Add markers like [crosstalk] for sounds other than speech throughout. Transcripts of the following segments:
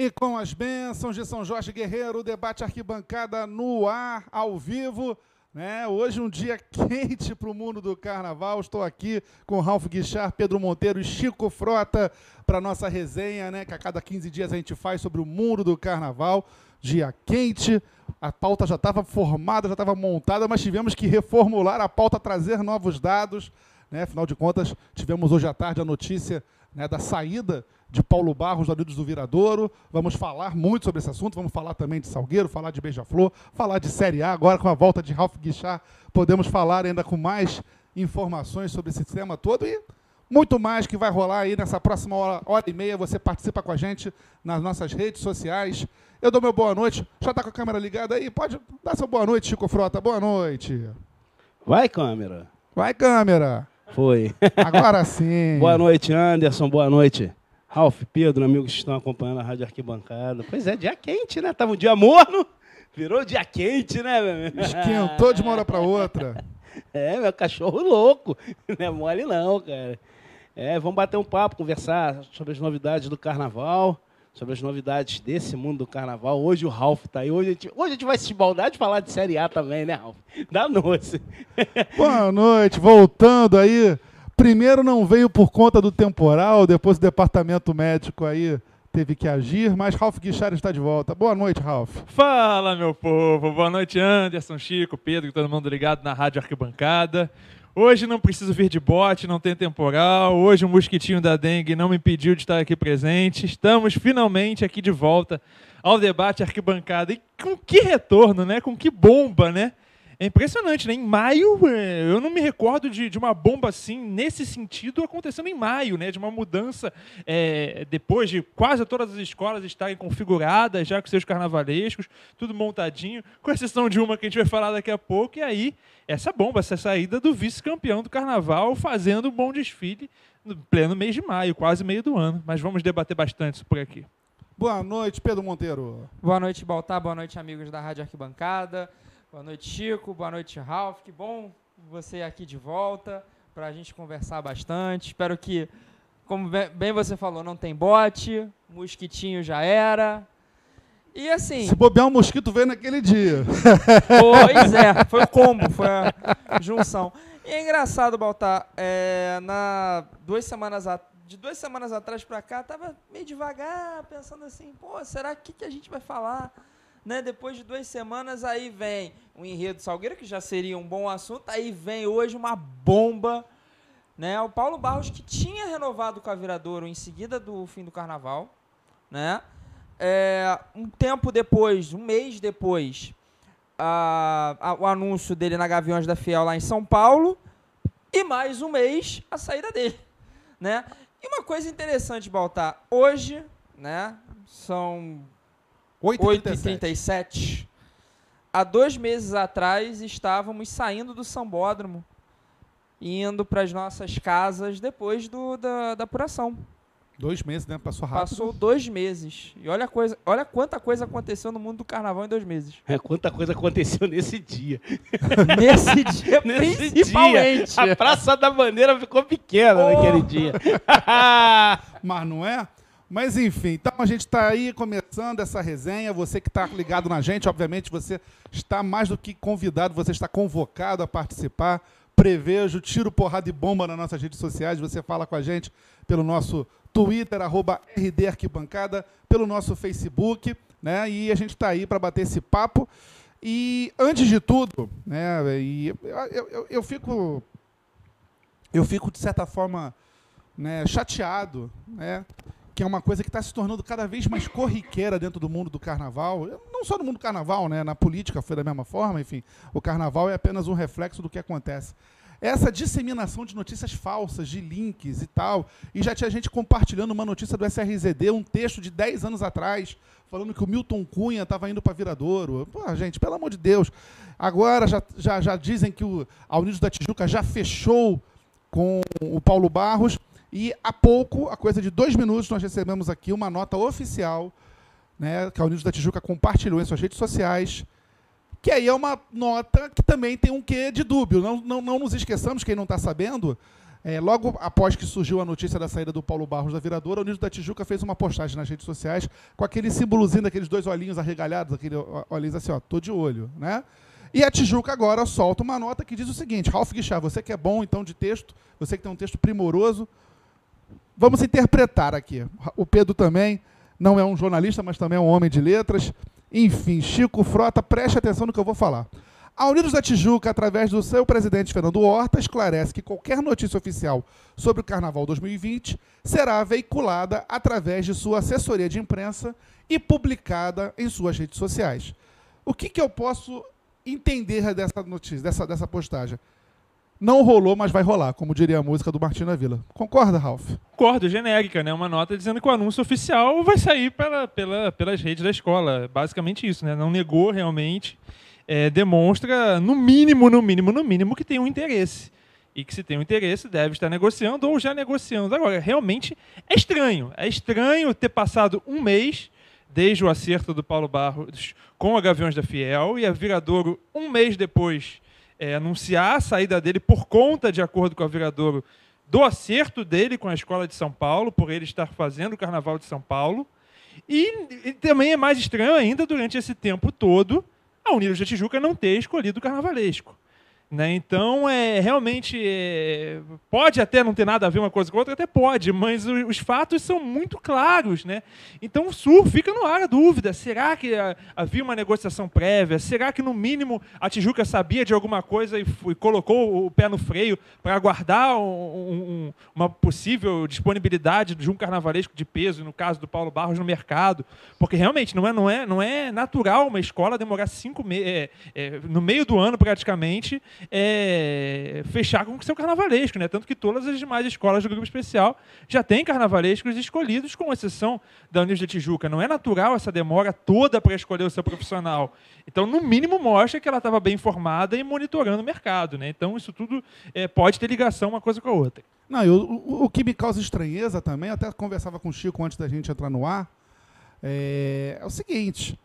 E com as bênçãos de São Jorge Guerreiro, o debate arquibancada no ar, ao vivo. Né? Hoje um dia [laughs] quente para o mundo do carnaval. Estou aqui com Ralf Guichard, Pedro Monteiro e Chico Frota para nossa resenha, né? que a cada 15 dias a gente faz sobre o mundo do carnaval. Dia quente, a pauta já estava formada, já estava montada, mas tivemos que reformular a pauta, trazer novos dados. Né? Afinal de contas, tivemos hoje à tarde a notícia né, da saída de Paulo Barros, Unidos do Viradouro. Vamos falar muito sobre esse assunto, vamos falar também de Salgueiro, falar de Beija-Flor, falar de Série A. Agora, com a volta de Ralf Guichard, podemos falar ainda com mais informações sobre esse tema todo e muito mais que vai rolar aí nessa próxima hora, hora e meia. Você participa com a gente nas nossas redes sociais. Eu dou meu boa noite. Já está com a câmera ligada aí? Pode dar seu boa noite, Chico Frota. Boa noite. Vai, câmera. Vai, câmera. Foi. Agora [laughs] sim. boa noite, Anderson. Boa noite. Ralf, Pedro, amigos que estão acompanhando a Rádio Arquibancada. Pois é, dia quente, né? Tava um dia morno, virou dia quente, né? Esquentou de uma hora para outra. [laughs] É, meu cachorro louco. [laughs] Não é mole não, cara. É, vamos bater um papo, conversar sobre as novidades do carnaval, sobre as novidades desse mundo do carnaval. Hoje o Ralf tá aí. Hoje a gente, hoje a gente vai se esbaldar de falar de Série A também, né, Ralf? Da noite. Boa noite. Voltando aí Primeiro não veio por conta do temporal, depois o departamento médico aí teve que agir, mas Ralf Guichard está de volta. Boa noite, Ralf. Fala, meu povo. Boa noite, Anderson, Chico, Pedro, todo mundo ligado na Rádio Arquibancada. Hoje não preciso vir de bote, não tem temporal. Hoje o mosquitinho da dengue não me impediu de estar aqui presente. Estamos finalmente aqui de volta ao debate arquibancada. E com que retorno, né? Com que bomba, né? É impressionante, né? Em maio, é, eu não me recordo de, de uma bomba assim, nesse sentido, acontecendo em maio, né? De uma mudança é, depois de quase todas as escolas estarem configuradas, já com seus carnavalescos, tudo montadinho, com exceção de uma que a gente vai falar daqui a pouco, e aí essa bomba, essa saída do vice-campeão do carnaval fazendo um bom desfile no pleno mês de maio, quase meio do ano. Mas vamos debater bastante isso por aqui. Boa noite, Pedro Monteiro. Boa noite, Baltar. Boa noite, amigos da Rádio Arquibancada. Boa noite, Chico. Boa noite, Ralph. Que bom você aqui de volta para a gente conversar bastante. Espero que, como bem você falou, não tem bote, mosquitinho já era. E assim. Se bobear um mosquito, veio naquele dia. [laughs] Pois é, foi o combo, foi a junção. E é engraçado, Baltar, é, na duas semanas de duas semanas atrás para cá, tava meio devagar, pensando assim, pô, será que, que a gente vai falar? Né? Depois de duas semanas, aí vem o enredo Salgueiro, que já seria um bom assunto. Aí vem hoje uma bomba, né? O Paulo Barros, que tinha renovado com a Viradouro em seguida do fim do carnaval, né? É, um tempo depois, um mês depois, a, a, o anúncio dele na Gaviões da Fiel lá em São Paulo. E mais um mês, a saída dele, né? E uma coisa interessante, Baltar, hoje, né? São 8h37. Há dois meses atrás estávamos saindo do Sambódromo, indo para as nossas casas depois do, da, da apuração. Dois meses, né? Passou rápido. Passou dois meses. E olha, coisa, olha quanta coisa aconteceu no mundo do carnaval em dois meses. É, quanta coisa aconteceu nesse dia. [laughs] nesse dia, [laughs] nesse principalmente. Dia, a Praça da Bandeira ficou pequena oh. naquele dia. [laughs] Mas não é? Mas enfim, então a gente está aí começando essa resenha. Você que está ligado na gente, obviamente você está mais do que convidado, você está convocado a participar. Prevejo, tiro porrada e bomba nas nossas redes sociais. Você fala com a gente pelo nosso Twitter, arroba RD Arquibancada, pelo nosso Facebook, né? E a gente está aí para bater esse papo. E antes de tudo, né? E eu, eu, eu fico, eu fico de certa forma, né, chateado, né? Que é uma coisa que está se tornando cada vez mais corriqueira dentro do mundo do carnaval. Não só no mundo do carnaval, né? na política foi da mesma forma, enfim. O carnaval é apenas um reflexo do que acontece. Essa disseminação de notícias falsas, de links e tal. E já tinha gente compartilhando uma notícia do SRZD, um texto de 10 anos atrás, falando que o Milton Cunha estava indo para Viradouro. Pô, gente, pelo amor de Deus. Agora já, já, já dizem que o, a Unidos da Tijuca já fechou com o Paulo Barros. E há pouco, a coisa de dois minutos, nós recebemos aqui uma nota oficial, né, que a Unidos da Tijuca compartilhou em suas redes sociais, que aí é uma nota que também tem um quê de dúbio. Não, não, não nos esqueçamos, quem não está sabendo, É, logo após que surgiu a notícia da saída do Paulo Barros da Viradora, o Unidos da Tijuca fez uma postagem nas redes sociais com aquele símbolozinho daqueles dois olhinhos arregalhados, aquele olhinhos assim, ó, tô de olho, né? E a Tijuca agora solta uma nota que diz o seguinte: Ralf Guichard, você que é bom então de texto, você que tem um texto primoroso, vamos interpretar aqui. O Pedro também não é um jornalista, mas também é um homem de letras. Enfim, Chico Frota, preste atenção no que eu vou falar. A Unidos da Tijuca, através do seu presidente Fernando Horta, esclarece que qualquer notícia oficial sobre o Carnaval 2020 será veiculada através de sua assessoria de imprensa e publicada em suas redes sociais. O que, que eu posso entender dessa notícia, dessa, dessa postagem? Não rolou, mas vai rolar, como diria a música do Martina Vila. Concorda, Ralf? Concordo, genérica, né? Uma nota dizendo que o anúncio oficial vai sair pela, pela, pelas redes da escola. Basicamente isso, né? Não negou realmente. É, demonstra, no mínimo, no mínimo, no mínimo, que tem um interesse. E que se tem um interesse, deve estar negociando ou já negociando. Agora, realmente é estranho. É estranho ter passado um mês desde o acerto do Paulo Barros com a Gaviões da Fiel e a Viradouro, um mês depois, é, anunciar a saída dele por conta, de acordo com a Viradouro, do acerto dele com a Escola de São Paulo, por ele estar fazendo o Carnaval de São Paulo. E, e também é mais estranho ainda, durante esse tempo todo, a Unidos da Tijuca não ter escolhido o carnavalesco. Né? Então, é, realmente, é, pode até não ter nada a ver uma coisa com a outra, até pode, mas o- os fatos são muito claros. Né? Então, o Sul fica no ar a dúvida. Será que ah, havia uma negociação prévia? Será que, no mínimo, a Tijuca sabia de alguma coisa e, colocou o pé no freio para aguardar um- um- uma possível disponibilidade de um carnavalesco de peso, no caso do Paulo Barros, no mercado? Porque, realmente, não é, não é, não é natural uma escola demorar cinco meses, no meio do ano, praticamente, é, fechar com o seu carnavalesco, né? Tanto que todas as demais escolas do grupo especial já têm carnavalescos escolhidos, com exceção da Unidos de Tijuca. Não é natural essa demora toda para escolher o seu profissional. Então, no mínimo, mostra que ela estava bem informada e monitorando o mercado, né? Então, isso tudo é, pode ter ligação uma coisa com a outra. Não, e o, o- que me causa estranheza também, eu até conversava com o Chico antes da gente entrar no ar, é, é o seguinte.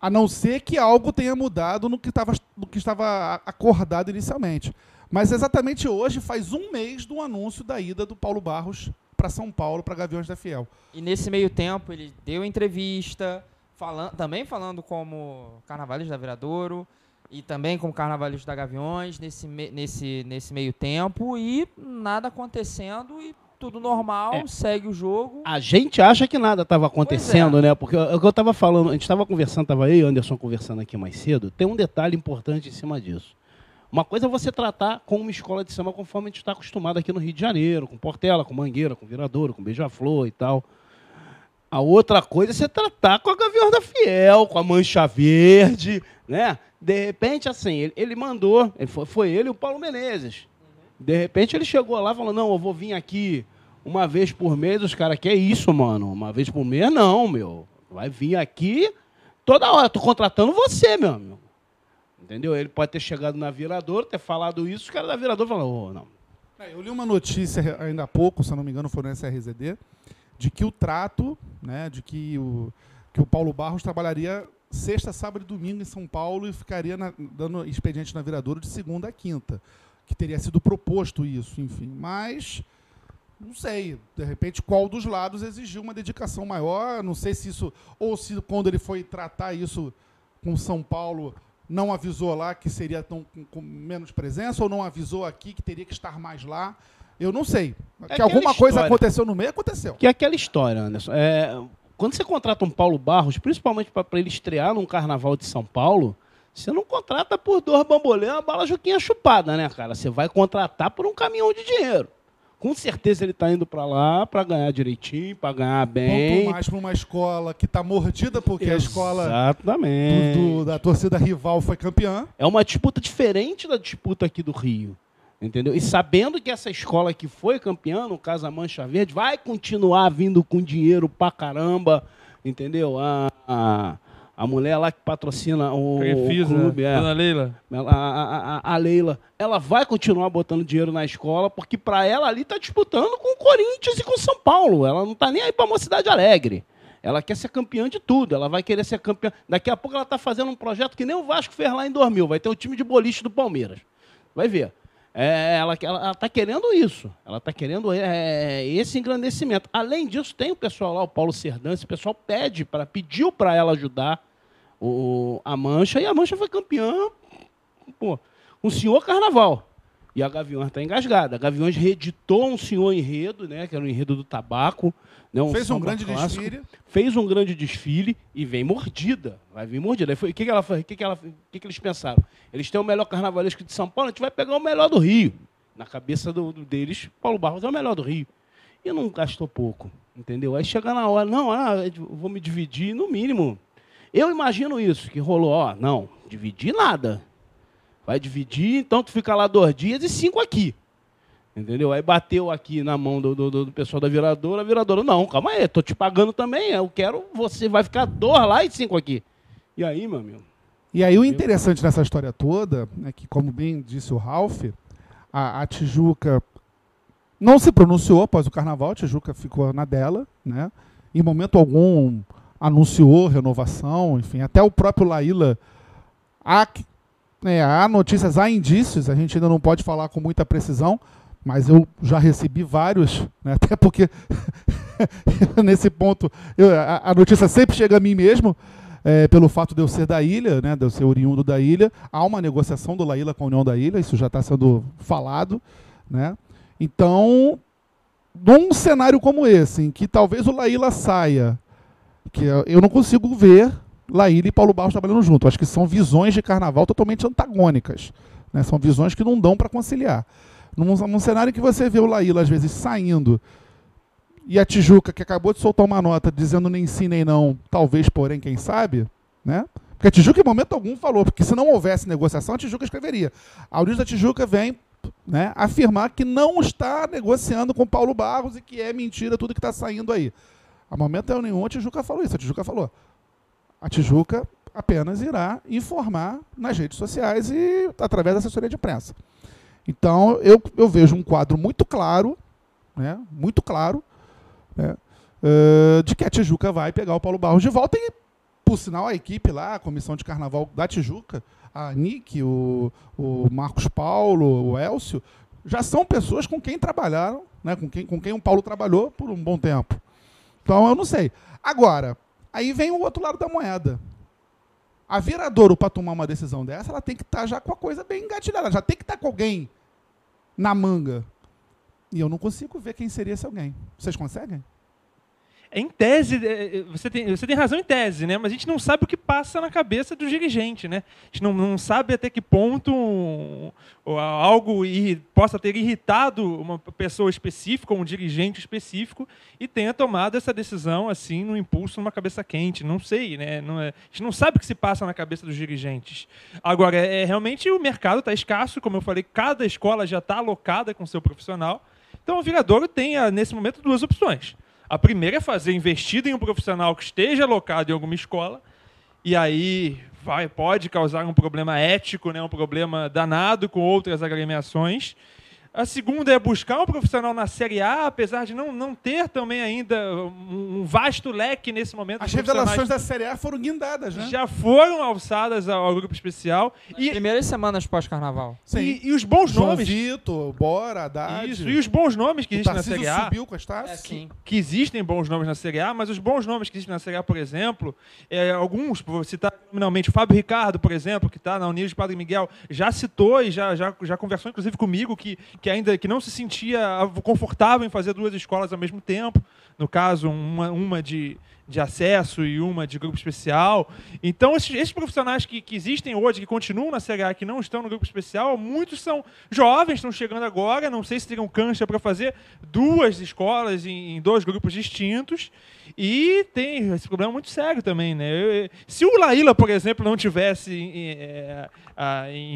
A não ser que algo tenha mudado no que, tava, no que estava acordado inicialmente. Mas exatamente hoje faz um mês do anúncio da ida do Paulo Barros para São Paulo, para Gaviões da Fiel. E nesse meio tempo ele deu entrevista, falan- também falando como Carnavalesco da Viradouro e também como Carnavalesco da Gaviões nesse, nesse, nesse meio tempo e nada acontecendo e tudo normal, É. segue o jogo. A gente acha que nada estava acontecendo, né? Porque é o que eu estava falando, a gente estava conversando, estava aí, Anderson conversando aqui mais cedo. Tem um detalhe importante em cima disso. Uma coisa é você tratar com uma escola de samba conforme a gente está acostumado aqui no Rio de Janeiro, com Portela, com Mangueira, com Viradouro, com Beija-Flor e tal. A outra coisa é você tratar com a Gavião da Fiel, com a Mancha Verde, né? De repente, assim, ele, ele mandou, ele foi, foi ele e o Paulo Menezes. De repente ele chegou lá e falou, não, eu vou vir aqui uma vez por mês. Os caras, que é isso, mano? Uma vez por mês, não, meu. Vai vir aqui toda hora. Tô contratando você, meu amigo. Entendeu? Ele pode ter chegado na Viradouro, ter falado isso, os caras da Viradouro falaram, ô, não. É, Eu li uma notícia ainda há pouco, se não me engano, foi no SRZD, de que o trato, né, de que o, que o Paulo Barros trabalharia sexta, sábado e domingo em São Paulo e ficaria na- dando expediente na Viradouro de segunda a quinta. Que teria sido proposto isso, enfim. Mas, não sei, de repente, qual dos lados exigiu uma dedicação maior. Não sei se isso. Ou se quando ele foi tratar isso com São Paulo, não avisou lá que seria tão, com, com menos presença, ou não avisou aqui que teria que estar mais lá. Eu não sei. que aquela alguma coisa história. aconteceu no meio, aconteceu. Que é aquela história, Anderson. É, quando você contrata um Paulo Barros, principalmente para ele estrear num carnaval de São Paulo, você não contrata por dois bambolê, uma bala juquinha chupada, né, cara? Você vai contratar por um caminhão de dinheiro. Com certeza ele está indo para lá para ganhar direitinho, para ganhar bem. Quanto mais para uma escola que está mordida, porque a escola Exatamente. do- do- da torcida rival foi campeã. É uma disputa diferente da disputa aqui do Rio. Entendeu? E sabendo que essa escola que foi campeã, no caso a Mancha Verde, vai continuar vindo com dinheiro pra caramba. Entendeu? A, a, a mulher lá que patrocina o, o Crefisa, clube, é, Dona Leila. ela- a, a, a- a Leila, ela vai continuar botando dinheiro na escola, porque para ela ali tá disputando com o Corinthians e com o São Paulo. Ela não tá nem aí para Mocidade Alegre. Ela quer ser campeã de tudo. Ela vai querer ser campeã. Daqui a pouco ela tá fazendo um projeto que nem o Vasco fez lá em 2000. Vai ter o time de boliche do Palmeiras. Vai ver. É, ela, ela, ela tá querendo isso. Ela tá querendo é, esse engrandecimento. Além disso, tem o pessoal lá, o Paulo Serdan, esse pessoal pede para pediu para ela ajudar o, a Mancha e a Mancha foi campeã. Pô, um senhor carnaval. E a Gaviões está engasgada. A Gaviões reeditou um senhor enredo, né, que era o enredo do tabaco. Né, um Fez um grande clássico. desfile. Fez um grande desfile e vem mordida. Vai vir mordida. O que, que, ela, que, que, ela, que, que eles pensaram? Eles têm o melhor carnavalesco de São Paulo, a gente vai pegar o melhor do Rio. Na cabeça do, do- deles, Paulo Barros é o melhor do Rio. E não gastou pouco, entendeu? Aí chega na hora, não, ah, vou me dividir no mínimo. Eu imagino isso, que rolou, ó, não, dividir nada. Vai dividir, então tu fica lá dois dias e cinco aqui. Entendeu? Aí bateu aqui na mão do, do- do pessoal da viradora, a viradora, não, calma aí, tô te pagando também, eu quero, você vai ficar dois lá e cinco aqui. E aí, meu amigo? E aí o interessante nessa história toda é que, como bem disse o Ralph, a, a Tijuca não se pronunciou após o carnaval, a Tijuca ficou na dela, né? Em momento algum anunciou renovação, enfim, até o próprio Laíla há, né, há notícias, há indícios, a gente ainda não pode falar com muita precisão, mas eu já recebi vários, né, [laughs] até porque [laughs] nesse ponto eu- a, a notícia sempre chega a mim mesmo, é, pelo fato de eu ser da ilha, né, de eu ser oriundo da ilha, há uma negociação do Laíla com a União da Ilha, isso já está sendo falado, né? Então, num cenário como esse, em que talvez o Laíla saia, que eu eu não consigo ver Laíla e Paulo Barros trabalhando junto. Acho que são visões de carnaval totalmente antagônicas, né? São visões que não dão para conciliar. Num, num cenário que você vê o Laíla às vezes saindo e a Tijuca, que acabou de soltar uma nota dizendo nem sim nem não, talvez, porém, quem sabe, né? Porque a Tijuca, em momento algum, falou, porque se não houvesse negociação, a Tijuca escreveria. A Aurício da Tijuca vem né, afirmar que não está negociando com Paulo Barros e que é mentira tudo que está saindo aí. A momento nenhum, a Tijuca falou isso. A Tijuca falou. A Tijuca apenas irá informar nas redes sociais e através da assessoria de imprensa. Então, eu, eu vejo um quadro muito claro, né, muito claro, né, eh, de que a Tijuca vai pegar o Paulo Barros de volta e, por sinal, a equipe lá, a comissão de carnaval da Tijuca, a Nick, o, o Marcos Paulo, o Elcio, já são pessoas com quem trabalharam, né, com, quem, com quem o Paulo trabalhou por um bom tempo. Então, eu não sei. Agora, aí vem o outro lado da moeda. A viradora, para tomar uma decisão dessa, ela tem que estar já com a coisa bem engatilhada, já tem que estar com alguém na manga. E eu não consigo ver quem seria esse alguém. Vocês conseguem? Em tese, é, é, você tem, você tem razão em tese, né? Mas a gente não sabe o que passa na cabeça do dirigente, né? A gente não, não sabe até que ponto algo irri- possa ter irritado uma pessoa específica, um dirigente específico, e tenha tomado essa decisão assim, no impulso, numa cabeça quente. Não sei, né? Não é- a gente não sabe o que se passa na cabeça dos dirigentes. Agora, é, realmente o mercado está escasso, como eu falei, cada escola já está alocada com seu profissional. Então, o viradouro tem, ah, nesse momento, duas opções. A primeira é fazer investido em um profissional que esteja alocado em alguma escola, e aí vai, pode causar um problema ético, né, um problema danado com outras agremiações. A segunda é buscar um profissional na Série A, apesar de não, não ter também ainda um, vasto leque nesse momento. As revelações da Série A foram guindadas, né? já foram alçadas ao, ao grupo especial. E, Primeiras semanas pós-carnaval. e, e os bons João nomes. Vitor, Bora, Haddad. Isso, e os bons nomes que existem na Série A. subiu com as taças. É, sim. que existem bons nomes na Série A, mas os bons nomes que existem na Série A, por exemplo, é, alguns, vou citar nominalmente, o Fábio Ricardo, por exemplo, que está na União de Padre Miguel, já citou e já, já, já conversou, inclusive, comigo, que, que ainda que não se sentia confortável em fazer duas escolas ao mesmo tempo. No caso, uma, uma de, de acesso e uma de grupo especial. Então, esses, esses profissionais que, que existem hoje, que continuam na Série A, que não estão no grupo especial, muitos são jovens, estão chegando agora, não sei se teriam cancha para fazer duas escolas em, em dois grupos distintos. E tem esse problema muito sério também, né? Eu- se o Laíla, por exemplo, não tivesse em, é,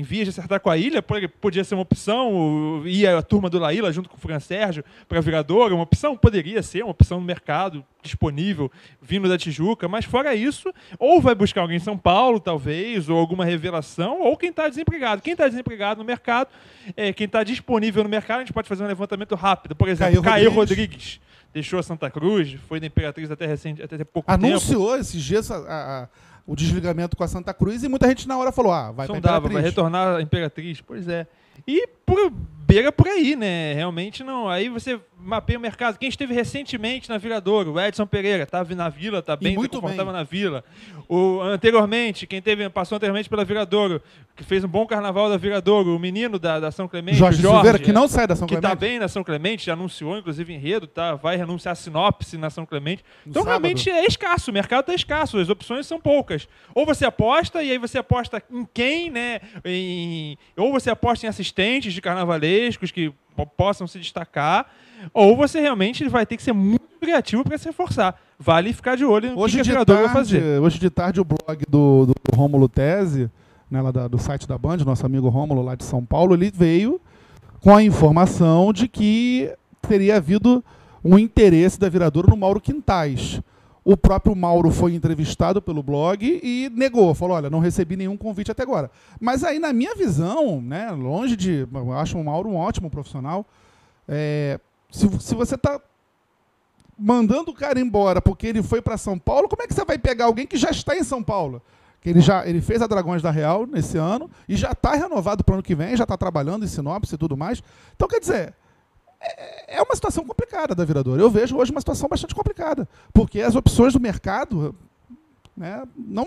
vias de acertar com a ilha, podia ser uma opção, ia a turma do Laíla junto com o Fran Sérgio para virador, uma opção poderia ser, uma opção no mercado disponível, vindo da Tijuca, mas fora isso, ou vai buscar alguém em São Paulo, talvez, ou alguma revelação, ou quem está desempregado. Quem está desempregado no mercado, é, quem está disponível no mercado, a gente pode fazer um levantamento rápido. Por exemplo, Caio Rodrigues. Rodrigues deixou a Santa Cruz, foi da Imperatriz até recente, até pouco tempo. Anunciou esses dias a- a- o desligamento com a Santa Cruz e muita gente na hora falou: ah, vai sondava, vai retornar a Imperatriz. Pois é. E por, beira por aí, né? Realmente não. Aí você mapeia o mercado. Quem esteve recentemente na Viradouro, o Edson Pereira, estava na Vila, está bem, muito tá confortável bem. na Vila. O, anteriormente, quem teve, passou anteriormente pela Viradouro, que fez um bom carnaval da Viradouro, o menino da, da São Clemente, Jorge, Jorge Silveira, que não sai da São que está Clemente. bem na São Clemente, já anunciou, inclusive, enredo, tá? vai renunciar a sinopse na São Clemente. No então, sábado. realmente, é escasso, o mercado está escasso, as opções são poucas. Ou você aposta, e aí você aposta em quem, né? Em- ou você aposta em assistentes de carnavalescos que po- possam se destacar, ou você realmente vai ter que ser muito criativo para se reforçar. Vale ficar de olho no que Hoje que a de, Viradouro vai tarde, fazer. hoje de tarde o blog do, do Rômulo Tese, né, lá da- do site da Band, nosso amigo Rômulo lá de São Paulo, ele veio com a informação de que teria havido um interesse da Viradouro no Mauro Quintais. O próprio Mauro foi entrevistado pelo blog e negou, falou, olha, não recebi nenhum convite até agora. Mas aí, na minha visão, né, longe de... Eu acho o Mauro um ótimo profissional. é, se, se você está mandando o cara embora porque ele foi para São Paulo, como é que você vai pegar alguém que já está em São Paulo? Que ele já ele fez a Dragões da Real nesse ano e já está renovado para o ano que vem, já está trabalhando em Sinopse e tudo mais. Então, quer dizer, é é uma situação complicada da Viradouro. Eu vejo hoje uma situação bastante complicada, porque as opções do mercado né, não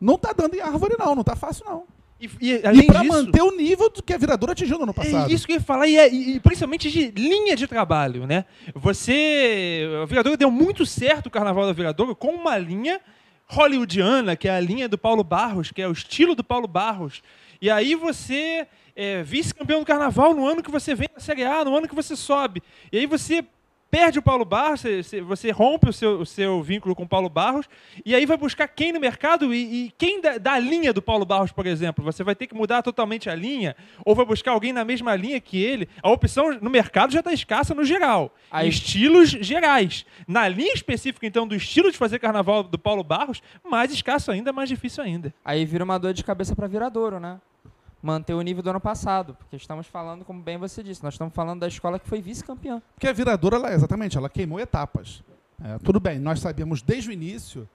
não está dando em árvore não, não está fácil não. E, e, e para manter o nível do que a Viradouro atingiu no ano passado. É isso que eu ia falar, e, é- e principalmente de linha de trabalho, né? Você. A Viradouro deu muito certo o carnaval da Viradouro com uma linha hollywoodiana, que é a linha do Paulo Barros, que é o estilo do Paulo Barros. E aí você é vice-campeão do carnaval no ano que você vem na Série A, no ano que você sobe. E aí você perde o Paulo Barros, você, você- rompe o seu, o seu vínculo com o Paulo Barros, e aí vai buscar quem no mercado e, e quem da, da linha do Paulo Barros, por exemplo. Você vai ter que mudar totalmente a linha, ou vai buscar alguém na mesma linha que ele. A opção no mercado já está escassa no geral. Aí- estilos gerais. Na linha específica, então, do estilo de fazer carnaval do Paulo Barros, mais escasso ainda, mais difícil ainda. Aí vira uma dor de cabeça para Viradouro, né? Manter o nível do ano passado. Porque estamos falando, como bem você disse, nós estamos falando da escola que foi vice-campeã. Porque a Viradouro, ela, exatamente, ela queimou etapas. É, tudo bem, nós sabíamos desde o início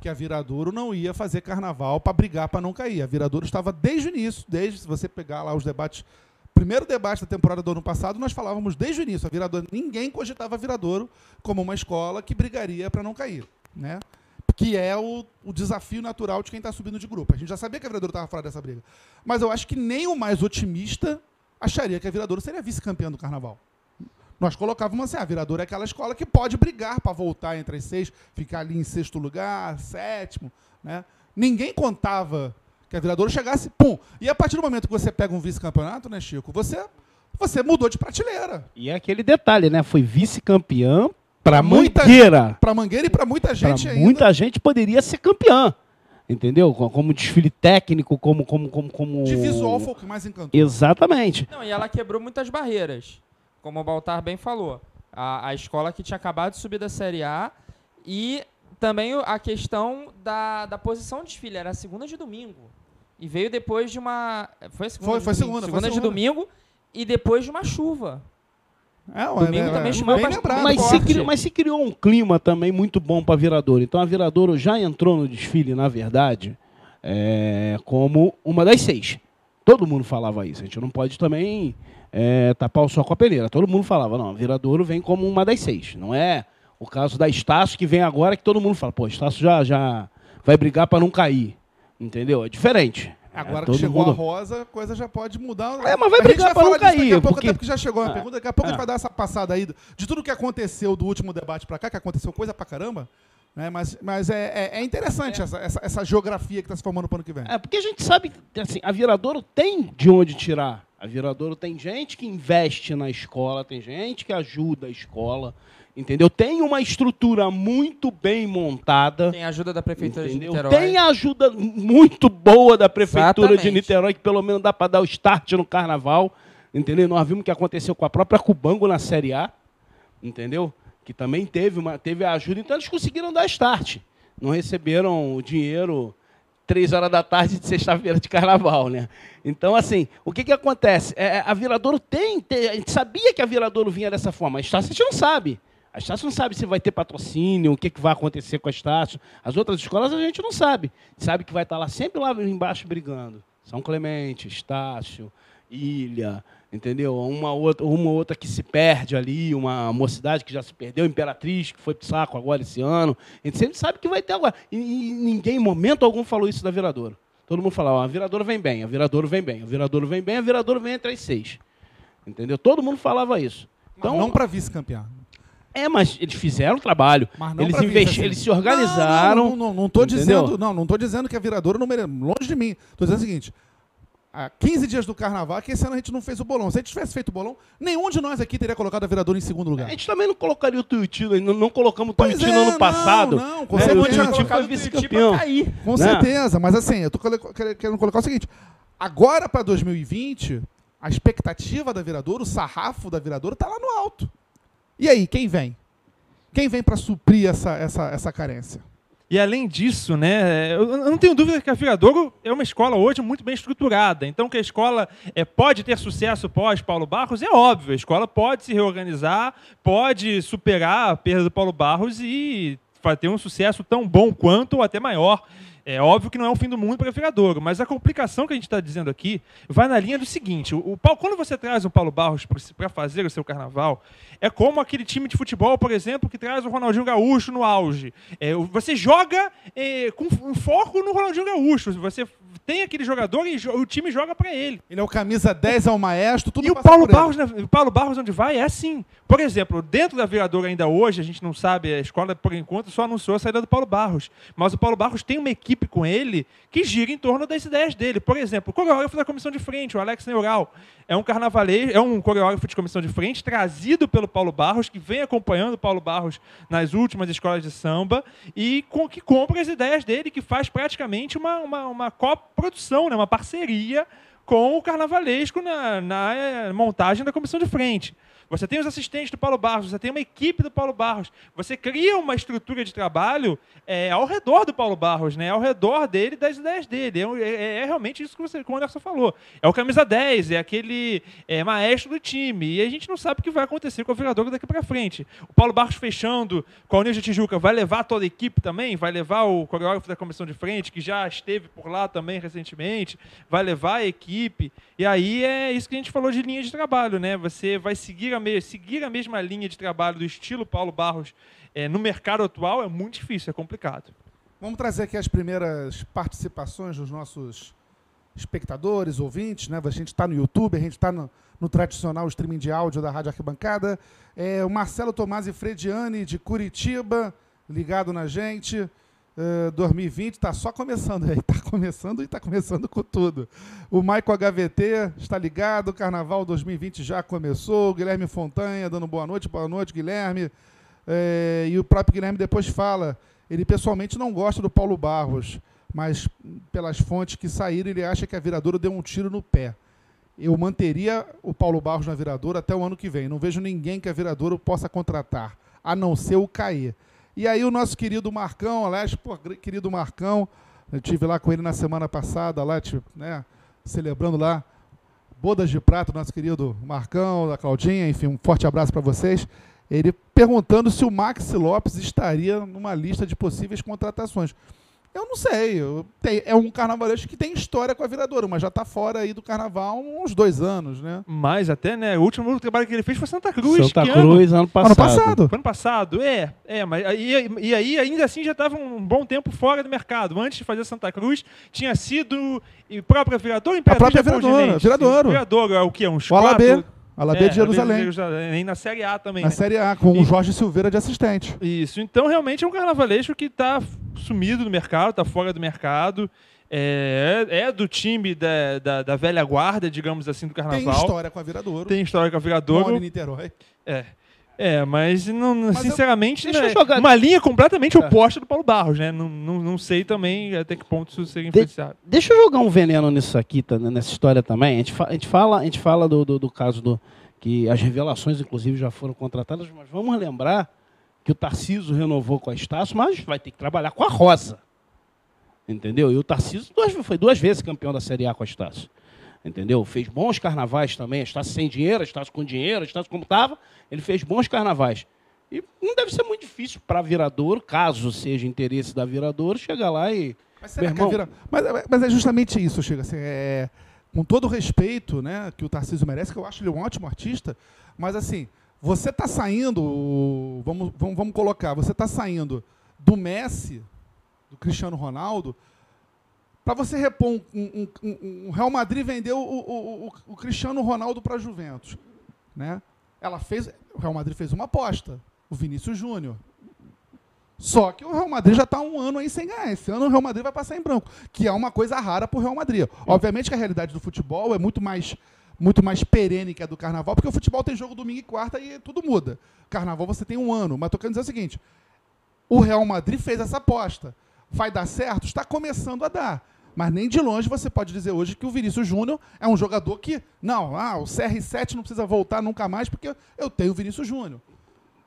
que a Viradouro não ia fazer carnaval para brigar para não cair. A Viradouro estava desde o início, desde se você pegar lá os debates, primeiro debate da temporada do ano passado, nós falávamos desde o início, a Viradouro, ninguém cogitava a Viradouro como uma escola que brigaria para não cair, né? Que é o, o desafio natural de quem está subindo de grupo. A gente já sabia que a Viradouro estava fora dessa briga. Mas eu acho que nem o mais otimista acharia que a Viradouro seria vice-campeã do carnaval. Nós colocávamos assim, a Viradouro é aquela escola que pode brigar para voltar entre as seis, ficar ali em sexto lugar, sétimo, né? Ninguém contava que a Viradouro chegasse, pum. E a partir do momento que você pega um vice-campeonato, né, Chico, você, você mudou de prateleira. E é aquele detalhe, né? Foi vice-campeã para Muita- Mangueira. Para Mangueira e para muita Pra gente ainda. muita gente poderia ser campeã. Entendeu? Co- Como desfile técnico, como. como, como, como... De visual foi o que mais encantou. Exatamente. Não, e ela quebrou muitas barreiras. Como o Baltar bem falou. A, a escola que tinha acabado de subir da Série A e também a questão da, da posição de desfile. Era a segunda de domingo. E veio depois de uma. Foi a segunda Foi- de foi domingo? segunda, foi Segunda de segunda. domingo e depois de uma chuva. É, Domingo também bem choveu bastante. lembrado. Mas se, criou, mas se criou um clima também muito bom para a Viradouro. Então a Viradouro já entrou no desfile, na verdade, é, como uma das seis. Todo mundo falava isso. A gente não pode também é, tapar o sol com a peneira. Todo mundo falava, não, a Viradouro vem como uma das seis. Não é o caso da Estácio que vem agora que todo mundo fala, pô, Estácio já, já vai brigar para não cair. Entendeu? É diferente. Agora É, que chegou mundo- a Rosa, a coisa já pode mudar. É, mas vai A gente brigar falar não disso Daqui cair, a pouco, porque- até porque já chegou a Ah. pergunta. Daqui a pouco a gente Ah. vai dar essa passada aí de tudo que aconteceu do último debate pra cá, que aconteceu coisa pra caramba. Né? Mas, mas é, é- é interessante Essa, essa, essa geografia que está se formando para o ano que vem. É, porque a gente sabe, assim, a Viradouro tem de onde tirar. A Viradouro tem gente que investe na escola, tem gente que ajuda a escola, entendeu? Tem uma estrutura muito bem montada. Tem ajuda da Prefeitura de Entendeu? Niterói. Tem ajuda muito boa da Prefeitura de Exatamente. Niterói, que pelo menos dá para dar o start no carnaval. Entendeu? Nós vimos o que aconteceu com a própria Cubango na Série A. Entendeu? Que também teve, uma, teve a ajuda. Então eles conseguiram dar start. Não receberam o dinheiro três horas da tarde de sexta-feira de carnaval, né? Então, assim, o que, que acontece? É, a Viradouro tem, tem- A gente sabia que a Viradouro vinha dessa forma. A Estácio a gente não sabe. A Estácio não sabe se vai ter patrocínio, o que, que vai acontecer com a Estácio. As outras escolas a gente não sabe. Sabe que vai estar lá sempre lá embaixo brigando. São Clemente, Estácio ilha, entendeu? Uma outra, uma outra que se perde ali, uma mocidade que já se perdeu, Imperatriz, que foi pro saco agora esse ano. A gente sempre sabe que vai ter agora. E, e ninguém, em momento algum, falou isso da Viradouro. Todo mundo falava, a Viradouro vem bem, a Viradouro vem bem, a Viradouro vem bem, a Viradouro vem entre as seis. Entendeu? Todo mundo falava isso. Então, não para vice-campeão. É, mas eles fizeram o trabalho. eles investiram, assim. eles se organizaram. Não, não, não, não dizendo, não, não tô dizendo que a Viradouro não merece. Longe de mim. Tô dizendo o seguinte: há 15 dias do carnaval, que esse ano a gente não fez o bolão. Se a gente tivesse feito o bolão, nenhum de nós aqui teria colocado a Vereadora em segundo lugar. A gente também não colocaria o Tuiuti, não, não colocamos o Tuiuti é, no ano passado. Não, não com né? certeza. O Tuiuti foi vice-campeão. Com né? certeza, mas assim, eu tô querendo colocar o seguinte, agora para 2020, a expectativa da Viradouro, o sarrafo da Viradouro tá lá no alto. E aí, quem vem? Quem vem para suprir essa, essa, essa carência? E além disso, né, eu não tenho dúvida que a Viradouro é uma escola hoje muito bem estruturada. Então, que a escola é, pode ter sucesso pós Paulo Barros é óbvio. A escola pode se reorganizar, pode superar a perda do Paulo Barros e ter um sucesso tão bom quanto ou até maior. É óbvio que não é o fim do mundo para o Viradouro, mas a complicação que a gente está dizendo aqui vai na linha do seguinte: o, o, quando você traz um Paulo Barros para fazer o seu carnaval, é como aquele time de futebol, por exemplo, que traz o Ronaldinho Gaúcho no auge. É, você joga é, com um foco no Ronaldinho Gaúcho. Você tem aquele jogador e o time joga para ele. Ele é o camisa 10, é o maestro, tudo E o Paulo Barros, o Paulo Barros, onde vai, é assim. Por exemplo, dentro da Viradouro ainda hoje, a gente não sabe, a escola, por enquanto, só anunciou a saída do Paulo Barros. Mas o Paulo Barros tem uma equipe com ele que gira em torno das ideias dele. Por exemplo, o coreógrafo da comissão de frente, o Alex Neural, é um carnavaleiro, é um coreógrafo de comissão de frente, trazido pelo Paulo Barros, que vem acompanhando o Paulo Barros nas últimas escolas de samba e com, que compra as ideias dele, que faz praticamente uma, uma, uma coprodução, né, uma parceria com o carnavalesco na, na eh, montagem da comissão de frente. Você tem os assistentes do Paulo Barros, você tem uma equipe do Paulo Barros. Você cria uma estrutura de trabalho é, ao redor do Paulo Barros, né? ao redor dele das ideias dele. É, é, é realmente isso que, você, como o Anderson falou. É o camisa 10, é aquele é, maestro do time. E a gente não sabe o que vai acontecer com o Viradouro daqui para frente. O Paulo Barros fechando com a União de Tijuca vai levar toda a equipe também? Vai levar o coreógrafo da comissão de frente, que já esteve por lá também recentemente? Vai levar a equipe? E aí é isso que a gente falou de linha de trabalho, né? Você vai seguir a seguir a mesma linha de trabalho do estilo Paulo Barros é, no mercado atual é muito difícil, é complicado. Vamos trazer aqui as primeiras participações dos nossos espectadores, ouvintes, né? A gente está no YouTube, a gente está no, no, tradicional streaming de áudio da Rádio Arquibancada. É, o Marcelo Tomás e Frediane, de Curitiba, ligado na gente. 2020 está só começando, está [laughs] começando e está começando com tudo. O Maico HVT está ligado, o Carnaval 2020 já começou, o Guilherme Fontanha dando boa noite, boa noite, Guilherme. É, e o próprio Guilherme depois fala, ele pessoalmente não gosta do Paulo Barros, mas pelas fontes que saíram, ele acha que a Viradouro deu um tiro no pé. Eu manteria o Paulo Barros na Viradouro até o ano que vem. Não vejo ninguém que a Viradouro possa contratar, a não ser o Caê. E aí o nosso querido Marcão, aliás, pô, querido Marcão, eu tive lá com ele na semana passada, lá, tipo, né, celebrando lá bodas de prata, nosso querido Marcão, da Claudinha, enfim, um forte abraço para vocês. Ele perguntando se o Maxi Lopes estaria numa lista de possíveis contratações. Eu não sei. Eu, tem, é um carnavalesco que tem história com a Viradouro, mas já está fora aí do carnaval uns dois anos, né? Mais até, né? O último trabalho que ele fez foi Santa Cruz. Santa Cruz, ano? ano passado. Ano passado. Ano passado, é. é mas, e, e aí, ainda assim, já estava um bom tempo fora do mercado. Antes de fazer Santa Cruz, tinha sido e própria Viradouro, A própria Viradouro. Viradouro. Viradouro é o que? Uns o quatro... Alabê é, de Jerusalém. de Jerusalém. na Série A também. Na né? Série A, com e, o Jorge Silveira de assistente. Isso. Então, realmente, é um carnavalesco que está sumido do mercado, está fora do mercado. É, é, do time da, da, da, velha guarda, digamos assim, do carnaval. Tem história com a Viradouro. Tem história com a Viradouro. Mora em Niterói. É. É, mas, não, mas sinceramente, eu, né, uma linha completamente é. oposta do Paulo Barros, né? Não, não, não sei também até que ponto isso seria influenciado. De, deixa eu jogar um veneno nisso aqui, tá, nessa história também. A gente, fa, a gente fala, a gente fala do, do, do caso do, que as revelações, inclusive, já foram contratadas, mas vamos lembrar que o Tarciso renovou com a Estácio, mas vai ter que trabalhar com a Rosa. Entendeu? E o Tarciso duas, foi duas vezes campeão da Série A com a Estácio entendeu? Fez bons carnavais também, está sem dinheiro, está com dinheiro, está como estava, ele fez bons carnavais. E não deve ser muito difícil para a Viradouro, caso seja interesse da Viradouro, chegar lá e. Mas, irmão... Vira... mas, mas, é justamente isso, chega assim, é... com todo o respeito né, que o Tarcísio merece, que eu acho ele um ótimo artista, mas assim, você está saindo, vamos, vamos, vamos colocar, você está saindo do Messi, do Cristiano Ronaldo, para você repor um, um, um, um, Real Madrid vendeu o, o, o, o Cristiano Ronaldo para a Juventus. Né? Ela fez, o Real Madrid fez uma aposta, o Vinícius Júnior. Só que o Real Madrid já está um ano aí sem ganhar. Esse ano o Real Madrid vai passar em branco, que é uma coisa rara para o Real Madrid. Obviamente que a realidade do futebol é muito mais muito mais perene que a do carnaval, porque o futebol tem jogo domingo e quarta e tudo muda. Carnaval você tem um ano. Mas estou querendo dizer o seguinte: o Real Madrid fez essa aposta. Vai dar certo? Está começando a dar. Mas nem de longe você pode dizer hoje que o Vinícius Júnior é um jogador que, não, ah, o CR7 não precisa voltar nunca mais porque eu tenho o Vinícius Júnior.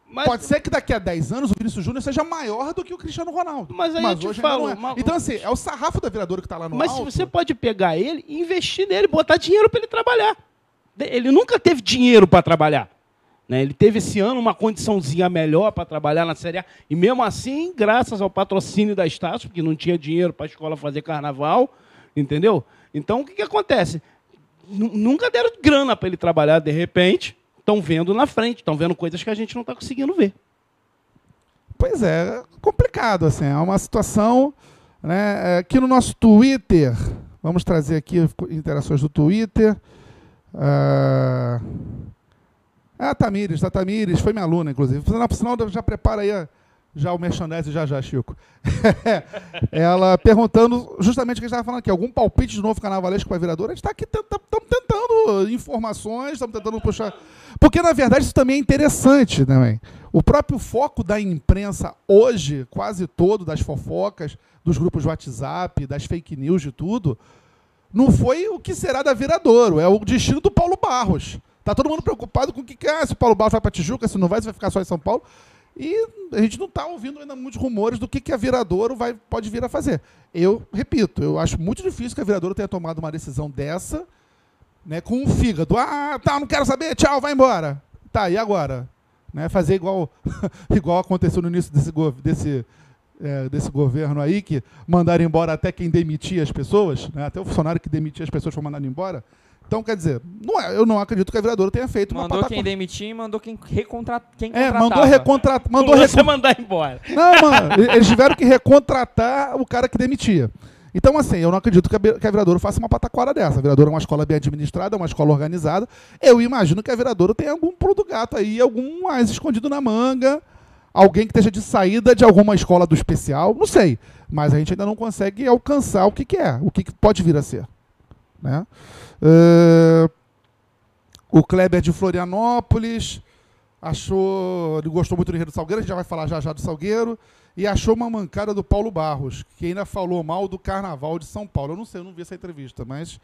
Mas, Pode ser que daqui a 10 anos o Vinícius Júnior seja maior do que o Cristiano Ronaldo. Mas aí mas eu te falo, é. Então, assim, é o sarrafo da viradora que está lá no mas alto. Mas você pode pegar ele e investir nele, botar dinheiro para ele trabalhar. Ele nunca teve dinheiro para trabalhar. Né? Ele teve esse ano uma condiçãozinha melhor para trabalhar na Série A. E mesmo assim, graças ao patrocínio da Estácio, porque não tinha dinheiro para a escola fazer carnaval, entendeu? Então, o que, que acontece? N nunca deram grana para ele trabalhar de repente estão vendo na frente, estão vendo coisas que a gente não está conseguindo ver. Pois é, complicado, assim, é uma situação né, aqui no nosso Twitter, vamos trazer aqui interações do Twitter. Ah, Tamires, a Tamires, foi minha aluna, inclusive. Por sinal, já prepara aí a, já o merchandising, já já, Chico. [laughs] ela perguntando justamente o que a gente estava falando aqui, algum palpite de novo carnavalesco para viradora? A gente está aqui estamos tentando informações, estamos tentando puxar. Porque, na verdade, isso também é interessante também. O próprio foco da imprensa hoje, quase todo, das fofocas, dos grupos de WhatsApp, das fake news, de tudo, não foi o que será da Viradouro, é o destino do Paulo Barros. Tá todo mundo preocupado com o que, que é, se o Paulo Barros vai para Tijuca, se não vai, se vai ficar só em São Paulo. E a gente não está ouvindo ainda muitos rumores do que, que a Viradouro vai, pode vir a fazer. Eu repito, eu acho muito difícil que a Viradouro tenha tomado uma decisão dessa, né, com um fígado. Ah, tá, não quero saber, tchau, vai embora. Tá, e agora? Né, fazer igual, [laughs] igual aconteceu no início desse, desse, é, desse governo aí, que mandaram embora até quem demitia as pessoas, né, até o funcionário que demitia as pessoas foi mandado embora. Então, quer dizer, não é, eu não acredito que a vereadora tenha feito mandou uma Mandou quem demitir e mandou quem, recontrat, quem É, mandou recontratar. Mandou você recont... mandar embora. Não, mano, eles tiveram que recontratar o cara que demitia. Então, assim, eu não acredito que a, que a vereadora faça uma pataquara dessa. A vereadora é uma escola bem administrada, é uma escola organizada. Eu imagino que a vereadora tem algum pulo do gato aí, algum mais escondido na manga, alguém que esteja de saída de alguma escola do especial, não sei. Mas a gente ainda não consegue alcançar o que, que é, o que, que pode vir a ser. Né? Uh, o Kleber de Florianópolis achou. Ele gostou muito do Enredo do Salgueiro, a gente já vai falar já já do Salgueiro. E achou uma mancada do Paulo Barros, que ainda falou mal do Carnaval de São Paulo. Eu não sei, eu não vi essa entrevista, mas.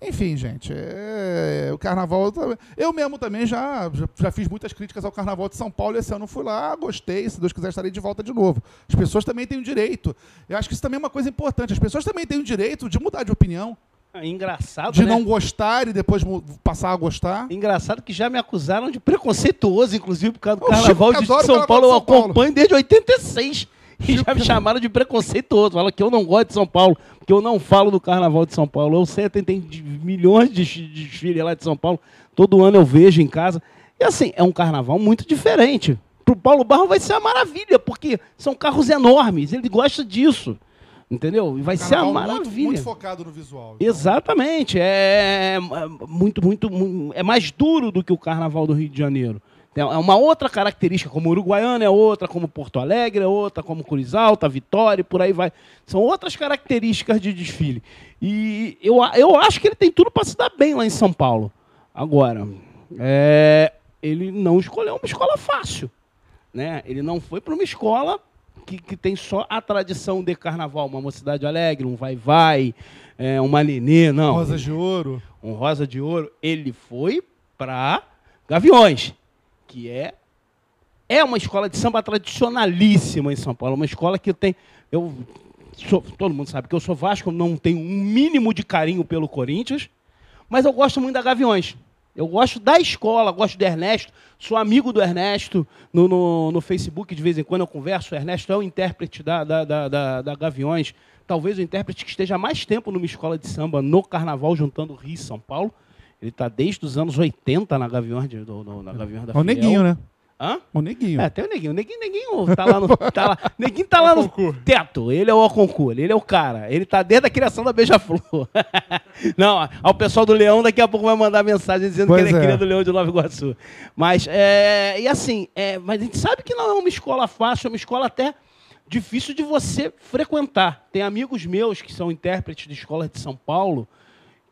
Enfim, gente, é, o carnaval. Eu mesmo também já, já, fiz muitas críticas ao carnaval de São Paulo. Esse ano fui lá, gostei. Se Deus quiser, estarei de volta de novo. As pessoas também têm o direito. Eu acho que isso também é uma coisa importante. As pessoas também têm o direito de mudar de opinião. [laughs] Engraçado, De né? não gostar e depois passar a gostar. Engraçado que já me acusaram de preconceituoso, inclusive por causa do Carnaval de São, São Paulo. Eu acompanho desde 86. E já me chamaram de preconceituoso. Fala que eu não gosto de São Paulo, que eu não falo do Carnaval de São Paulo. Eu sei, tem, tem milhões de desfiles lá de São Paulo. Todo ano eu vejo em casa. E assim, é um carnaval muito diferente. Para o Paulo Barro vai ser uma maravilha, porque são carros enormes. Ele gosta disso. Entendeu? E vai ser uma maravilha. Muito, muito focado no visual. Então. Exatamente. É, é muito, muito, é mais duro do que o Carnaval do Rio de Janeiro. É uma outra característica, como Uruguaiana é outra, como Porto Alegre é outra, como Cruz Alta, Vitória, e por aí vai. São outras características de desfile. E eu, eu acho que ele tem tudo para se dar bem lá em São Paulo. Agora, é, ele não escolheu uma escola fácil. Né? Ele não foi para uma escola que, que tem só a tradição de carnaval, uma mocidade alegre, um vai-vai, é, uma nenê, não. Rosa de ouro. Um rosa de ouro. Ele foi para Gaviões, que é é uma escola de samba tradicionalíssima em São Paulo, uma escola que tem eu sou, todo mundo sabe que eu sou Vasco, não tenho um mínimo de carinho pelo Corinthians, mas eu gosto muito da Gaviões. Eu gosto da escola, gosto do Ernesto, sou amigo do Ernesto no, no, no Facebook, de vez em quando eu converso. O Ernesto é o intérprete da, da, da, da, da Gaviões, talvez o intérprete que esteja mais tempo numa escola de samba no carnaval, juntando Rio e São Paulo. Ele está desde os anos 80 na Gaviões, do, no, na Gaviões da É o Fiel. Neguinho, né? Hã? O Neguinho. É, tem o Neguinho. O Neguinho, Neguinho tá lá no, tá lá, [laughs] Neguinho tá lá no teto. Ele é o concurso, ele é o cara. Ele tá dentro da criação da Beija-Flor. [laughs] Não, ao pessoal do Leão daqui a pouco vai mandar mensagem dizendo Pois que ele é, é. cria do Leão de Nova Iguaçu. Mas, é, e assim, é, mas a gente sabe que não é uma escola fácil, é uma escola até difícil de você frequentar. Tem amigos meus que são intérpretes de escolas de São Paulo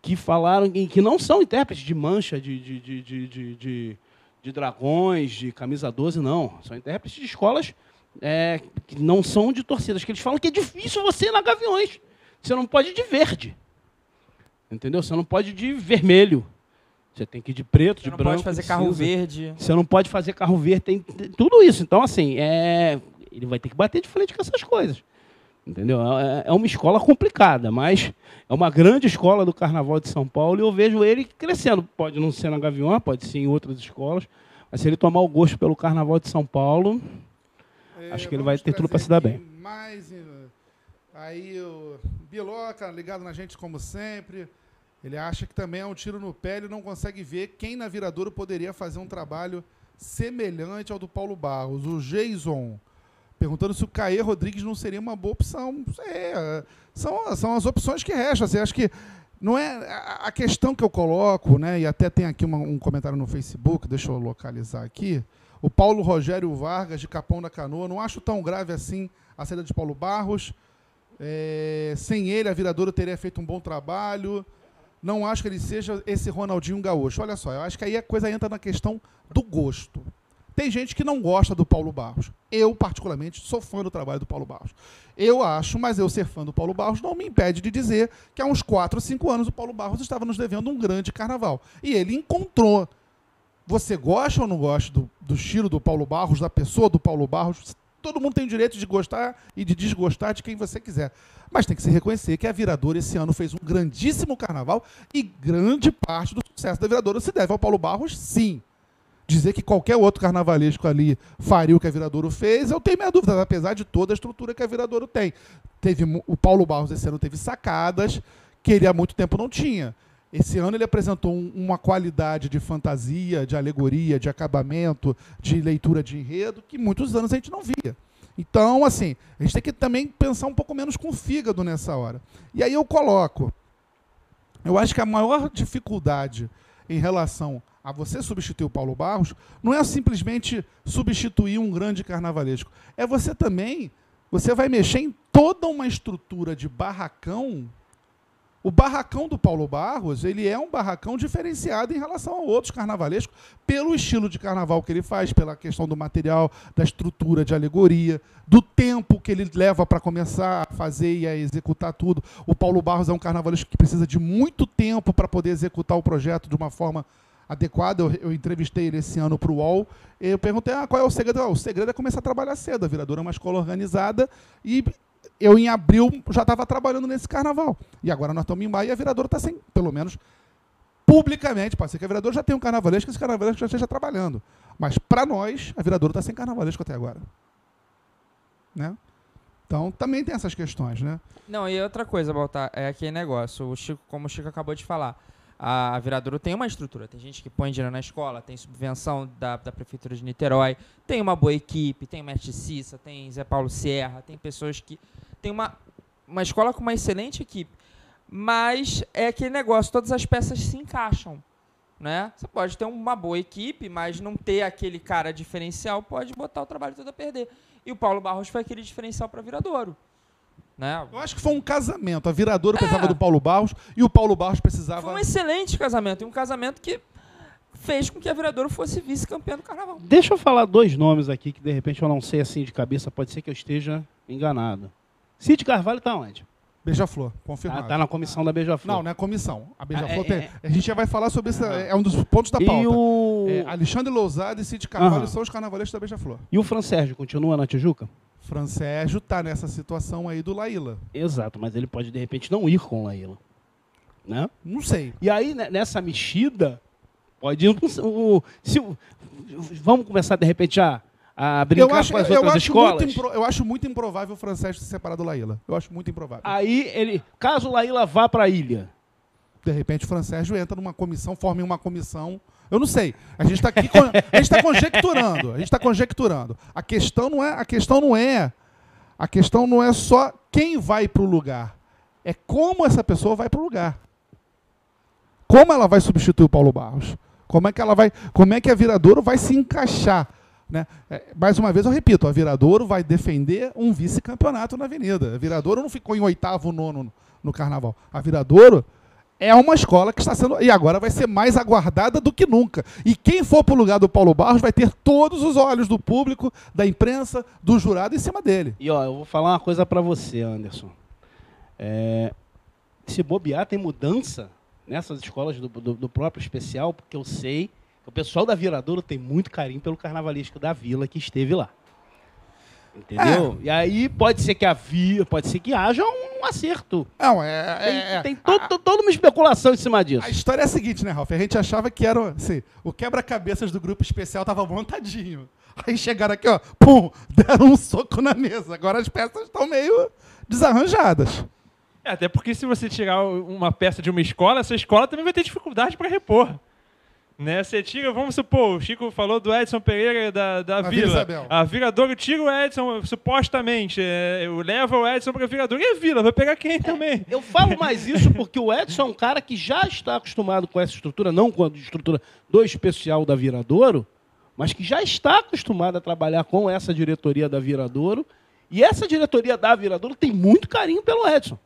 que falaram que, que não são intérpretes de mancha, de, de, de, de, de, dragões, de camisa 12, não. São intérpretes de escolas é, que não são de torcidas, que eles falam que é difícil você ir na Gaviões. Você não pode ir de verde. Entendeu? Você não pode ir de vermelho. Você tem que ir de preto, Você de não branco. pode fazer carro cinza. verde. Você não pode fazer carro verde, tem, tem tudo isso. Então, assim, é, ele vai ter que bater de frente com essas coisas. Entendeu? É, é uma escola complicada, mas é uma grande escola do Carnaval de São Paulo e eu vejo ele crescendo. Pode não ser na Gavião, pode ser em outras escolas, mas se ele tomar o gosto pelo Carnaval de São Paulo, Acho que ele vai ter tudo trazer se dar bem. Mais, aí o Biloca, ligado na gente como sempre. Ele acha que também é um tiro no pé, ele não consegue ver quem na Viradouro poderia fazer um trabalho semelhante ao do Paulo Barros. O Jason perguntando se o Caê Rodrigues não seria uma boa opção. Eh, são, são as opções que restam. Assim, acho que não é a, questão que eu coloco, né? E até tem aqui uma- um comentário no Facebook, deixa eu localizar aqui. O Paulo Rogério Vargas, de Capão da Canoa, não acho tão grave assim a saída de Paulo Barros. É, sem ele, a Viradouro teria feito um bom trabalho. Não acho que ele seja esse Ronaldinho Gaúcho. Olha só, eu acho que aí a coisa entra na questão do gosto. Tem gente que não gosta do Paulo Barros. Eu, particularmente, sou fã do trabalho do Paulo Barros. Eu acho, mas eu ser fã do Paulo Barros não me impede de dizer que há uns 4 ou 5 anos o Paulo Barros estava nos devendo um grande carnaval. E ele encontrou. Você gosta ou não gosta do, do estilo do Paulo Barros, da pessoa do Paulo Barros? Todo mundo tem o direito de gostar e de desgostar de quem você quiser. Mas tem que se reconhecer que a Viradora esse ano fez um grandíssimo carnaval e grande parte do sucesso da Viradora se deve ao Paulo Barros, sim. Dizer que qualquer outro carnavalesco ali faria o que a Viradouro fez, eu tenho minha dúvida, apesar de toda a estrutura que a Viradouro tem. Teve, o Paulo Barros esse ano teve sacadas que ele há muito tempo não tinha. Esse ano ele apresentou um- uma qualidade de fantasia, de alegoria, de acabamento, de leitura de enredo, que muitos anos a gente não via. Então, assim, a gente tem que também pensar um pouco menos com o fígado nessa hora. E aí eu coloco. Eu acho que a maior dificuldade em relação a você substituir o Paulo Barros não é simplesmente substituir um grande carnavalesco. É você também. Você vai mexer em toda uma estrutura de barracão. O barracão do Paulo Barros, ele é um barracão diferenciado em relação a outros carnavalescos, pelo estilo de carnaval que ele faz, pela questão do material, da estrutura de alegoria, do tempo que ele leva para começar a fazer e a executar tudo. O Paulo Barros é um carnavalesco que precisa de muito tempo para poder executar o projeto de uma forma adequada. Eu, eu entrevistei ele esse ano para o UOL. Eu perguntei ah, qual é o segredo. Ah, o segredo é começar a trabalhar cedo. A Viradora é uma escola organizada e eu, em abril, já estava trabalhando nesse carnaval. E agora nós estamos em maio e a Viradora está sem, pelo menos publicamente, pode ser que a Viradora já tenha um carnavalesco e esse carnavalesco já esteja trabalhando. Mas, para nós, a Viradora está sem carnavalesco até agora. Né? Então, também tem essas questões, né? Não, e outra coisa, Baltar, é aquele negócio. O Chico, como o Chico acabou de falar, a Viradouro tem uma estrutura. Tem gente que põe dinheiro na escola, tem subvenção da, da Prefeitura de Niterói, tem uma boa equipe, tem Mestre Cissa, tem Zé Paulo Serra, tem pessoas que. Tem uma, uma escola com uma excelente equipe. Mas é aquele negócio, todas as peças se encaixam. Né? Você pode ter uma boa equipe, mas não ter aquele cara diferencial, pode botar o trabalho todo a perder. E o Paulo Barros foi aquele diferencial para Viradouro. Né? Eu acho que foi um casamento. A Viradora É. precisava do Paulo Barros e o Paulo Barros precisava. Foi um excelente casamento. E um casamento que fez com que a Viradouro fosse vice-campeã do carnaval. deixa eu falar dois nomes aqui que de repente eu não sei assim de cabeça, pode ser que eu esteja enganado. Cid Carvalho está onde? Beija-Flor, confirmado. tá na comissão da Beija-Flor. Não, não é comissão. A Beija-Flor Ah, é- tem. A gente já vai falar sobre isso. É um dos pontos da E pauta. o... É, Alexandre Lousada e Cid Carvalho são os carnavalescos da Beija-Flor. e o Fran Sérgio continua na Tijuca? Fran Sérgio tá nessa situação aí do Laíla. Exato, mas ele pode de repente não ir com Laíla. Né? Não sei. E aí, né, nessa mexida, Pode ir. O, se, vamos começar, de repente, a, a brincar Eu acho, com as eu, outras acho escolas? muito impro- eu acho muito improvável o Francesco se separar do Laíla. Eu acho muito improvável. Aí, ele, caso o Laíla vá para a ilha, De repente o Francesco entra numa comissão, forma uma comissão. Eu não sei. A gente está aqui con- a gente está conjecturando. A gente está conjecturando. A questão não é a questão não é a questão não é só quem vai para o lugar. É como essa pessoa vai para o lugar. Como ela vai substituir o Paulo Barros? Como é que ela vai? Como é que a Viradouro vai se encaixar? Né? É, mais uma vez eu repito, a Viradouro vai defender um vice-campeonato na Avenida. A Viradouro não ficou em oitavo, nono no, Carnaval. A Viradouro é uma escola que está sendo. E agora vai ser mais aguardada do que nunca. E quem for para o lugar do Paulo Barros vai ter todos os olhos do público, da imprensa, do jurado em cima dele. E ó, eu vou falar uma coisa pra você, Anderson. É, se bobear, tem mudança nessas escolas do, do- do próprio especial, porque eu sei o pessoal da Viradouro tem muito carinho pelo carnavalesco da vila que esteve lá. Entendeu? E aí pode ser que havia, pode ser que haja um acerto. Não, é. Tem, é- é- tem to- to- toda uma especulação em cima disso. A história é a seguinte, né, Ralf? A gente achava que era assim, o quebra-cabeças do grupo especial tava montadinho. Aí chegaram aqui, ó, pum, deram um soco na mesa. Agora as peças estão meio desarranjadas. É, até porque se você tirar uma peça de uma escola, essa escola também vai ter dificuldade para repor. Né? Você tira, vamos supor, o Chico falou do Edson Pereira da, da Vila. Isabel. A Viradouro tira o Edson, supostamente, é, leva o Edson para a Viradouro. E a Vila vai pegar quem também? Eu falo mais isso porque o Edson é um cara que já está acostumado com essa estrutura, não com a estrutura do especial da Viradouro, mas que já está acostumado a trabalhar com essa diretoria da Viradouro. E essa diretoria da Viradouro tem muito carinho pelo Edson.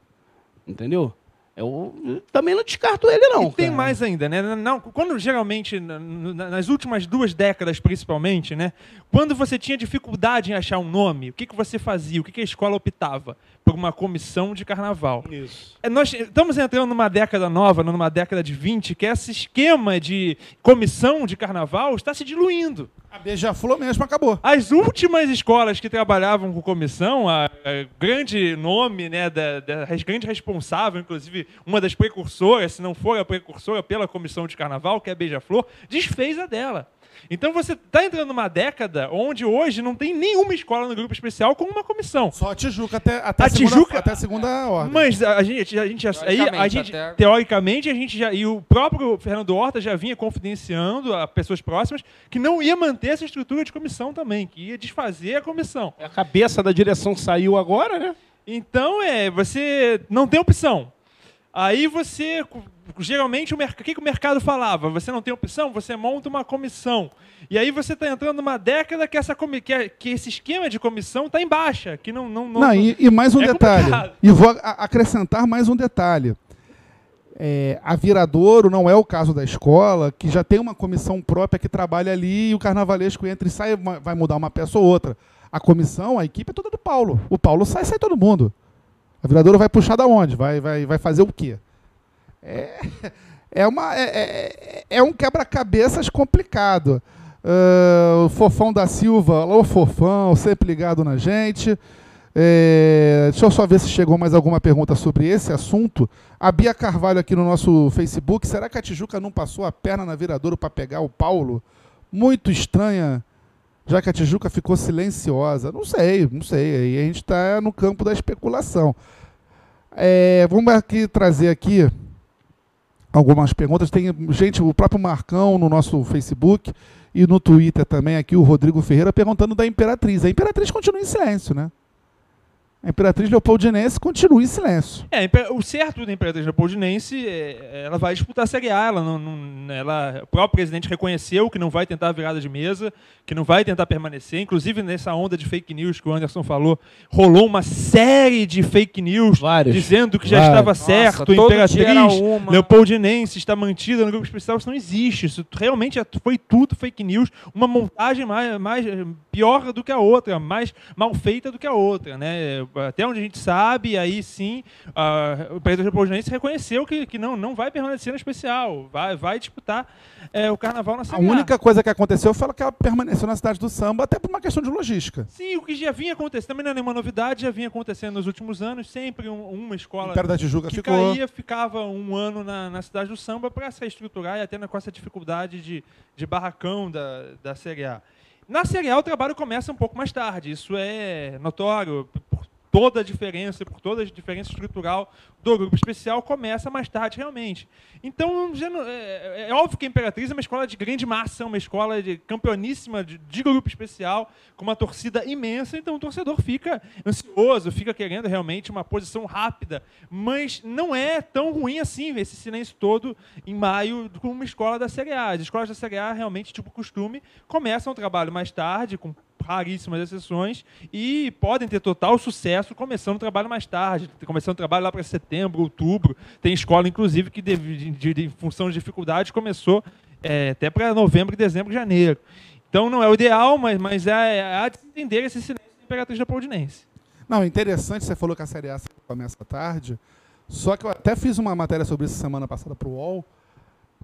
Entendeu? Eu, também não descarto ele, não. e tem cara. mais ainda, né? Não, quando geralmente, na- na- nas últimas duas décadas principalmente, né? Quando você tinha dificuldade em achar um nome, o que, que você fazia? O que, que a escola optava? Por uma comissão de carnaval. Isso. É, Nós estamos entrando numa década nova, numa década de 20, que esse esquema de comissão de carnaval está se diluindo. A Beija-Flor mesmo acabou. As últimas escolas que trabalhavam com comissão, a, a grande nome, né, da, da grande responsável, inclusive uma das precursoras, se não for a precursora pela comissão de carnaval, que é a Beija-Flor, desfez a dela. Então você está entrando numa década onde hoje não tem nenhuma escola no grupo especial com uma comissão. Só a Tijuca até, até, A segunda, Tijuca- até a segunda ordem. Mas a gente, a gente, já- aí, a Teoricamente, gente até- teoricamente, a gente já. E o próprio Fernando Horta já vinha confidenciando a pessoas próximas que não ia manter essa estrutura de comissão também, que ia desfazer a comissão. A cabeça da direção saiu agora, né? Então, é, você não tem opção. Aí você, geralmente, o, merc- o que, que o mercado falava? Você não tem opção, você monta uma comissão. E aí você está entrando numa década que, essa comi- que, é- que esse esquema de comissão está em baixa, que não... não, não, Não, e, e mais um É detalhe. complicado. E vou acrescentar mais um detalhe. É, a Viradouro não é o caso da escola, que já tem uma comissão própria que trabalha ali e o carnavalesco entra e sai, vai mudar uma peça ou outra. A comissão, a equipe é toda do Paulo. O Paulo sai, sai todo mundo. A Viradouro vai puxar da onde? Vai, vai, vai fazer o quê? É, é, uma, é, é, é um quebra-cabeças complicado. Ah, o Fofão da Silva, alô Fofão, sempre ligado na gente. É, deixa eu só ver se chegou mais alguma pergunta sobre esse assunto. A Bia Carvalho aqui no nosso Facebook. Será que a Tijuca não passou a perna na viradouro para pegar o Paulo? Muito estranha, já que a Tijuca ficou silenciosa. Não sei, não sei. Aí a gente está no campo da especulação. É, vamos aqui trazer aqui algumas perguntas. Tem gente, o próprio Marcão no nosso Facebook e no Twitter também, aqui o Rodrigo Ferreira perguntando da Imperatriz. A Imperatriz continua em silêncio, né? A Imperatriz Leopoldinense continua em silêncio. É, o certo da Imperatriz Leopoldinense, é, ela vai disputar a Série A. Ela não, não- ela, o próprio presidente reconheceu que não vai tentar a virada de mesa, que não vai tentar permanecer. Inclusive, nessa onda de fake news que o Anderson falou, rolou uma série de fake news Vários. dizendo que já Vários. estava Nossa, certo, a Imperatriz. Leopoldinense está mantida no grupo especial. Isso não existe. Isso realmente é- foi tudo fake news. Uma montagem mais, mais pior do que a outra, mais mal feita do que a outra. Né? Até onde a gente sabe, aí sim, uh, o Período Leopoldinense reconheceu que, que não, não vai permanecer no especial, vai, vai disputar é, o carnaval na A Série A. única coisa que aconteceu foi que ela permaneceu na cidade do samba, até por uma questão de logística. Sim, o que já vinha acontecendo, também não é nenhuma novidade, já vinha acontecendo nos últimos anos, sempre um- uma escola Império da Tijuca que ficou. caía, ficava um ano na, na cidade do samba para se reestruturar e até com essa dificuldade de, de barracão da, da Série A. Na Série A o trabalho começa um pouco mais tarde, isso é notório por toda a diferença, por toda a diferença estrutural do grupo especial, começa mais tarde realmente. Então, não- é, é óbvio que a Imperatriz é uma escola de grande massa, uma escola de campeoníssima de, de grupo especial, com uma torcida imensa, então o torcedor fica ansioso, fica querendo realmente uma posição rápida, mas não é tão ruim assim esse silêncio todo em maio com uma escola da Série A. As escolas da Série A realmente, tipo costume, começam o trabalho mais tarde, com raríssimas exceções, e podem ter total sucesso começando o trabalho mais tarde, começando o trabalho lá para setembro, outubro. Tem escola, inclusive, que, de, de- de- em função de dificuldades, começou é, até para novembro, dezembro, janeiro. Então não é o ideal, mas, mas é, é a de entender esse silêncio da Imperatriz Leopoldinense. Não, interessante, você falou que a Série A começa tarde. Só que eu até fiz uma matéria sobre isso semana passada para o UOL.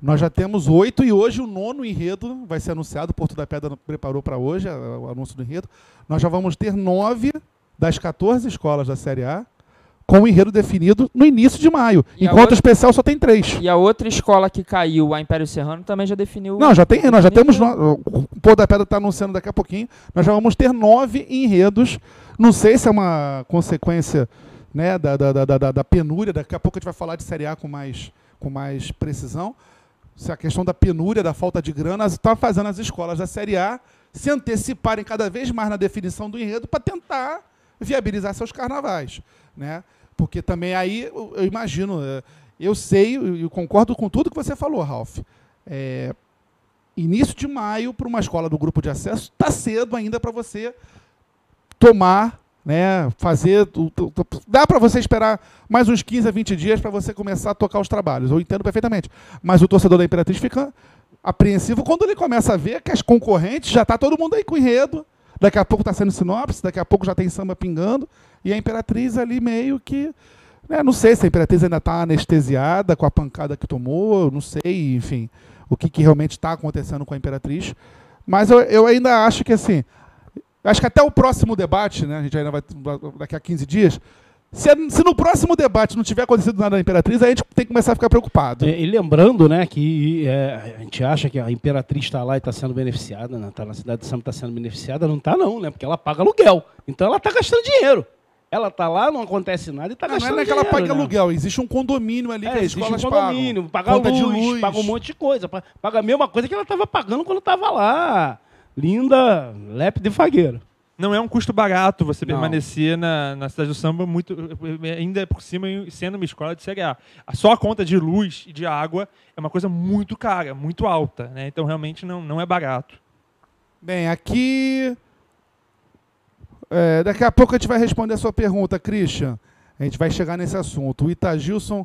Nós já temos oito e hoje o nono enredo vai ser anunciado. O Porto da Pedra preparou para hoje o anúncio do enredo. Nós já vamos ter nove das 14 escolas da Série A com o enredo definido no início de maio. E enquanto outra- o especial só tem três. E a outra escola que caiu, a Império Serrano, também já definiu. Não, já tem, nós já temos. no- O Porto da Pedra está anunciando daqui a pouquinho. Nós já vamos ter nove enredos. Não sei se é uma consequência né, da, da, da, da, da penúria. Daqui a pouco a gente vai falar de Série A com mais, com mais precisão. A questão da penúria, da falta de grana, está fazendo as escolas da Série A se anteciparem cada vez mais na definição do enredo para tentar viabilizar seus carnavais. Né? Porque também aí, eu, imagino, eh, eu sei, eu concordo com tudo que você falou, Ralph. É, início de maio para uma escola do grupo de acesso está cedo ainda para você tomar, né, fazer, dá para você esperar mais uns 15 a 20 dias para você começar a tocar os trabalhos. Eu entendo perfeitamente. Mas o torcedor da Imperatriz fica apreensivo quando ele começa a ver que as concorrentes já tá todo mundo aí com enredo. Daqui a pouco está sendo sinopse, daqui a pouco já tem samba pingando e a Imperatriz ali meio que né, não sei se a Imperatriz ainda está anestesiada com a pancada que tomou, não sei, enfim, o que, que realmente está acontecendo com a Imperatriz. Mas eu, eu ainda acho que assim, acho que até o próximo debate, né, a gente ainda vai daqui a 15 dias, se, se no próximo debate não tiver acontecido nada na Imperatriz, aí a gente tem que começar a ficar preocupado. E, e lembrando, né, que é, a gente acha que a Imperatriz está lá e está sendo beneficiada, né? Está na cidade de Samba está sendo beneficiada, não está não, né? Porque ela paga aluguel. Então ela está gastando dinheiro. Ela está lá, não acontece nada e está Não, não gastando é que ela dinheiro. paga né? aluguel, existe um condomínio ali que É, as existe um escolas condomínio, pagam. paga luz, luz. paga um monte de coisa. pa- Paga a mesma coisa que ela estava pagando quando estava lá. Linda, lépido e fagueiro. Não é um custo barato você Não. permanecer na, na cidade do samba, muito, ainda por cima sendo uma escola de Série A. A- Só a conta de luz e de água é uma coisa muito cara, muito alta. Né? Então realmente não, não é barato. Bem, aqui. É, daqui a pouco a gente vai responder a sua pergunta, Christian. A gente vai chegar nesse assunto. O Itagilson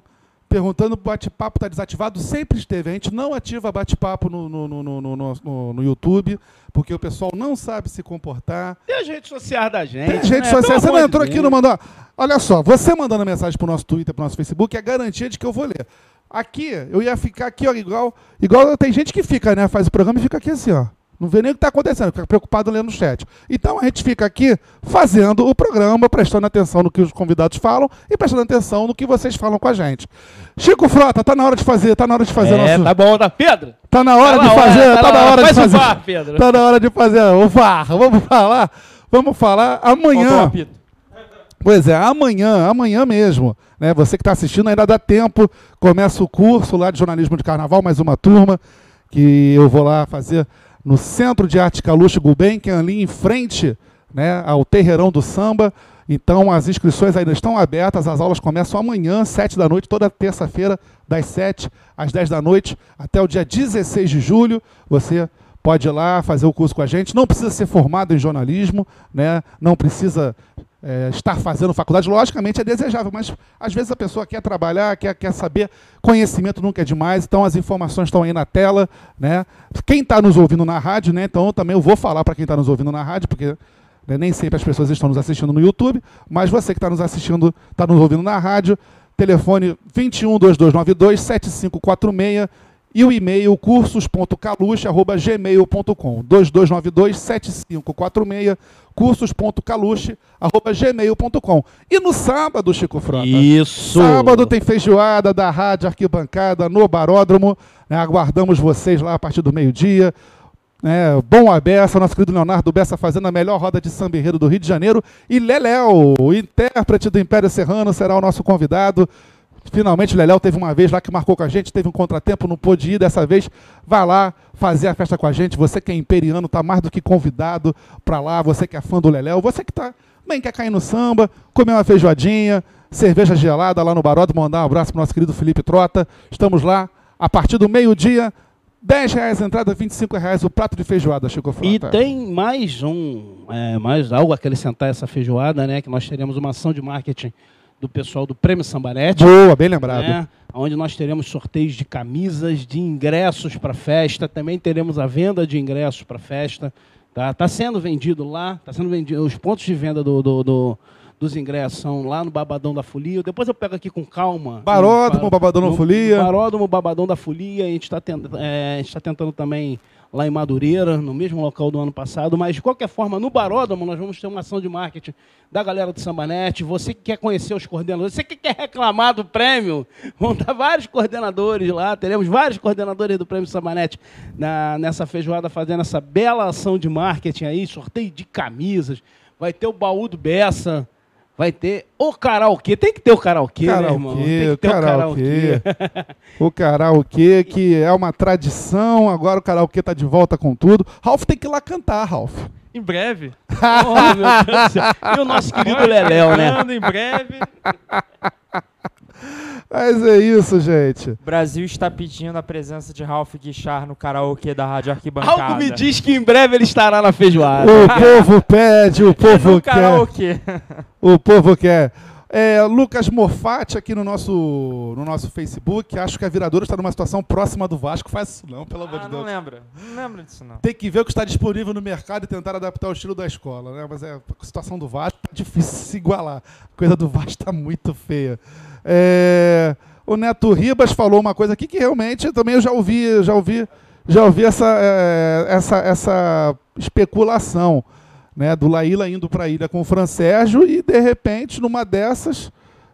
perguntando: o bate-papo está desativado? Sempre esteve. A gente não ativa bate-papo no, no, no, no, no, YouTube, porque o pessoal não sabe se comportar. Tem as redes sociais da gente. Tem redes né? sociais. Pelo Você não de entrou aqui Deus. não mandou. Olha só, você mandando mensagem pro nosso Twitter, pro nosso Facebook, é garantia de que eu vou ler. Aqui, eu ia ficar aqui, ó, igual. Igual tem gente que fica, né? Faz o programa e fica aqui assim, ó. Não vê nem o que está acontecendo, fica preocupado lendo o chat. Então a gente fica aqui fazendo o programa, prestando atenção no que os convidados falam e prestando atenção no que vocês falam com a gente. Chico Frota, tá na hora de fazer, tá na hora de fazer É, nosso. tá bom, tá? Pedro? Tá na hora Tá de hora, fazer, tá tá na hora. hora de fazer. VAR, Pedro. Tá na hora de fazer o VAR. Vamos falar, vamos falar amanhã. Pois é, amanhã, amanhã mesmo. Né? Você que está assistindo ainda dá tempo. Começa o curso lá de jornalismo de carnaval, mais uma turma, que eu vou lá fazer no Centro de Arte Caluxo Gulbenkian, ali em frente né, ao Terreirão do Samba. Então as inscrições ainda estão abertas, as aulas começam amanhã, 7 da noite, toda terça-feira, das 7 às 10 da noite, até o dia 16 de julho. Você pode ir lá fazer o curso com a gente. Não precisa ser formado em jornalismo, né? não precisa é, estar fazendo faculdade. Logicamente é desejável, mas às vezes a pessoa quer trabalhar, quer, quer saber. Conhecimento nunca é demais, então as informações estão aí na tela. Né? Quem está nos ouvindo na rádio, né? então também eu vou falar para quem está nos ouvindo na rádio, porque né? Nem sempre as pessoas estão nos assistindo no YouTube, mas você que está nos assistindo, está nos ouvindo na rádio, telefone 21 2292 7546 e o e-mail cursos.caluche.gmail.com 2292 7546 cursos.caluche.gmail.com E no sábado, Chico Frota? Isso. Sábado tem feijoada da Rádio Arquibancada no Baródromo. né? aguardamos vocês lá a partir do meio-dia. né? bom a nosso querido Leonardo Bessa fazendo a melhor roda de samba enredo do Rio de Janeiro. E Leléo, o intérprete do Império Serrano, será o nosso convidado. Finalmente o Leléo teve uma vez lá que marcou com a gente, teve um contratempo, não pôde ir dessa vez. Vai lá fazer a festa com a gente. Você que é imperiano, está mais do que convidado para lá. Você que é fã do Leléo, você que tá, também quer cair no samba, comer uma feijoadinha, cerveja gelada lá no Baródromo, mandar um abraço para nosso querido Felipe Trota. Estamos lá a partir do meio-dia. 10 reais a entrada, 25 reais o prato de feijoada, Chico Frota. E tem mais um, é, mais algo a acrescentar essa feijoada, né? Que nós teremos uma ação de marketing do pessoal do Prêmio Sambarete. Boa, bem lembrado. né? Onde nós teremos sorteios de camisas, de ingressos para festa. Também teremos a venda de ingressos para festa. Tá, tá sendo vendido lá, tá sendo vendido. Os pontos de venda do, do- do- dos ingressos são lá no Babadão da Folia. Depois eu pego aqui com calma. Baródromo, No- Babadão da Folia. no Baródromo, Babadão da Folia. A gente está tá tentando também lá em Madureira, no mesmo local do ano passado. Mas, de qualquer forma, no Baródromo nós vamos ter uma ação de marketing da galera do Sambanete. Você que quer conhecer os coordenadores, você que quer reclamar do prêmio, vão estar vários coordenadores lá. Teremos vários coordenadores do Prêmio Sambanete na, nessa feijoada fazendo essa bela ação de marketing aí, sorteio de camisas. Vai ter o baú do Bessa. Vai ter o karaokê. Tem que ter o karaokê, né, irmão? Tem Karaokê, que ter o karaokê. O karaokê, que é uma tradição, agora o karaokê tá de volta com tudo. Ralph tem que ir lá cantar, Ralph. Em breve. [laughs] Oh, meu Deus do céu. E o nosso querido Leléo, né? Em breve. Mas é isso, gente. O Brasil está pedindo a presença de Ralph Guichard no karaokê da Rádio Arquibancada. Algo me diz que em breve ele estará na feijoada. O [laughs] povo pede, o É povo no quer. karaokê. O povo quer. É, Lucas Morfatti aqui no nosso, no nosso Facebook. Acho que a Viradora está numa situação próxima do Vasco. Faz isso não, pelo amor Ah, de não Deus. lembra. Não lembro disso, não. Tem que ver o que está disponível no mercado e tentar adaptar o estilo da escola, né? Mas é, a situação do Vasco é difícil se igualar. A coisa do Vasco está muito feia. É, o Neto Ribas falou uma coisa aqui que realmente também eu já ouvi, já ouvi, já ouvi essa, é, essa, essa especulação, né? Do Laíla indo para a ilha com o Fran Sérgio e de repente numa dessas,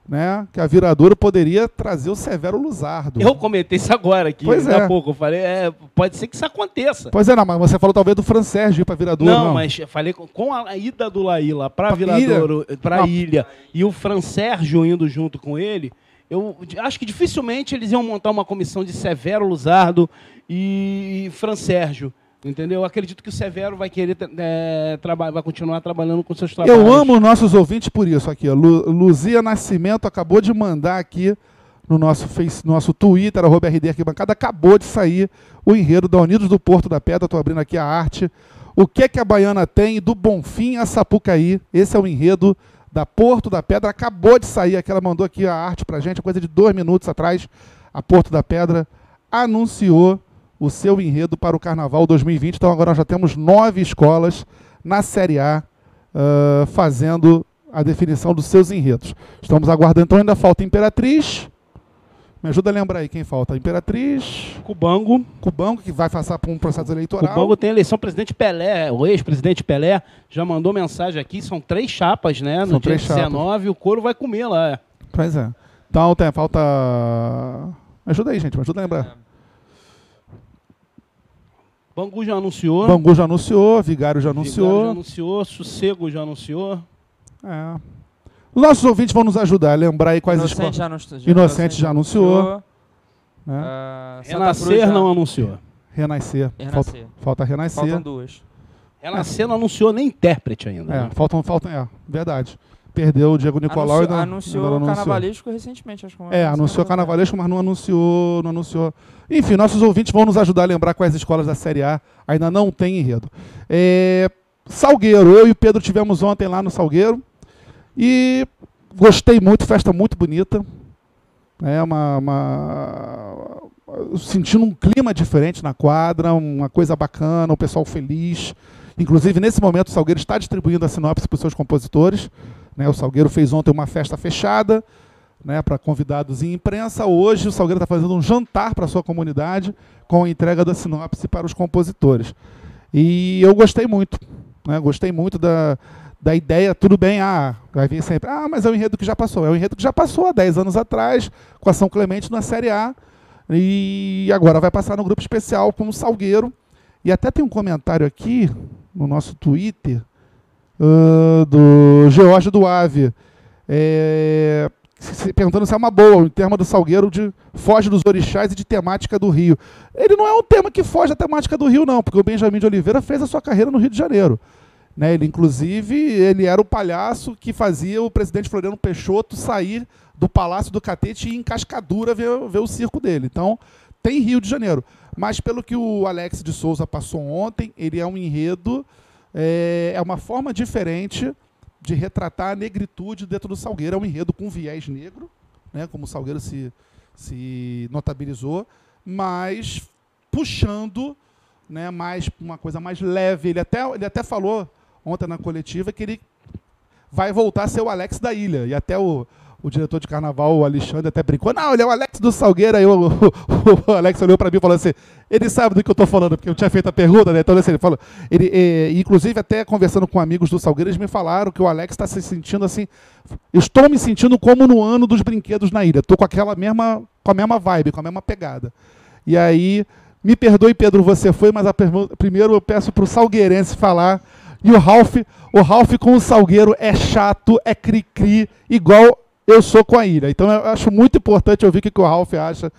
né? Que a viradora poderia trazer o Severo Luzardo. Eu comentei isso agora aqui, Pois há é. pouco. Eu falei, é, pode ser que isso aconteça. Pois é, não, mas você falou talvez do Fran Sérgio ir para viradora. Não, mas eu falei com, com a ida do Laíla para Pra Viradouro, para Não. ilha e o Fran Sérgio indo junto com ele, eu acho que dificilmente eles iam montar uma comissão de Severo Luzardo e Fran Sérgio. Entendeu? Eu acredito que o Severo vai querer é, vai continuar trabalhando com seus trabalhos. Eu amo nossos ouvintes por isso aqui. ó. Lu- Luzia Nascimento acabou de mandar aqui no nosso, face, nosso Twitter, arroba RD Arquibancada, acabou de sair o enredo da Unidos do Porto da Pedra. Estou abrindo aqui a arte. O que é que a Baiana tem do Bonfim a Sapucaí? Esse é o enredo da Porto da Pedra. Acabou de sair aqui, ela mandou aqui a arte pra gente, coisa de dois minutos atrás. A Porto da Pedra anunciou o seu enredo para o Carnaval 2020. Então agora nós já temos nove escolas na Série A ah, fazendo a definição dos seus enredos. Estamos aguardando, então ainda falta Imperatriz. Me ajuda a lembrar aí quem falta. Imperatriz, Cubango. Cubango, que vai passar por um processo eleitoral. Cubango tem eleição. O presidente Pelé, o ex-presidente Pelé, já mandou mensagem aqui. São três chapas, né? No São dia três chapas. 19, o couro vai comer lá. Pois é. Então tem, falta. Me ajuda aí, gente, me ajuda a lembrar. Bangu já anunciou. Bangu já anunciou, Vigário já Vigário anunciou. já anunciou. Sossego já anunciou. É. Os nossos ouvintes vão nos ajudar a lembrar aí quais Inocente escolas. já, anunci- Inocente já anunciou. Né? Ah, Santa Renascer já- não anunciou. Renascer. Falta, Renascer. falta Renascer. Faltam duas. Renascer não anunciou nem intérprete ainda. É, né? faltam, faltam, é, verdade. Perdeu o Diego Nicolau Anunciou, e não, anunciou não o anunciou. carnavalesco recentemente, acho que É, anunciou carnavalesco, mas não anunciou, não anunciou. Enfim, nossos ouvintes vão nos ajudar a lembrar quais escolas da Série A ainda não tem enredo. É, Salgueiro, eu e o Pedro tivemos ontem lá no Salgueiro e gostei muito, festa muito bonita. É uma, uma- sentindo um clima diferente na quadra, uma coisa bacana, o pessoal feliz. Inclusive, nesse momento, o Salgueiro está distribuindo a sinopse para os seus compositores. Né? O Salgueiro fez ontem uma festa fechada né, para convidados e imprensa. Hoje, o Salgueiro está fazendo um jantar para a sua comunidade com a entrega da sinopse para os compositores. E eu gostei muito. Né? Gostei muito da, da ideia. Tudo bem, ah, vai vir sempre. Ah, mas é um enredo que já passou. É um enredo que já passou há 10 anos atrás, com a São Clemente na Série A. E agora vai passar no grupo especial com o Salgueiro. E até tem um comentário aqui no nosso Twitter uh, do George do Ave. É, se perguntando se é uma boa, o tema do Salgueiro de foge dos orixás e de temática do Rio. Ele não é um tema que foge da temática do Rio, não, porque o Benjamin de Oliveira fez a sua carreira no Rio de Janeiro. Né? Ele, inclusive, ele era o palhaço que fazia o presidente Floriano Peixoto sair do Palácio do Catete e ir em Cascadura ver, ver o circo dele. Então, tem Rio de Janeiro. Mas pelo que o Alex de Souza passou ontem, ele é um enredo, é, é uma forma diferente de retratar a negritude dentro do Salgueiro. É um enredo com viés negro, né, como o Salgueiro se, se notabilizou, mas puxando né, mais uma coisa mais leve. Ele até, ele até falou ontem na coletiva que ele vai voltar a ser o Alex da ilha. E até o, o diretor de carnaval, o Alexandre, até brincou: não, ele é o Alex do Salgueiro. Aí o, o, [laughs] o Alex olhou para mim e falou assim: ele sabe do que eu estou falando, porque eu tinha feito a pergunta, né? Então, assim, ele falou. Ele, e, inclusive, até conversando com amigos do Salgueiro, eles me falaram que o Alex está se sentindo assim. Estou me sentindo como no ano dos brinquedos na ilha. Estou com aquela mesma, com a mesma vibe, com a mesma pegada. E aí, me perdoe, Pedro, você foi, mas primeiro eu peço para o Salgueirense falar. E o Ralph, o Ralph com o Salgueiro é chato, é cri-cri, igual eu sou com a ilha. Então eu acho muito importante ouvir o que, o Ralph acha.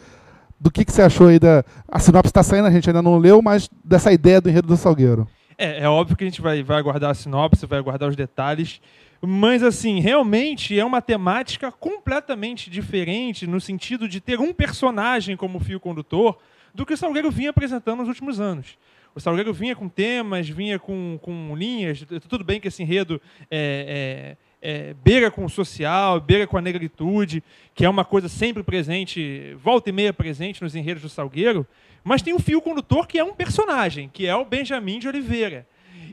Do que, que você achou aí da. A sinopse está saindo, a gente ainda não leu, mas dessa ideia do enredo do Salgueiro. É, é óbvio que a gente vai, vai aguardar a sinopse, vai aguardar os detalhes. Mas, assim, realmente é uma temática completamente diferente no sentido de ter um personagem como fio condutor do que o Salgueiro vinha apresentando nos últimos anos. O Salgueiro vinha com temas, vinha com, com linhas. Tudo bem que esse enredo é, é é, beira com o social, beira com a negritude, que é uma coisa sempre presente, volta e meia presente nos enredos do Salgueiro, mas tem um fio condutor que é um personagem, que é o Benjamin de Oliveira.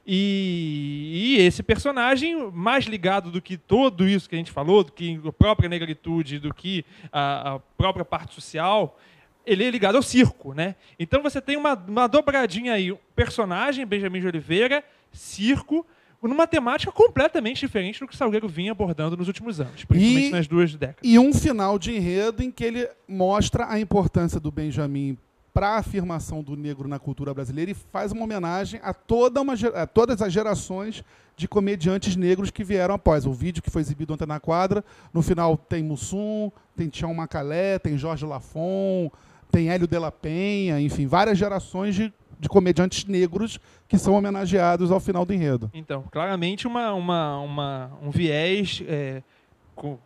E, e, esse personagem, mais ligado do que tudo isso que a gente falou, do que a própria negritude, do que a, a própria parte social, ele é ligado ao circo, né? Então você tem uma, uma dobradinha aí, personagem, Benjamin de Oliveira, circo, numa temática completamente diferente do que o Salgueiro vinha abordando nos últimos anos, principalmente e, nas duas décadas. E um final de enredo em que ele mostra a importância do Benjamin para a afirmação do negro na cultura brasileira e faz uma homenagem a, toda uma, a todas as gerações de comediantes negros que vieram após. O vídeo que foi exibido ontem na quadra, no final tem Mussum, tem Tião Macalé, tem Jorge Lafon, tem Hélio de la Penha, enfim, várias gerações de de comediantes negros que são homenageados ao final do enredo. Então, claramente uma, uma, uma um viés é,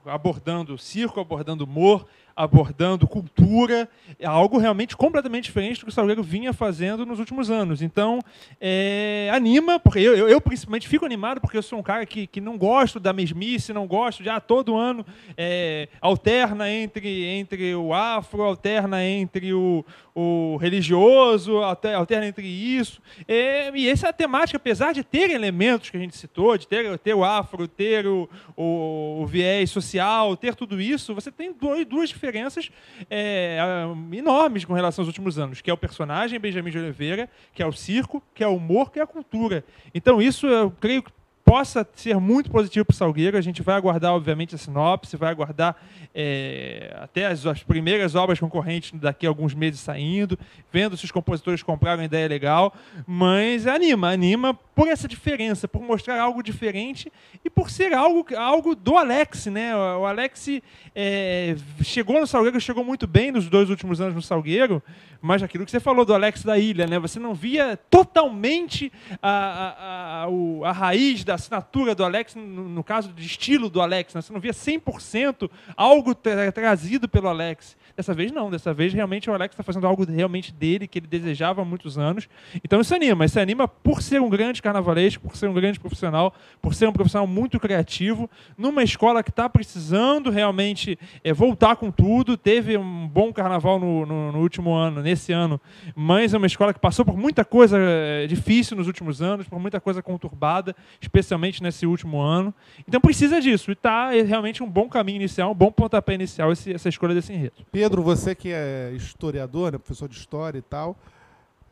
abordando circo, abordando humor, abordando cultura, é algo realmente completamente diferente do que o Salgueiro vinha fazendo nos últimos anos. Então, é, anima, porque eu, eu, eu, principalmente fico animado, porque eu sou um cara que, que não gosto da mesmice, não gosto de, ah, todo ano é, alterna entre, entre o afro, alterna entre o, o religioso, alterna entre isso. É, e essa é a temática, apesar de ter elementos que a gente citou, de ter, ter o afro, ter o, o, o viés social, ter tudo isso, você tem dois, duas diferenças é, enormes com relação aos últimos anos, que é o personagem Benjamin de Oliveira, que é o circo, que é o humor, que é a cultura. Então isso eu creio que possa ser muito positivo para o Salgueiro. A gente vai aguardar, obviamente, a sinopse, vai aguardar é, até as, as, primeiras obras concorrentes daqui a alguns meses saindo, vendo se os compositores compraram uma ideia legal. Mas anima, anima por essa diferença, por mostrar algo diferente e por ser algo, algo do Alex. Né? O Alex é, chegou no Salgueiro, chegou muito bem nos dois últimos anos no Salgueiro, mas aquilo que você falou do Alex da Ilha, né? você não via totalmente a, a, a, a raiz da assinatura do Alex, no, no caso de estilo do Alex, né? você não via 100% algo tra trazido pelo Alex. Dessa vez não, dessa vez realmente o Alex está fazendo algo realmente dele, que ele desejava há muitos anos. Então isso anima, isso anima por ser um grande carnavalesco, por ser um grande profissional, por ser um profissional muito criativo, numa escola que está precisando realmente é, voltar com tudo. Teve um bom carnaval no, no, no último ano, nesse ano. Mães é uma escola que passou por muita coisa eh, difícil nos últimos anos, por muita coisa conturbada, especialmente nesse último ano. Então precisa disso. E está realmente um bom caminho inicial, um bom pontapé inicial esse- essa escolha desse enredo. Pedro, você que é historiador, né, professor de história e tal,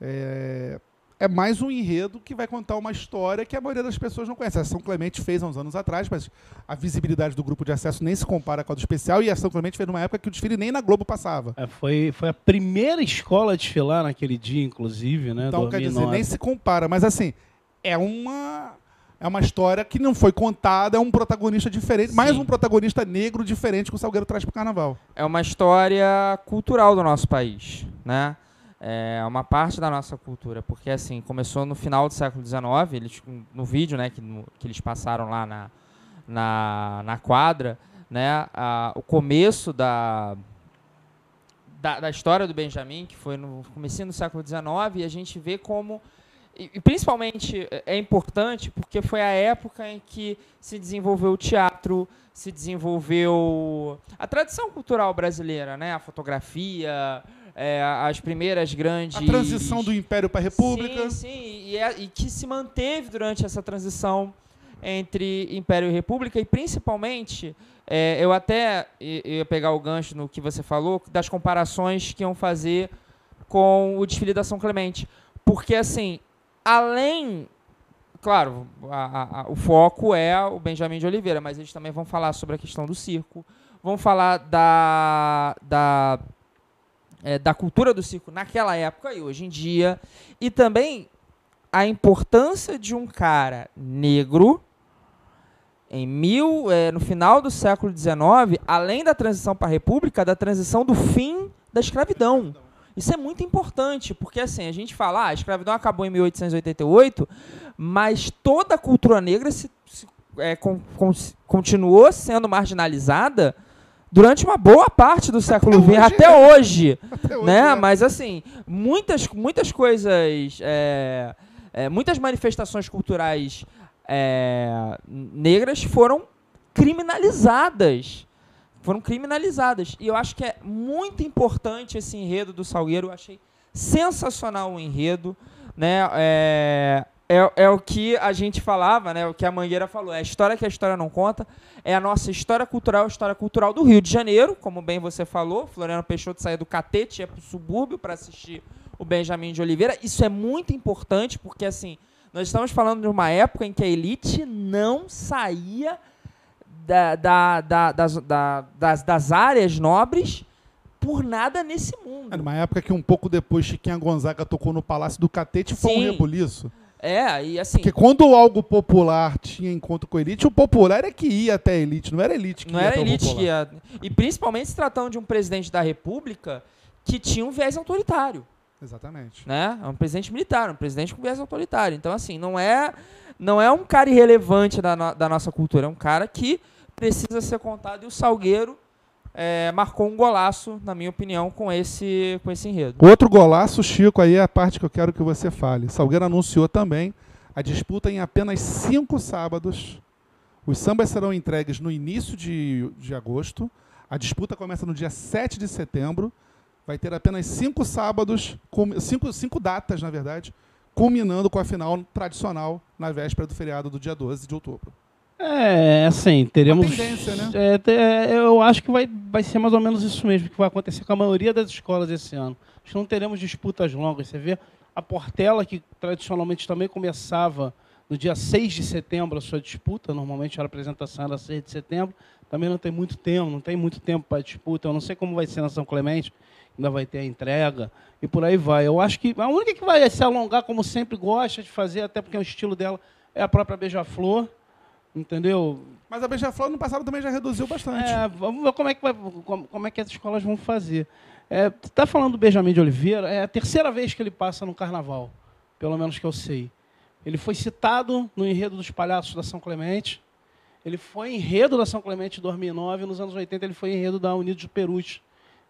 é, é mais um enredo que vai contar uma história que a maioria das pessoas não conhece. A São Clemente fez há uns anos atrás, mas a visibilidade do grupo de acesso nem se compara com a do especial, e a São Clemente fez numa época que o desfile nem na Globo passava. É, foi, foi a primeira escola a desfilar naquele dia, inclusive, né? Então, quer dizer, 2009. nem se compara. Mas assim, é uma. É uma história que não foi contada, é um protagonista diferente, mais Sim. um protagonista negro diferente que o Salgueiro traz pro carnaval. é uma história cultural do nosso país, né? É uma parte da nossa cultura, porque assim, começou no final do século XIX, eles, no vídeo, né, que, no- que eles passaram lá na, na, na quadra, né, a- o começo da, da, da história do Benjamin, que foi no comecinho do século XIX, e a gente vê como e, e principalmente é é importante porque foi a época em que se desenvolveu o teatro, se desenvolveu a tradição cultural brasileira, né? A fotografia, é, as primeiras grandes. A transição do Império para a República. Sim, sim, e, é- e que se manteve durante essa transição entre Império e República, e principalmente, é, eu até ia pegar o gancho no que você falou, das comparações que iam fazer com o desfile da São Clemente. Porque, assim, além. Claro, a- a- o foco é o Benjamin de Oliveira, mas eles também vão falar sobre a questão do circo, vão falar da, da, é, da cultura do circo naquela época e hoje em dia, e também a importância de um cara negro em mil, é, no final do século XIX, além da transição para a República, da transição do fim da escravidão. Isso é muito importante, porque assim, a gente fala, ah, a escravidão acabou em 1888, mas toda a cultura negra se, se- é, con- con- continuou sendo marginalizada durante uma boa parte do século XX, hoje até é. hoje Até hoje, né? é. Mas assim, muitas, muitas coisas, é, é, muitas manifestações culturais é, negras foram criminalizadas. Foram criminalizadas. E eu acho que é muito importante esse enredo do Salgueiro. Eu achei sensacional o enredo. Né? É, é, é o que a gente falava, né? o que a Mangueira falou. É a história que a história não conta. É a nossa história cultural, a história cultural do Rio de Janeiro, como bem você falou. Floriano Peixoto saía do Catete, ia para o subúrbio para assistir o Benjamin de Oliveira. Isso é muito importante, porque assim, nós estamos falando de uma época em que a elite não saía da, da- da- das, da- das, das áreas nobres por nada nesse mundo. Era uma época que um pouco depois Chiquinha Gonzaga tocou no Palácio do Catete foi um rebuliço. É, e assim, Porque quando algo popular tinha encontro com a elite, o popular é que ia até a elite, não era a elite que não ia era até o elite que ia. E principalmente se tratando de um presidente da República que tinha um viés autoritário. Exatamente. né? É um presidente militar, um presidente com viés autoritário. Então, assim, não é, não é um cara irrelevante da, no- da nossa cultura, é um cara que precisa ser contado. E o Salgueiro é, marcou um golaço, na minha opinião, com esse, com esse enredo. Outro golaço, Chico, aí é a parte que eu quero que você fale. Salgueiro anunciou também a disputa em apenas cinco sábados. Os sambas serão entregues no início de, de agosto. A disputa começa no dia 7 de setembro. Vai ter apenas cinco sábados, cinco, cinco datas, na verdade, culminando com a final tradicional na véspera do feriado do dia 12 de outubro. É, assim, teremos. Uma tendência, né? É, é, eu acho que vai, vai ser mais ou menos isso mesmo que vai acontecer com a maioria das escolas esse ano. Acho que não teremos disputas longas. Você vê a Portela, que tradicionalmente também começava no dia 6 de setembro a sua disputa, normalmente a apresentação era 6 de setembro, também não tem muito tempo, não tem muito tempo para disputa. Eu não sei como vai ser na São Clemente, ainda vai ter a entrega e por aí vai. Eu acho que a única que vai se alongar, como sempre gosta de fazer, até porque é o estilo dela, é a própria Beija-Flor. Entendeu? Mas a Beija-Flor no passado também já reduziu bastante. É, vamos ver como é que, vai, como, como é que as escolas vão fazer. É, tá falando do Benjamin de Oliveira, é a terceira vez que ele passa no carnaval, pelo menos que eu sei. Ele foi citado no enredo dos palhaços da São Clemente. Ele foi enredo da São Clemente em 2009. Nos anos 80 ele foi enredo da Unidos do Perus,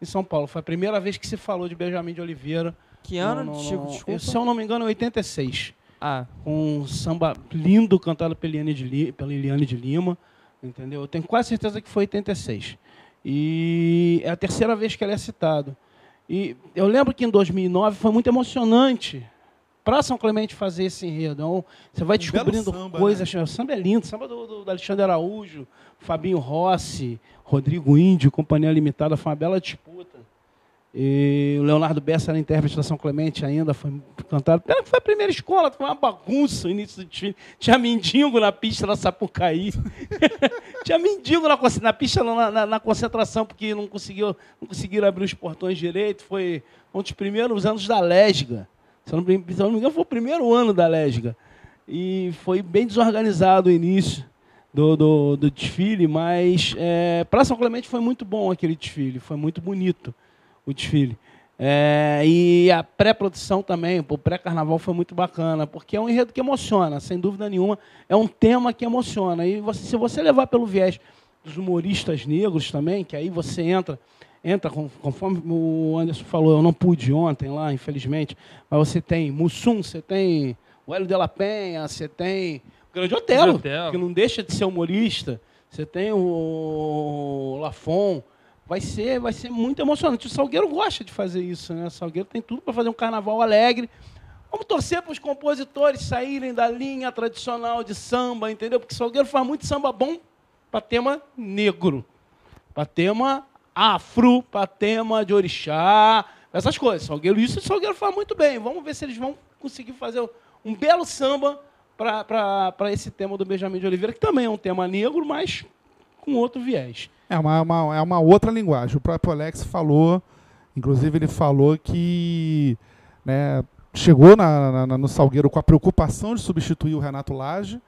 em São Paulo. Foi a primeira vez que se falou de Benjamin de Oliveira. Que ano, No- no- Chico? no- Desculpa. Se eu não me engano, é 86 Ah, com um samba lindo cantado pela Eliane de, pela Eliane de Lima, entendeu? Eu tenho quase certeza que foi 86. E é a terceira vez que ele é citado. E eu lembro que em 2009 foi muito emocionante para São Clemente fazer esse enredo. Então, você vai Um descobrindo samba, coisas. O samba é lindo. Samba do, do, do Alexandre Araújo, Fabinho Rossi, Rodrigo Índio, Companhia Limitada. Foi uma bela disputa. E o Leonardo Bessa era intérprete da São Clemente ainda, foi cantado. Pena que foi a primeira escola, foi uma bagunça o início do desfile. Tinha mendigo na pista da Sapucaí. [laughs] Tinha mendigo na, na pista, na, na- na concentração, porque não, conseguiu, não conseguiram abrir os portões direito. Foi um dos primeiros anos da Lesga. Se eu não, se eu não me engano, foi o primeiro ano da Lesga. E foi bem desorganizado o início do, do, do desfile, mas para São Clemente foi muito bom aquele desfile, foi muito bonito o desfile. É, e a pré-produção também, o pré-carnaval foi muito bacana, porque é um enredo que emociona, sem dúvida nenhuma, é um tema que emociona. E você- se você levar pelo viés dos humoristas negros também, que aí você entra, entra com- conforme o Anderson falou, eu não pude ontem lá, infelizmente, mas você tem Mussum, você tem o Hélio de la Penha, você tem o Grande Otelo. que não deixa de ser humorista, você tem o Lafon, vai ser, vai ser muito emocionante. O Salgueiro gosta de fazer isso, né? O Salgueiro tem tudo para fazer um carnaval alegre. Vamos torcer para os compositores saírem da linha tradicional de samba, entendeu? Porque o Salgueiro faz muito samba bom para tema negro, para tema afro, para tema de orixá, essas coisas. Salgueiro, isso o Salgueiro faz muito bem. Vamos ver se eles vão conseguir fazer um belo samba para esse tema do Benjamin de Oliveira, que também é um tema negro, mas com outro viés. É uma, uma- é uma outra linguagem. O próprio Alex falou, inclusive ele falou que né, chegou na- na- no Salgueiro com a preocupação de substituir o Renato Lage,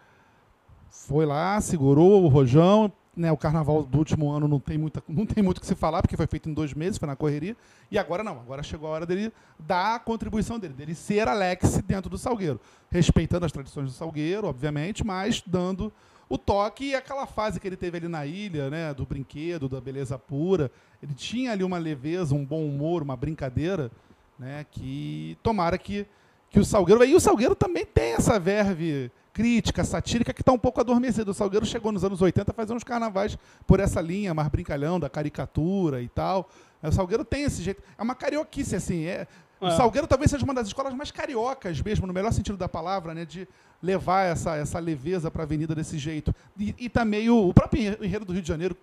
foi lá, segurou o rojão. Né, o carnaval do último ano não tem, muita, não tem muito o que se falar, porque foi feito em dois meses, foi na correria. E agora não, agora chegou a hora dele dar a contribuição dele, dele ser Alex dentro do Salgueiro. Respeitando as tradições do Salgueiro, obviamente, mas dando o toque e aquela fase que ele teve ali na ilha, né, do brinquedo, da beleza pura. Ele tinha ali uma leveza, um bom humor, uma brincadeira, né, que tomara que, que o Salgueiro... E o Salgueiro também tem essa verve crítica, satírica, que está um pouco adormecida. O Salgueiro chegou nos anos 80 a fazer uns carnavais por essa linha mais brincalhão, da caricatura e tal. O Salgueiro tem esse jeito. É uma carioquice, assim. É, o É. Salgueiro talvez seja uma das escolas mais cariocas mesmo, no melhor sentido da palavra, né? De levar essa, essa leveza para a avenida desse jeito. E, e também o, o próprio enre- enredo do Rio de Janeiro,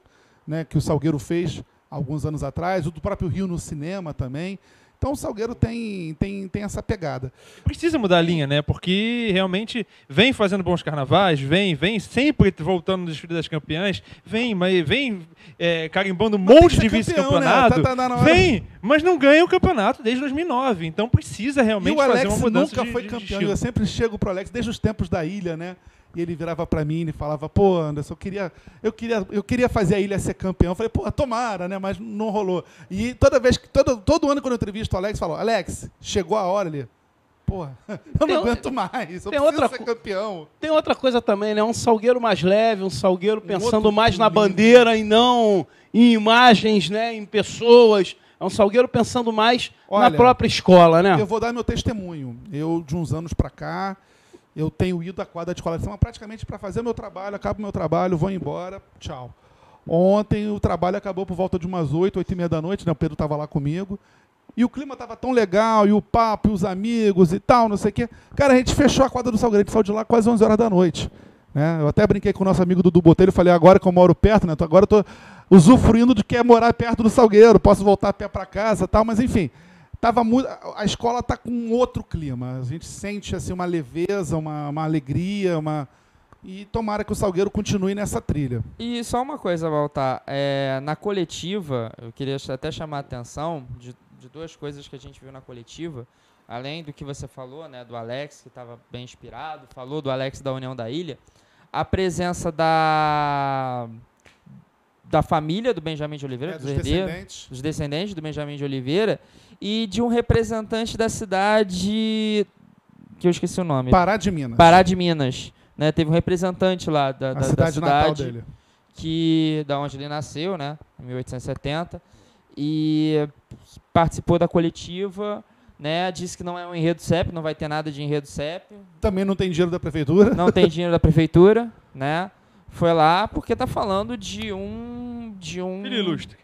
né? Que o Salgueiro fez alguns anos atrás, o do próprio Rio no cinema também. Então o Salgueiro tem, tem, tem essa pegada. Precisa mudar a linha, né? Porque realmente vem fazendo bons carnavais, vem, vem sempre voltando no desfile das campeãs, vem, mas vem é, carimbando um Mas monte de campeão, né? vice-campeonato. Tá- tá hora. Vem, mas não ganha o campeonato desde 2009. Então precisa realmente o fazer Alex uma mudança nunca de- foi de- de campeão. estilo. eu sempre chego pro Alex desde os tempos da ilha, né? E ele virava para mim e falava, pô, Anderson, eu queria, eu queria, eu queria fazer a ilha ser campeão. Eu falei, pô, tomara, né? Mas não rolou. E toda vez que, todo, todo ano quando eu entrevisto o Alex, falo, Alex, chegou a hora ali. Porra, [laughs] eu não aguento mais. Eu tem preciso outra ser campeão. Tem outra coisa também, né? Um salgueiro mais leve, um salgueiro pensando outro mais na bandeira e não em imagens, né? Em pessoas. É um salgueiro pensando mais Olha, na própria escola, né? Eu vou dar meu testemunho. Eu, de uns anos para cá, eu tenho ido à quadra de samba praticamente para fazer meu trabalho, acabo meu trabalho, vou embora, tchau. Ontem o trabalho acabou por volta de umas 8, 8 e meia da noite, né? O Pedro estava lá comigo. E o clima estava tão legal, e o papo, e os amigos e tal, não sei o quê. Cara, a gente fechou a quadra do Salgueiro, a gente saiu de lá quase 11 horas da noite. Né? Eu até brinquei com o nosso amigo Dudu Botelho, falei, agora que eu moro perto, né? Agora eu tô usufruindo de que é morar perto do Salgueiro, posso voltar a pé para casa tal, mas enfim, tava muito, a escola tá com outro clima. A gente sente assim uma leveza, uma, uma alegria, uma e tomara que o Salgueiro continue nessa trilha. E só uma coisa, Baltar. É, na coletiva, eu queria até chamar a atenção de, de duas coisas que a gente viu na coletiva. Além do que você falou, né, do Alex, que estava bem inspirado, falou do Alex da União da Ilha. A presença da, da família do Benjamin de Oliveira, É, dos dos herdeiros, descendentes. dos descendentes do Benjamin de Oliveira, e de um representante da cidade, que eu esqueci o nome, Pará de Minas. Pará de Minas. Né? Teve um representante lá da, a da, da cidade, natal cidade dele. que da onde ele nasceu, né, em 1870, e participou da coletiva, né, disse que não é um enredo CEP, não vai ter nada de enredo CEP, Também não tem dinheiro da prefeitura. não tem [laughs] dinheiro da prefeitura, né? Foi lá porque tá falando de um de um Filho ilustre.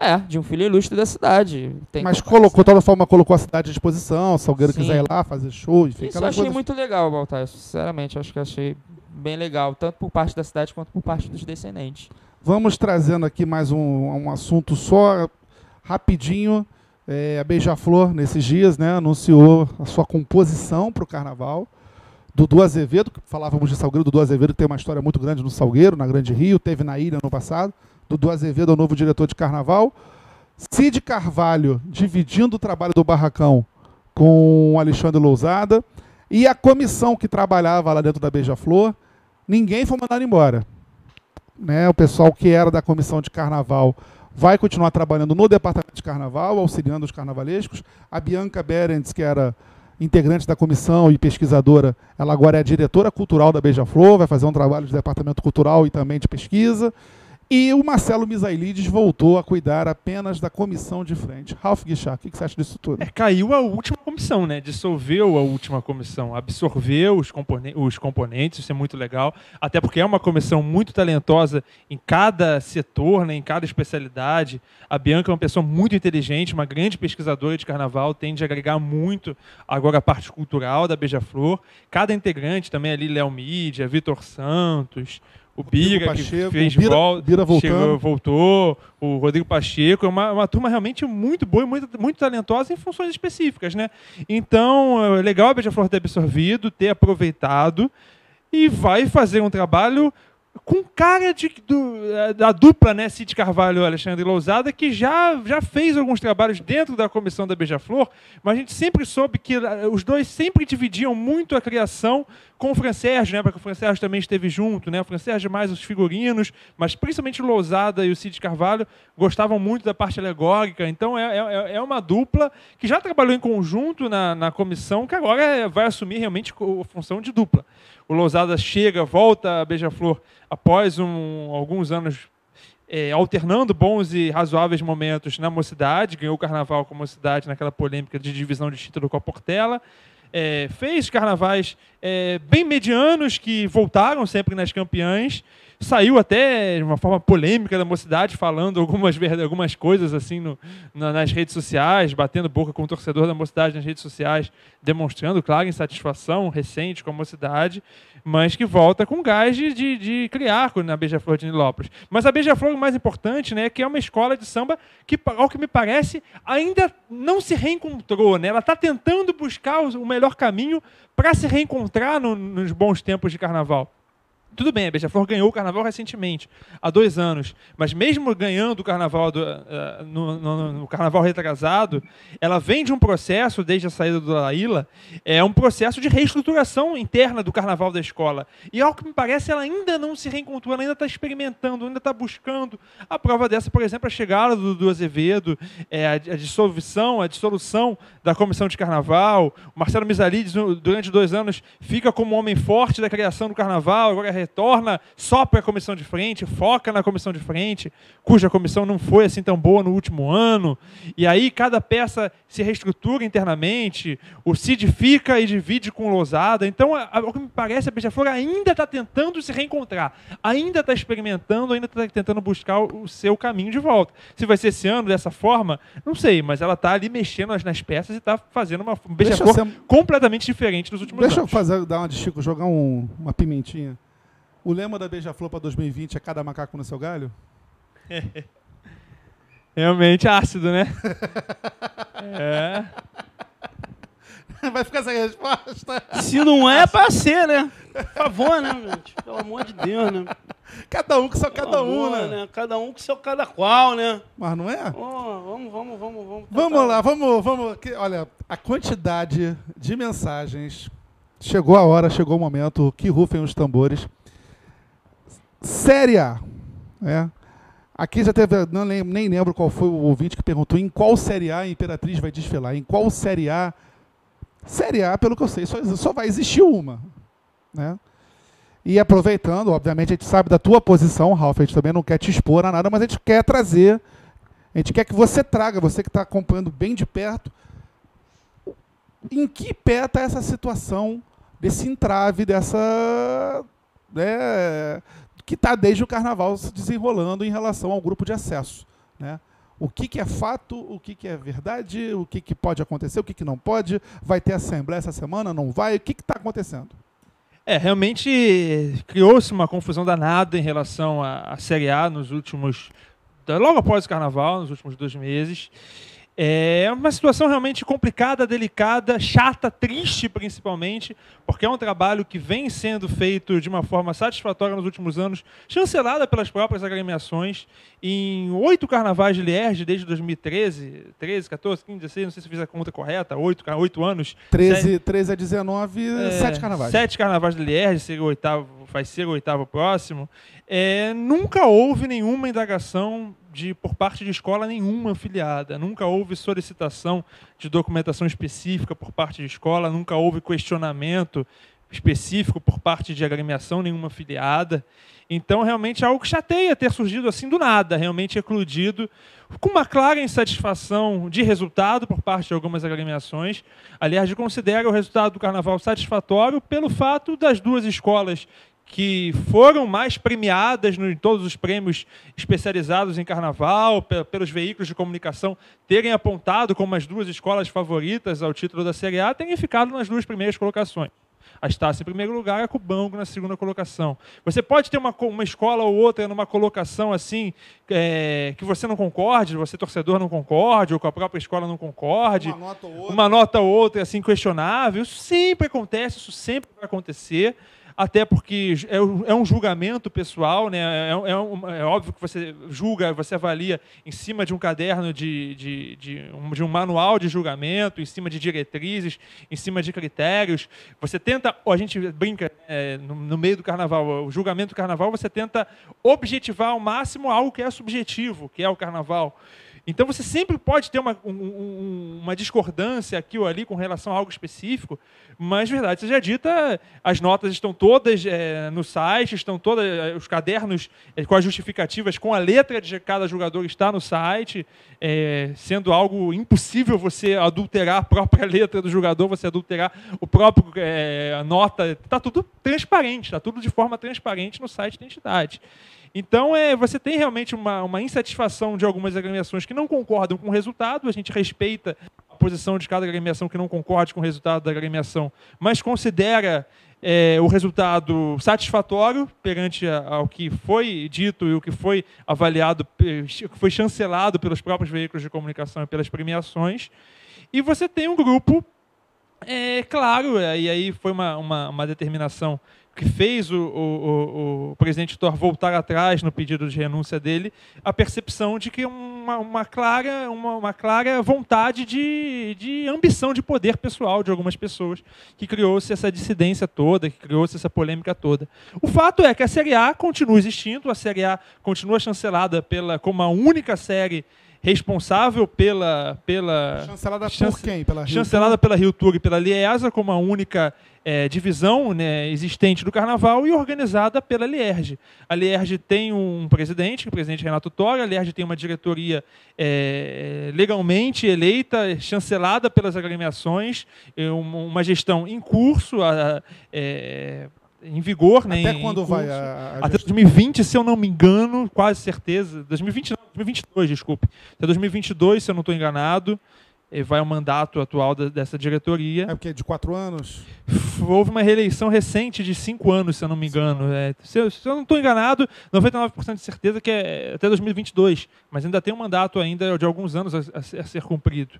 É, de um filho ilustre da cidade. Tem Mas colocou, de toda forma, colocou a cidade à disposição. Se Salgueiro Sim. quiser ir lá fazer show, enfim, Isso eu achei coisa. muito legal, Baltar. Sinceramente, acho que achei bem legal, tanto por parte da cidade quanto por parte dos descendentes. Vamos trazendo aqui mais um, um assunto só rapidinho. É, a Beija-Flor, nesses dias, né, anunciou a sua composição para o carnaval. Dudu Azevedo, falávamos de Salgueiro, Dudu Azevedo tem uma história muito grande no Salgueiro, na Grande Rio, teve na ilha no passado. Dudu Azevedo é novo diretor de carnaval. Cid Carvalho dividindo o trabalho do Barracão com Alexandre Lousada. E a comissão que trabalhava lá dentro da Beija-Flor, ninguém foi mandado embora né, o pessoal que era da comissão de carnaval vai continuar trabalhando no departamento de carnaval, auxiliando os carnavalescos. A Bianca Berends, que era integrante da comissão e pesquisadora, ela agora é diretora cultural da Beija-Flor, vai fazer um trabalho de departamento cultural e também de pesquisa. E o Marcelo Misailides voltou a cuidar apenas da comissão de frente. Ralf Guichard, o que você acha disso tudo? É, caiu a última comissão, né? Dissolveu a última comissão, absorveu os, compone- os componentes, isso é muito legal. Até porque é uma comissão muito talentosa em cada setor, né? em cada especialidade. A Bianca é uma pessoa muito inteligente, uma grande pesquisadora de carnaval, tende a agregar muito agora a parte cultural da Beija-Flor. Cada integrante também ali, Léo Mídia, Vitor Santos, o Bira, Pacheco, que fez o Bira- vol- Bira chegou- voltou, o Rodrigo Pacheco, é uma, uma turma realmente muito boa e muito, muito talentosa em funções específicas, né? Então, é legal a Beija-Flor ter absorvido, ter aproveitado e vai fazer um trabalho com cara de, do- eh, da dupla, né, Cid Carvalho e Alexandre Lousada, que já, já fez alguns trabalhos dentro da comissão da Beija-Flor, mas a gente sempre soube que eh, os dois sempre dividiam muito a criação com o Fran Sérgio, né, porque o Fran Sérgio também esteve junto, né, o Fran Sérgio mais os figurinos, mas principalmente o Lousada e o Cid Carvalho gostavam muito da parte alegórica, então é, é, é uma dupla que já trabalhou em conjunto na, na comissão, que agora é- vai assumir realmente a função de dupla. O Lousada chega, volta a Beija-Flor após um- alguns anos é, alternando bons e razoáveis momentos na mocidade, ganhou o carnaval com a mocidade naquela polêmica de divisão de título com a Portela. É, fez carnavais é, bem medianos que voltaram sempre nas campeãs. Saiu até de uma forma polêmica da mocidade, falando algumas, algumas coisas assim no- na- nas redes sociais, batendo boca com o torcedor da mocidade nas redes sociais, demonstrando, claro, insatisfação recente com a mocidade, mas que volta com gás de, de, de criar na Beija-Flor de Nilópolis. Mas a Beija-Flor, o mais importante, né, é que é uma escola de samba que, ao que me parece, ainda não se reencontrou. Né? Ela está tentando buscar o melhor caminho para se reencontrar no- nos bons tempos de carnaval. Tudo bem, a Beija-Flor ganhou o carnaval recentemente, há dois anos. Mas mesmo ganhando o carnaval do, eh, no, no- no carnaval retrasado, ela vem de um processo, desde a saída do Laíla, é um processo de reestruturação interna do carnaval da escola. E ao que me parece, ela ainda não se reencontrou, ela ainda está experimentando, ainda está buscando. A prova dessa, por exemplo, é a chegada do, do Azevedo, é, a, a dissolução, a dissolução da comissão de carnaval. O Marcelo Misalides, no- durante dois anos, fica como homem forte da criação do carnaval, agora retorna só para a comissão de frente, foca na comissão de frente, cuja comissão não foi assim tão boa no último ano. E aí cada peça se reestrutura internamente, o Cid fica e divide com o Lousada. Então, o que me parece, a Beija-Flor ainda está tentando se reencontrar, ainda está experimentando, ainda está tentando buscar o seu caminho de volta. Se vai ser esse ano dessa forma, não sei, mas ela está ali mexendo nas, peças e está fazendo uma Deixa eu Beija-Flor ser- completamente diferente dos últimos Deixa eu anos. fazer, dar uma de Chico, jogar um- uma pimentinha. O lema da Beija-Flor para 2020 é cada macaco no seu galho? [laughs] Realmente ácido, né? [laughs] é. Vai ficar essa resposta. Se não é, é pra ser, né? Por favor, né, gente? Pelo amor de Deus, né? Cada um com seu cada Pelo um, amor, né? Cada um com seu cada qual, né? Mas não é? Ó, vamos, vamos, vamos, vamos. Vamos lá, vamos, vamos. que- olha, a quantidade de mensagens. Chegou a hora, chegou o momento. Que rufem os tambores. Série A. né? Aqui já teve, não lem- nem lembro qual foi o ouvinte que perguntou em qual Série A a Imperatriz vai desfilar. Em qual Série A? Série A, pelo que eu sei, só, só vai existir uma. Né? E aproveitando, obviamente, a gente sabe da tua posição, Ralf, a gente também não quer te expor a nada, mas a gente quer trazer, a gente quer que você traga, você que está acompanhando bem de perto, em que pé está essa situação desse entrave, dessa. Né, que está desde o carnaval se desenrolando em relação ao grupo de acesso. Né? O que, que é fato, o que, que é verdade, o que, que pode acontecer, o que, que não pode. Vai ter assembleia essa semana, não vai? O que está acontecendo? É, realmente criou-se uma confusão danada em relação à, à Série A nos últimos. logo após o carnaval, nos últimos dois meses. É uma situação realmente complicada, delicada, chata, triste principalmente, porque é um trabalho que vem sendo feito de uma forma satisfatória nos últimos anos, chancelada pelas próprias agremiações. Em oito carnavais de Lierge, desde 2013, 13, 14, 15, 16, não sei se fiz a conta correta, oito, oito anos. 13, 13 a 19, É, sete carnavais. Sete carnavais de Lierge, seria o oitavo, vai ser o oitavo próximo. É, nunca houve nenhuma indagação de, por parte de escola nenhuma afiliada. Nunca houve solicitação de documentação específica por parte de escola, nunca houve questionamento específico por parte de agremiação nenhuma afiliada. Então, realmente, é algo que chateia ter surgido assim do nada, realmente eclodido, com uma clara insatisfação de resultado por parte de algumas agremiações. Aliás, considera o resultado do carnaval satisfatório pelo fato das duas escolas que foram mais premiadas em todos os prêmios especializados em carnaval, pe- pelos veículos de comunicação terem apontado como as duas escolas favoritas ao título da Série A, terem ficado nas duas primeiras colocações. A Estácio em primeiro lugar a Cubango na segunda colocação. Você pode ter uma, uma escola ou outra numa colocação assim é, que você não concorde, você torcedor não concorde, ou com a própria escola não concorde Uma nota ou outra. uma nota ou outra assim questionável. Isso sempre acontece, isso sempre vai acontecer. Até porque é um é um julgamento pessoal, né? é, é um- é óbvio que você julga, você avalia em cima de um caderno de, de, de, um, de um manual de julgamento, em cima de diretrizes, em cima de critérios. Você tenta, a gente brinca é, no, no meio do carnaval, o julgamento do carnaval, você tenta objetivar ao máximo algo que é subjetivo, que é o carnaval. Então você sempre pode ter uma, um- um- uma discordância aqui ou ali com relação a algo específico, mas verdade seja dita, as notas estão todas eh, no site, estão todas eh, os cadernos eh, com as justificativas, com a letra de cada jogador está no site, eh, sendo algo impossível você adulterar a própria [laughs] letra do jogador, você adulterar o próprio a nota, está tudo transparente, está tudo de forma transparente no site da entidade. Então, é, você tem realmente uma, uma insatisfação de algumas agremiações que não concordam com o resultado, a gente respeita a posição de cada agremiação que não concorde com o resultado da agremiação, mas considera é, o resultado satisfatório perante a- ao que foi dito e o que foi avaliado, pe- que foi chancelado pelos próprios veículos de comunicação e pelas premiações. E você tem um grupo é claro, e aí foi uma, uma, uma determinação que fez o, o, o, o presidente Thor voltar atrás no pedido de renúncia dele, a percepção de que uma, uma, clara, uma, uma clara vontade de, de ambição de poder pessoal de algumas pessoas, que criou-se essa dissidência toda, que criou-se essa polêmica toda. O fato é que a Série A continua existindo, a Série A continua chancelada pela, como a única série responsável pela, pela Chancelada Chance- por quem? Pela Rio chancelada pela Rio Tour e pela Liesa como a única eh, divisão né, existente do Carnaval e organizada pela Lierge. A Lierge tem um presidente, o presidente Renato Tora, a Lierge tem uma diretoria eh, legalmente eleita, chancelada pelas agremiações, eh, uma, gestão em curso, a- eh, em vigor, né, Até quando vai a, a Até gestão? 2020, se eu não me engano, quase certeza. 2020 não, 2022, desculpe. Até 2022, se eu não estou enganado, eh, vai o mandato atual da- dessa diretoria. É porque de quatro anos? Houve uma reeleição recente de cinco anos, se eu não me engano. É, se, eu, se eu não estou enganado, 99% de certeza que é até 2022. Mas ainda tem um mandato ainda de alguns anos a, a ser- a ser cumprido.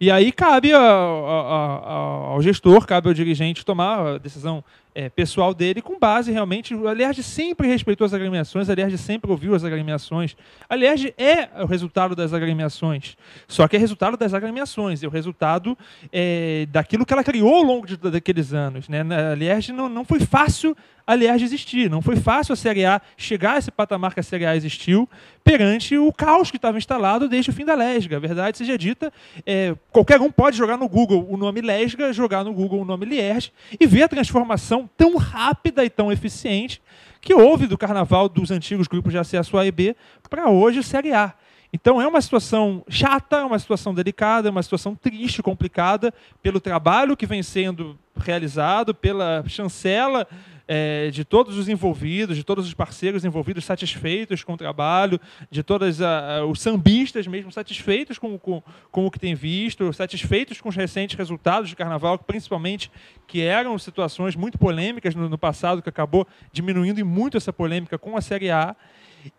E aí cabe a- a- a- ao gestor, cabe ao dirigente tomar a decisão eh, pessoal dele com base realmente. A Lerge sempre respeitou as agremiações, a Lerge sempre ouviu as agremiações. A Lerge é o resultado das agremiações. Só que é resultado das agremiações, é o resultado eh, daquilo que ela criou ao longo de, daqueles anos. Né? Na- A Lerge não, não foi fácil a Lerge existir, não foi fácil a Série A chegar a esse patamar que a Série A existiu perante o caos que estava instalado desde o fim da Lesga. A verdade seja dita, é, qualquer um pode jogar no Google o nome Lesga, jogar no Google o nome Lierge e ver a transformação tão rápida e tão eficiente que houve do carnaval dos antigos grupos de acesso A e B para hoje Série A. Então é uma situação chata, é uma situação delicada, é uma situação triste, complicada, pelo trabalho que vem sendo realizado, pela chancela é, de todos os envolvidos, de todos os parceiros envolvidos satisfeitos com o trabalho, de todos os sambistas mesmo satisfeitos com, com, com, o que tem visto, satisfeitos com os recentes resultados de carnaval, principalmente que eram situações muito polêmicas no, no passado, que acabou diminuindo e muito essa polêmica com a Série A.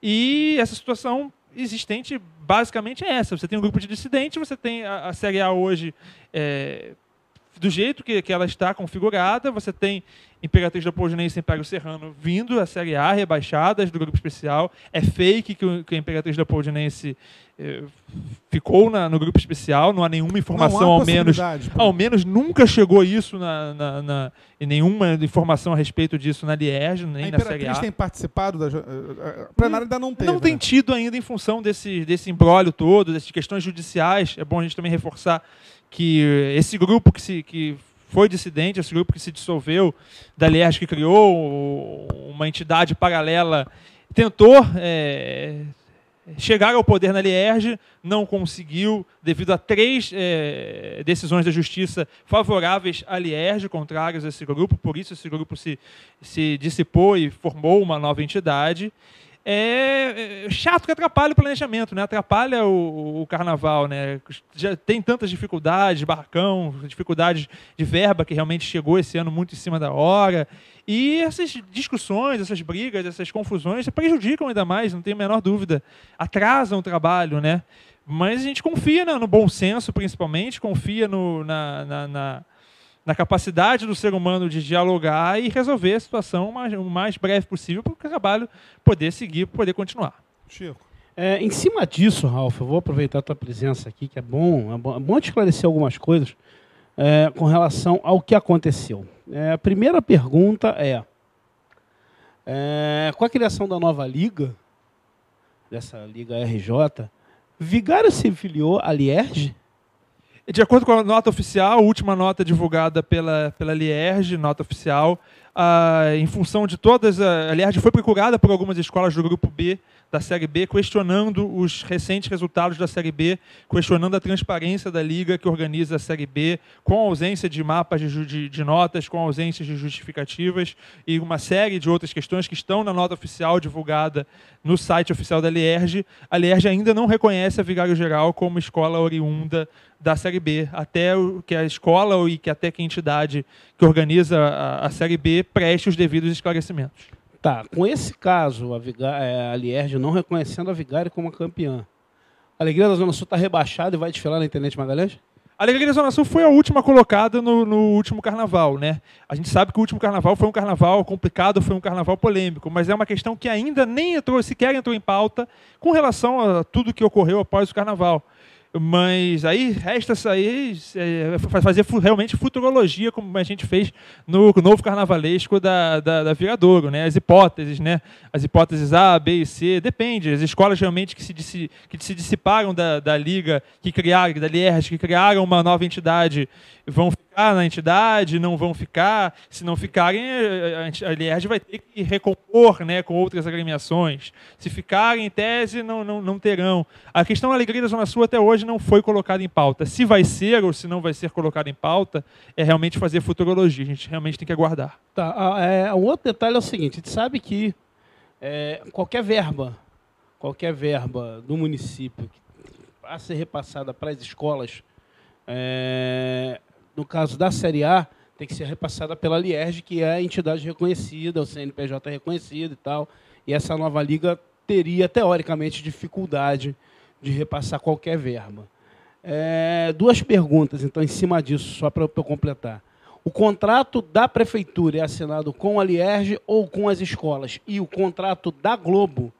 E essa situação existente basicamente é essa. Você tem um grupo de dissidentes, você tem a, a Série A hoje é, do jeito que, que ela está configurada, você tem Imperatriz da Leopoldinense e Império Serrano vindo a Série A, rebaixadas do grupo especial. É fake que, que a Imperatriz da Leopoldinense eh, ficou na, no grupo especial, não há nenhuma informação, há ao menos. pô. Ao menos nunca chegou isso na, na, na- e nenhuma informação a respeito disso na Lierge, A nem na Série A. tem participado da. jo- A a plenária ainda não teve. Não tem né? tido ainda em função desse, desse embrólio todo, dessas questões judiciais. É bom a gente também reforçar que esse grupo que, se, que foi dissidente, esse grupo que se dissolveu da Lierge, que criou uma entidade paralela, tentou é, chegar ao poder na Lierge, não conseguiu, devido a três é, decisões da justiça favoráveis à Lierge, contrárias a esse grupo, por isso esse grupo se, se dissipou e formou uma nova entidade. É, é chato que atrapalha o planejamento, né? atrapalha o, o carnaval. Né? Já tem tantas dificuldades, barcão, dificuldades de verba que realmente chegou esse ano muito em cima da hora. E essas discussões, essas brigas, essas confusões prejudicam ainda mais, não tenho a menor dúvida. Atrasam o trabalho, né? Mas a gente confia no bom senso, principalmente, confia no, na, na, na, na capacidade do ser humano de dialogar e resolver a situação o mais, o mais breve possível para o trabalho poder seguir, poder continuar. Chico. É, em cima disso, Ralf, eu vou aproveitar a tua presença aqui, que é bom, é bom, é bom te esclarecer algumas coisas é, com relação ao que aconteceu. É, a primeira pergunta é, é, com a criação da nova liga, dessa liga RJ, Vigário se filiou à Lierge? De acordo com a nota oficial, última nota divulgada pela, pela Lierge, nota oficial, ah, em função de todas. A, a Lierge foi procurada por algumas escolas do grupo B, da Série B, questionando os recentes resultados da Série B, questionando a transparência da liga que organiza a Série B, com ausência de mapas de, de, de notas, com ausência de justificativas e uma série de outras questões que estão na nota oficial divulgada no site oficial da Lierge. A Lierge ainda não reconhece a Vigário Geral como escola oriunda da Série B, até que a escola e que até que a entidade que organiza a, a Série B preste os devidos esclarecimentos. Tá, com esse caso, a, Viga- é, a Lierge não reconhecendo a Vigário como campeã, a Alegria da Zona Sul está rebaixada e vai desfilar na internet Magalhães? A Alegria da Zona Sul foi a última colocada no, no último carnaval, né? A gente sabe que o último carnaval foi um carnaval complicado, foi um carnaval polêmico, mas é uma questão que ainda nem entrou, sequer entrou em pauta com relação a tudo que ocorreu após o carnaval. Mas aí resta sair, é, fa- fazer realmente futurologia, como a gente fez no novo carnavalesco da, da, da Viradouro, né? As hipóteses, né? As hipóteses A, B e C, depende. As escolas realmente que se, que se dissiparam da, da liga, que criaram, da Lierge, que criaram uma nova entidade, vão ficar na entidade, não vão ficar. Se não ficarem, a, a enti- a Lierge vai ter que recompor né, com outras agremiações. Se ficarem, em tese, não, não, não terão. A questão da Alegria da Zona Sul até hoje não foi colocada em pauta. Se vai ser ou se não vai ser colocada em pauta, é realmente fazer futurologia. A gente realmente tem que aguardar. Tá, é, um outro detalhe é o seguinte, a gente sabe que é, qualquer verba, qualquer verba do município a ser repassada para as escolas, é, no caso da Série A, tem que ser repassada pela Lierge, que é a entidade reconhecida, o CNPJ é reconhecido e tal, e essa nova liga teria, teoricamente, dificuldade de repassar qualquer verba. É, duas perguntas, então, em cima disso, só para eu completar. O contrato da prefeitura é assinado com a Lierge ou com as escolas? E o contrato da Globo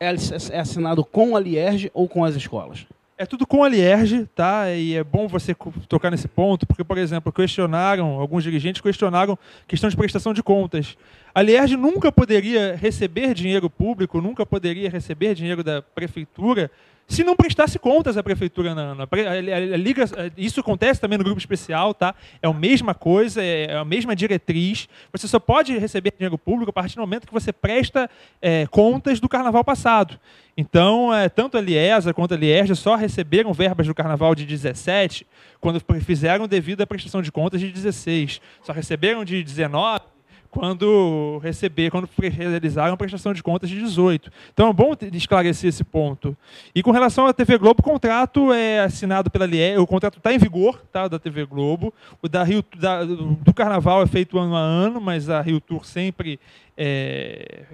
é é assinado com a Lierge ou com as escolas? É tudo com a Lierge, tá? E é bom você tocar nesse ponto, porque, por exemplo, questionaram, alguns dirigentes questionaram questão de prestação de contas. A Lierge nunca poderia receber dinheiro público, nunca poderia receber dinheiro da prefeitura se não prestasse contas à prefeitura. Na, na a, liga, isso acontece também no grupo especial, tá? É a mesma coisa, é a mesma diretriz. Você só pode receber dinheiro público a partir do momento que você presta é, contas do carnaval passado. Então, é, tanto a Liesa quanto a Lierge só receberam verbas do carnaval de 17 quando fizeram devido à prestação de contas de 16. Só receberam de 19 quando receber, quando realizaram a prestação de contas de 18. Então é bom esclarecer esse ponto. E com relação à TV Globo, o contrato é assinado pela Lier, o contrato está em vigor, tá, da TV Globo. O da Rio, da- do Carnaval é feito ano a ano, mas a Rio Tour sempre é,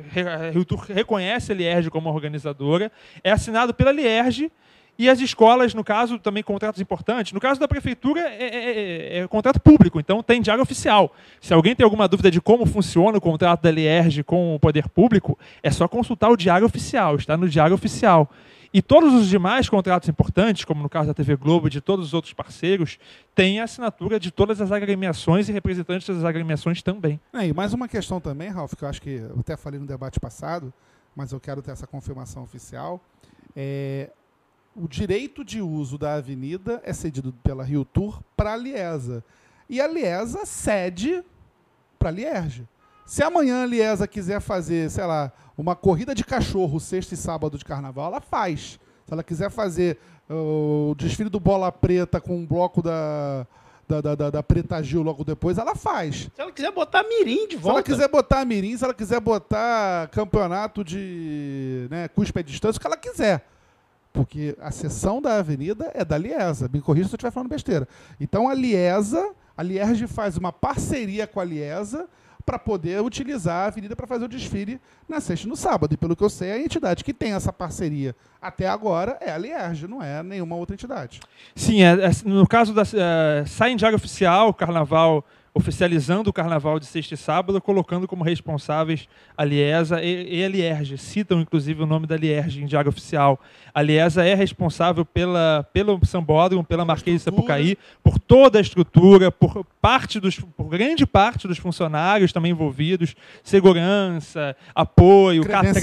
a Rio Tour reconhece a Lierge como organizadora. É assinado pela Lierge e as escolas, no caso, também contratos importantes. No caso da prefeitura, é, é- é- é contrato público, então tem diário oficial. Se alguém tem alguma dúvida de como funciona o contrato da Lierge com o poder público, é só consultar o diário oficial, está no diário oficial. E todos os demais contratos importantes, como no caso da TV Globo e de todos os outros parceiros, têm assinatura de todas as agremiações e representantes das agremiações também. É, e mais uma questão também, Ralf, que eu acho que eu até falei no debate passado, mas eu quero ter essa confirmação oficial. É, o direito de uso da avenida é cedido pela Rio Tour para a Liesa. E a Liesa cede para a Lierge. Se amanhã a Liesa quiser fazer, sei lá, uma corrida de cachorro sexta e sábado de carnaval, ela faz. Se ela quiser fazer uh, o desfile do Bola Preta com um bloco da, da, da, da- da Preta Gil logo depois, ela faz. Se ela quiser botar mirim de Se volta. ela quiser botar Mirim, se ela quiser botar campeonato de né, cuspe à distância, o que ela quiser. Porque a seção da avenida é da Liesa. Me corrija se eu estiver falando besteira. Então a Liesa, a Lierge faz uma parceria com a Liesa para poder utilizar a avenida para fazer o desfile na sexta e no sábado. E pelo que eu sei, a entidade que tem essa parceria até agora é a Lierge, não é nenhuma outra entidade. Sim, é- é- no caso da é, sai em diário oficial, carnaval oficializando o carnaval de sexta e sábado, colocando como responsáveis a Liesa e, e a Lierge. Citam, inclusive, o nome da Lierge em diário oficial. A Liesa é responsável pela, pelo Sambódromo, pela Marquês de. Sapucaí, por toda a estrutura, por parte dos, por grande parte dos funcionários também envolvidos, segurança, apoio, Credenciamento.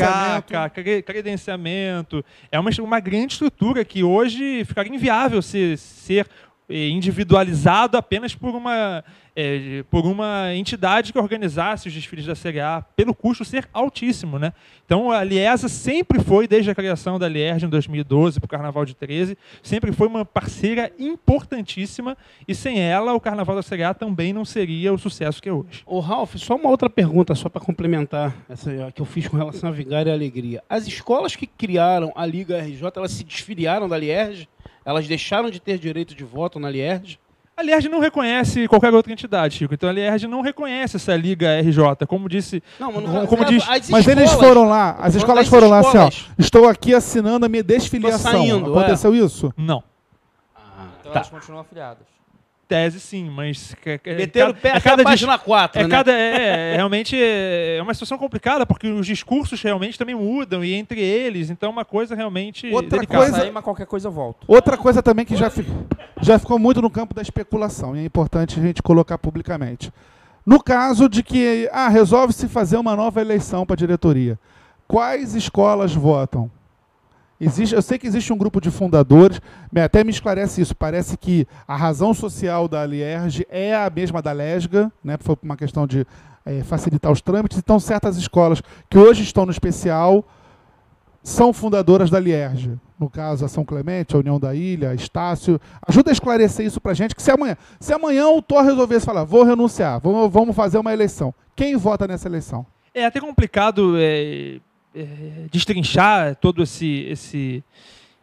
catraca, cre- credenciamento. É uma, uma grande estrutura que hoje ficaria inviável se, ser eh, individualizado apenas por uma, eh, por uma entidade que organizasse os desfiles da CGA, pelo custo ser altíssimo. Né? Então, a Liesa sempre foi, desde a criação da Lierge em 2012 para o Carnaval de 13, sempre foi uma parceira importantíssima e sem ela o Carnaval da CGA também não seria o sucesso que é hoje. Ô, Ralf, só uma outra pergunta, só para complementar essa que eu fiz com relação à Vigária e Alegria. As escolas que criaram a Liga RJ, elas se desfiliaram da Lierge? Elas deixaram de ter direito de voto na Lierge? A Lierge não reconhece qualquer outra entidade, Chico. Então a Lierge não reconhece essa Liga RJ. Como disse Não, mas Como- como diz- as Mas eles escolas- foram lá, as escolas foram lá assim, ó. escolas. Estou aqui assinando a minha desfiliação. Saindo, Aconteceu isso? Não. Então Tá. elas continuam afiliadas. Tese sim, mas. que- Meteram o pé é a dis- página 4, É, né? cada, é, é, realmente é é uma situação complicada, porque os discursos realmente também mudam, e entre eles, então é uma coisa realmente Outra delicada. coisa- Sair, mas qualquer coisa eu volto. Outra coisa também que já, fi- já ficou muito no campo da especulação, e é importante a gente colocar publicamente. No caso de que ah, resolve-se fazer uma nova eleição para a diretoria, quais escolas votam? Existe, eu sei que existe um grupo de fundadores, até me esclarece isso. Parece que a razão social da Lierge é a mesma da Lesga, né? Foi por uma questão de eh, facilitar os trâmites. Então, certas escolas que hoje estão no especial são fundadoras da Lierge. No caso, a São Clemente, a União da Ilha, a Estácio. Ajuda a esclarecer isso pra gente, que se amanhã, se amanhã o Thor resolvesse falar, vou renunciar, vamos, vamos fazer uma eleição. Quem vota nessa eleição? É até complicado é, é, destrinchar todo esse, esse,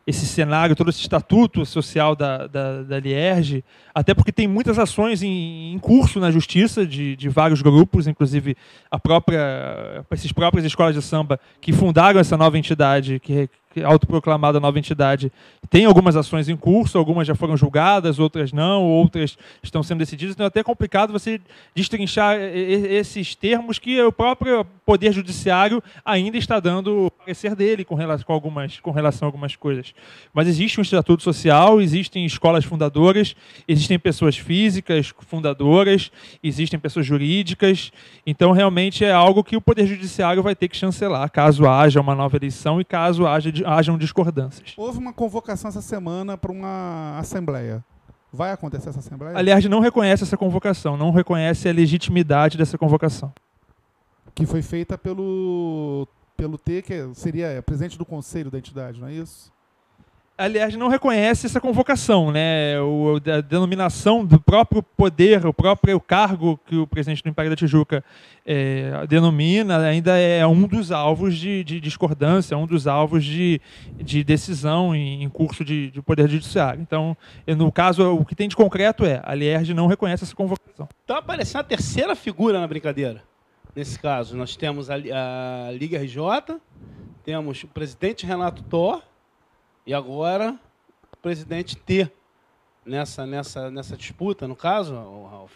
esse cenário, todo esse estatuto social da, da, da Lierge, até porque tem muitas ações em, em curso na justiça de, de vários grupos, inclusive a própria, essas próprias escolas de samba que fundaram essa nova entidade, que, é autoproclamada nova entidade, tem algumas ações em curso, algumas já foram julgadas, outras não, outras estão sendo decididas, então é até complicado você destrinchar esses termos que o próprio Poder Judiciário ainda está dando parecer dele com relação, com algumas, com relação a algumas coisas. Mas existe um estatuto social, existem escolas fundadoras, existem pessoas físicas fundadoras, existem pessoas jurídicas, então realmente é algo que o Poder Judiciário vai ter que chancelar caso haja uma nova eleição e caso haja, hajam discordâncias. Houve uma convocação essa semana para uma assembleia. Vai acontecer essa assembleia? Aliás, não reconhece essa convocação, não reconhece a legitimidade dessa convocação. Que foi feita pelo, pelo T, que seria é, presidente do conselho da entidade, não é isso? A Lierge não reconhece essa convocação, né? O, a denominação do próprio poder, o próprio cargo que o presidente do Império da Tijuca é, denomina, ainda é um dos alvos de, de discordância, um dos alvos de, de decisão em, em curso de, de, poder judiciário. Então, no caso, o que tem de concreto é a Lierge não reconhece essa convocação. Está aparecendo a terceira figura na brincadeira. Nesse caso, nós temos a, a Liga RJ, temos o presidente Renato Thor e agora o presidente T nessa, nessa, nessa disputa, no caso, o Ralf?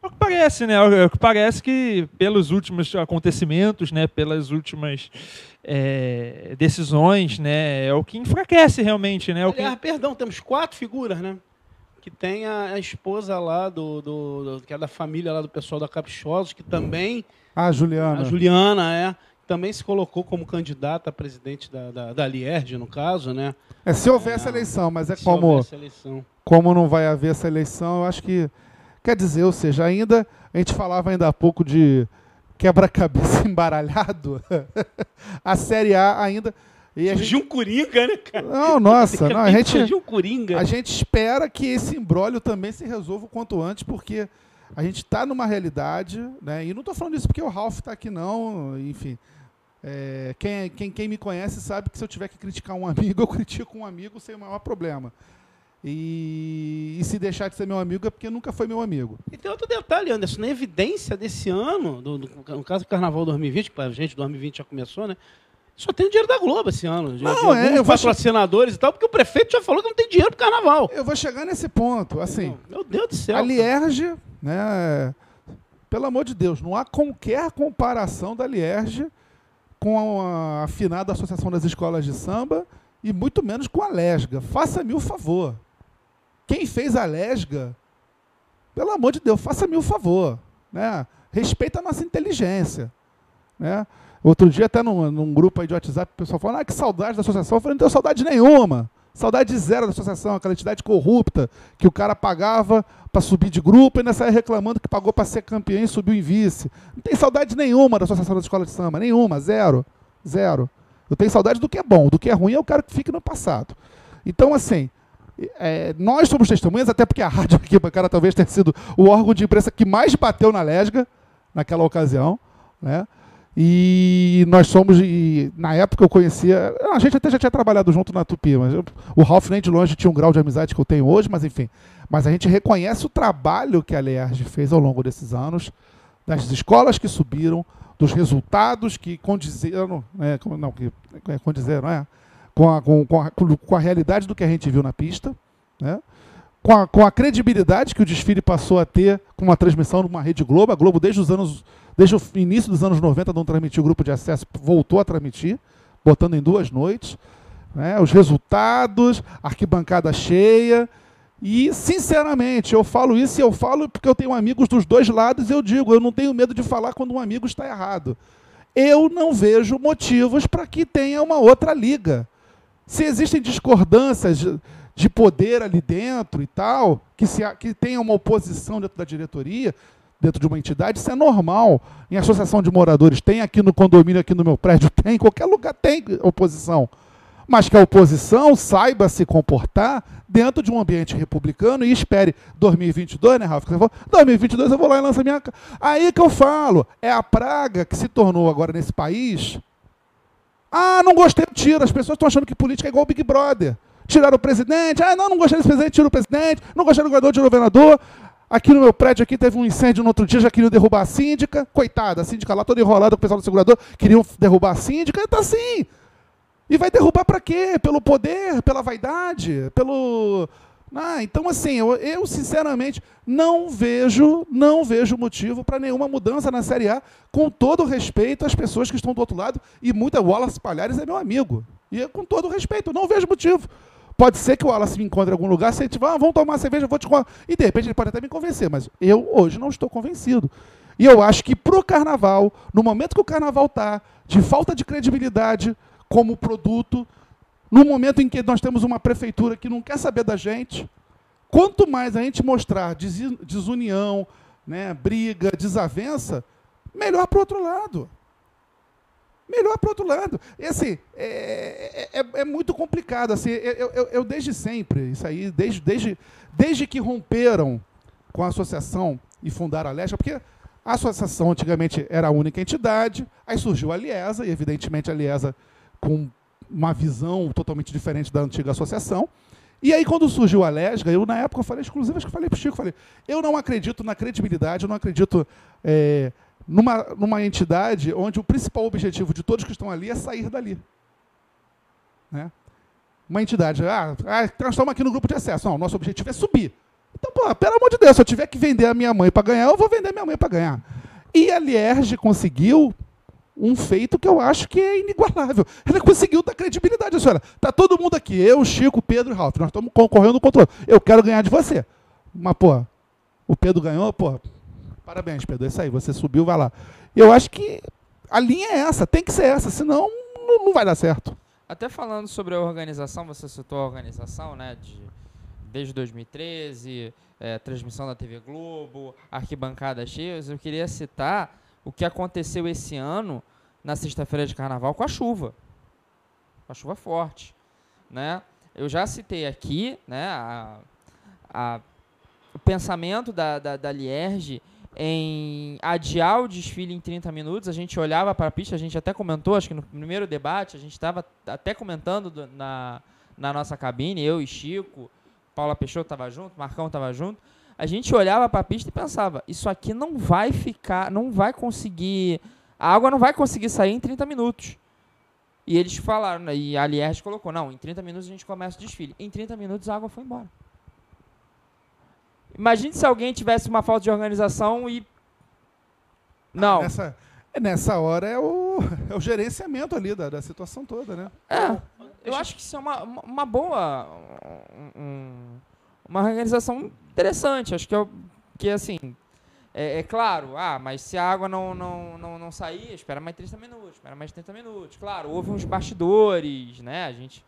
É o que parece, né? É o que parece que pelos últimos acontecimentos, né? Pelas últimas é, decisões, né? É o que enfraquece realmente, né? É o Aliás, que... perdão, temos quatro figuras, né? Que tem a, a esposa lá do, do, do, que é da família lá do pessoal da Caprichosos, que também a Juliana. A Juliana, é também se colocou como candidata a presidente da, da, da Lierge, no caso, né? É, se houver é, essa eleição, mas é como, como não vai haver essa eleição, eu acho que, quer dizer, ou seja, ainda, a gente falava ainda há pouco de quebra-cabeça [laughs] embaralhado, a Série A ainda... E Surgiu gente... um Coringa, né, cara? Não, nossa, não, a gente, um Coringa. a gente espera que esse embrólio também se resolva o quanto antes, porque a gente está numa realidade, né? E não estou falando isso porque o Ralph está aqui, não, enfim. É, quem, quem, quem me conhece sabe que se eu tiver que criticar um [laughs] amigo, eu critico um amigo sem o maior problema. E, e, se deixar de ser meu amigo é porque nunca foi meu amigo. E tem outro detalhe, Anderson, na evidência desse ano, do, do, no caso do Carnaval 2020, que a gente 2020 já começou, né? Só tem o dinheiro da Globo esse ano. Não, de, é, eu patrocinadores che... e tal, porque o prefeito já falou que não tem dinheiro pro carnaval. Eu vou chegar nesse ponto, assim. Meu Deus do céu. A Lierge, né? Pelo amor de Deus, não há qualquer comparação da Lierge com a afinada Associação das Escolas de Samba e muito menos com a Lesga. Faça-me o favor. Quem fez a Lesga, pelo amor de Deus, faça-me o favor. Né? Respeita a nossa inteligência. Né? Outro dia, até num, num grupo de WhatsApp, o pessoal falando, ah, que saudade da associação. Eu falei, não tenho saudade nenhuma. Saudade zero da associação, aquela entidade corrupta que o cara pagava para subir de grupo e ainda saia reclamando que pagou para ser campeão e subiu em vice. Não tem saudade nenhuma da associação das escolas de samba, nenhuma, zero, zero. Eu tenho saudade do que é bom, do que é ruim é o cara que fica no passado. Então, assim, é, nós somos testemunhas, até porque a Rádio aqui, cara, talvez tenha sido o órgão de imprensa que mais bateu na lesga naquela ocasião, né? E nós somos, e na época eu conhecia, a gente até já tinha trabalhado junto na Tupi, mas eu, o Ralph nem de longe tinha um grau de amizade que eu tenho hoje, mas enfim. Mas a gente reconhece o trabalho que a Leerge fez ao longo desses anos, das escolas que subiram, dos resultados que condizeram, né, não, que é, condizeram, é, com a, com, a, com a realidade do que a gente viu na pista, né? Com a, com a credibilidade que o desfile passou a ter com uma transmissão numa Rede Globo, a Globo desde os anos Desde o início dos anos 90 não transmitiu o grupo de acesso, voltou a transmitir, botando em duas noites. Né, os resultados, arquibancada cheia. E, sinceramente, eu falo isso e eu falo porque eu tenho amigos dos dois lados e eu digo, eu não tenho medo de falar quando um amigo está errado. Eu não vejo motivos para que tenha uma outra liga. Se existem discordâncias de poder ali dentro e tal, que, se, que tenha uma oposição dentro da diretoria, dentro de uma entidade, isso é normal. Em associação de moradores, tem aqui no condomínio, aqui no meu prédio, [laughs] tem, em qualquer lugar tem oposição. Mas que a oposição saiba se comportar dentro de um ambiente republicano e espere 2022, né, falou, 2022 eu vou lá e lanço a minha. Aí que eu falo, é a praga que se tornou agora nesse país. Ah, não gostei, tira. As pessoas estão achando que política é igual Big Brother. Tiraram o presidente, ah, não, não gostei desse presidente, tira o presidente, não gostei do governador, tira o governador. Aqui no meu prédio aqui teve um incêndio no outro dia, já queriam derrubar a síndica. Coitada, a síndica lá toda enrolada com o pessoal do segurador, queriam derrubar a síndica. Está assim. E vai derrubar para quê? Pelo poder, pela vaidade, pelo. Ah, então assim, eu, eu, sinceramente não vejo, não vejo motivo para nenhuma mudança na Série A, com todo respeito às pessoas que estão do outro lado, e muita Wallace Palhares é meu amigo. E com todo respeito, não vejo motivo. Pode ser que o Wallace me encontre em algum lugar, se ele tiver, ah, vamos tomar cerveja, eu vou te E de repente ele pode até me convencer, mas eu hoje não estou convencido. E eu acho que para o carnaval, no momento que o carnaval está, de falta de credibilidade como produto, no momento em que nós temos uma prefeitura que não quer saber da gente, quanto mais a gente mostrar desunião, né, briga, desavença, melhor para o outro lado. Melhor para outro lado. E assim, é, é, é muito complicado. Assim, eu, eu, eu desde sempre, isso aí, desde, desde, desde que romperam com a associação e fundaram a Lesca, porque a associação antigamente era a única entidade, aí surgiu a Liesa, e evidentemente a Liesa com uma visão totalmente diferente da antiga associação. E aí, quando surgiu a Lesga, eu na época eu falei, exclusivo, acho que falei para o Chico, falei, eu não acredito na credibilidade, eu não acredito é, numa, numa entidade onde o principal objetivo de todos que estão ali é sair dali. Né? Uma entidade, ah, ah, estamos aqui no grupo de acesso. Não, nosso objetivo é subir. Então, pô, pelo amor de Deus, se eu tiver que vender a minha mãe para ganhar, eu vou vender a minha mãe para ganhar. E a Lierge conseguiu um feito que eu acho que é inigualável. Ela conseguiu dar credibilidade. Senhora, tá todo mundo aqui, eu, Chico, Pedro e Ralf, nós estamos concorrendo contra o Eu quero ganhar de você. Mas, pô, o Pedro ganhou, pô, parabéns, Pedro, é isso aí, você subiu, vai lá. Eu acho que a linha é essa, tem que ser essa, senão não, vai dar certo. Até falando sobre a organização, você citou a organização, né, de, desde 2013, é, transmissão da TV Globo, arquibancadas cheias, eu queria citar o que aconteceu esse ano na sexta-feira de carnaval com a chuva. Com a chuva forte. Né? Eu já citei aqui né, a, a, o pensamento da, da, da Lierge em adiar o desfile em 30 minutos. A gente olhava para a pista, a gente até comentou, acho que no primeiro debate, a gente estava até comentando do, na, na nossa cabine, eu e Chico, Paula Peixoto estava junto, Marcão estava junto a gente olhava para a pista e pensava, isso aqui não vai ficar, não vai conseguir, a água não vai conseguir sair em 30 minutos. E eles falaram, né, e a Lierge colocou, não, em 30 minutos a gente começa o desfile. Em 30 minutos a água foi embora. Imagine se alguém tivesse uma falta de organização e... Não. Ah, nessa, nessa hora é o, [laughs] é o gerenciamento ali da, da situação toda, né? É, eu acho que isso é uma, uma boa... Um, uma organização interessante. Acho que, eu, que assim, é, é, claro, ah, mas se a água não, não, não, não sair, espera mais 30 minutos, espera mais 30 minutos. Claro, houve uns bastidores, né? A gente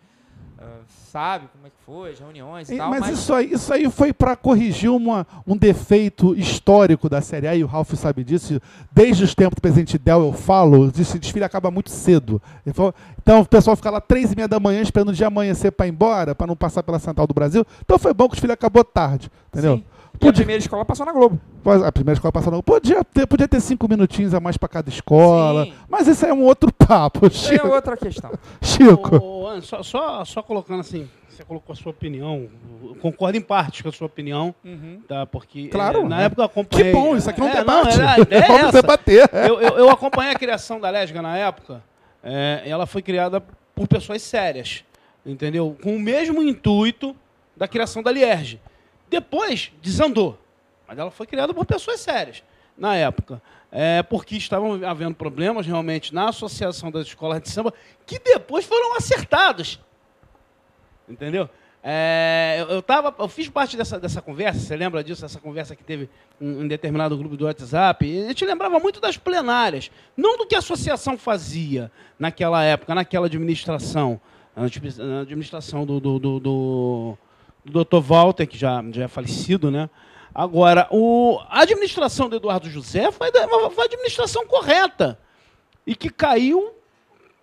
uh, sabe como é que foi, as reuniões e, e tal. Mas, mas, Isso, aí, isso aí foi para corrigir uma, um defeito histórico da Série A, e o Ralf sabe disso. Desde os tempos do presidente Del, eu falo, esse desfile acaba muito cedo. Então o pessoal fica lá três e meia da manhã esperando o dia amanhecer para ir embora, para não passar pela Central do Brasil. Então foi bom que o desfile acabou tarde, entendeu? Sim. Podia... a primeira escola passou na Globo. A primeira escola passou na Globo. Podia ter, podia ter cinco minutinhos a mais para cada escola. Sim. Mas isso é um outro [laughs] papo, Chico. Isso é outra questão. Chico. Ô, ô, só, só, só colocando assim, você colocou a sua opinião, concordo em parte com a sua opinião, uhum. tá? Porque claro, é, na época eu acompanhei. Que bom, isso aqui não é, debate. Não, a ideia é Vamos essa. debater. Eu, eu, eu, acompanhei a criação da Lesga na época. É, ela foi criada por pessoas sérias, entendeu? Com o mesmo intuito da criação da Lierge. Depois desandou. Mas ela foi criada por pessoas sérias na época. É, porque estavam havendo problemas realmente na associação das escolas de samba, que depois foram acertados. Entendeu? É, eu, eu, tava, eu fiz parte dessa, dessa conversa, você lembra disso, essa conversa que teve em, em determinado grupo do WhatsApp? E a gente lembrava muito das plenárias, não do que a associação fazia naquela época, naquela administração, na administração do, do, do, do, do Dr. Walter, que já, já é falecido, né? Agora, o, a administração do Eduardo José foi, foi administração correta e que caiu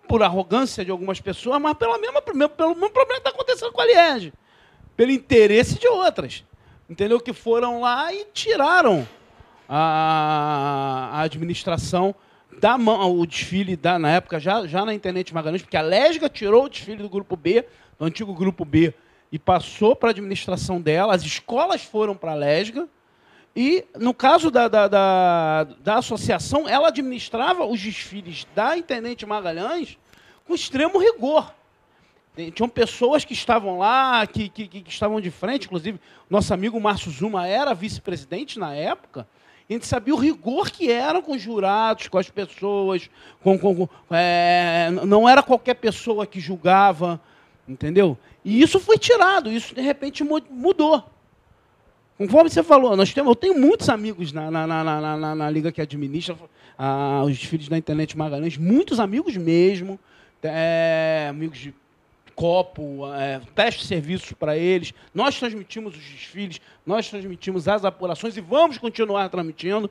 por arrogância de algumas pessoas, mas pela mesma, pelo mesmo problema que está acontecendo com a Liege, pelo interesse de outras, entendeu? Que foram lá e tiraram a, a administração da mão, o desfile da, na época, já, já na internet Magalhães, porque a Lesga tirou o desfile do grupo B, do antigo grupo B, e passou para a administração dela, as escolas foram para a Lesga, e no caso da, da, da, da, associação, ela administrava os desfiles da Intendente Magalhães com extremo rigor. Tinham pessoas que estavam lá, que, que, que estavam de frente, inclusive nosso amigo Márcio Zuma era vice-presidente na época, a gente sabia o rigor que era com os jurados, com as pessoas, com, com, com é, não era qualquer pessoa que julgava, entendeu? E isso foi tirado, isso de repente mudou. Conforme você falou, nós temos, eu tenho muitos amigos na, na, na, na, na liga que administra ah, os desfiles da internet Magalhães, muitos amigos mesmo, é, amigos de copo, é, teste serviços para eles. Nós transmitimos os desfiles, nós transmitimos as apurações e vamos continuar transmitindo.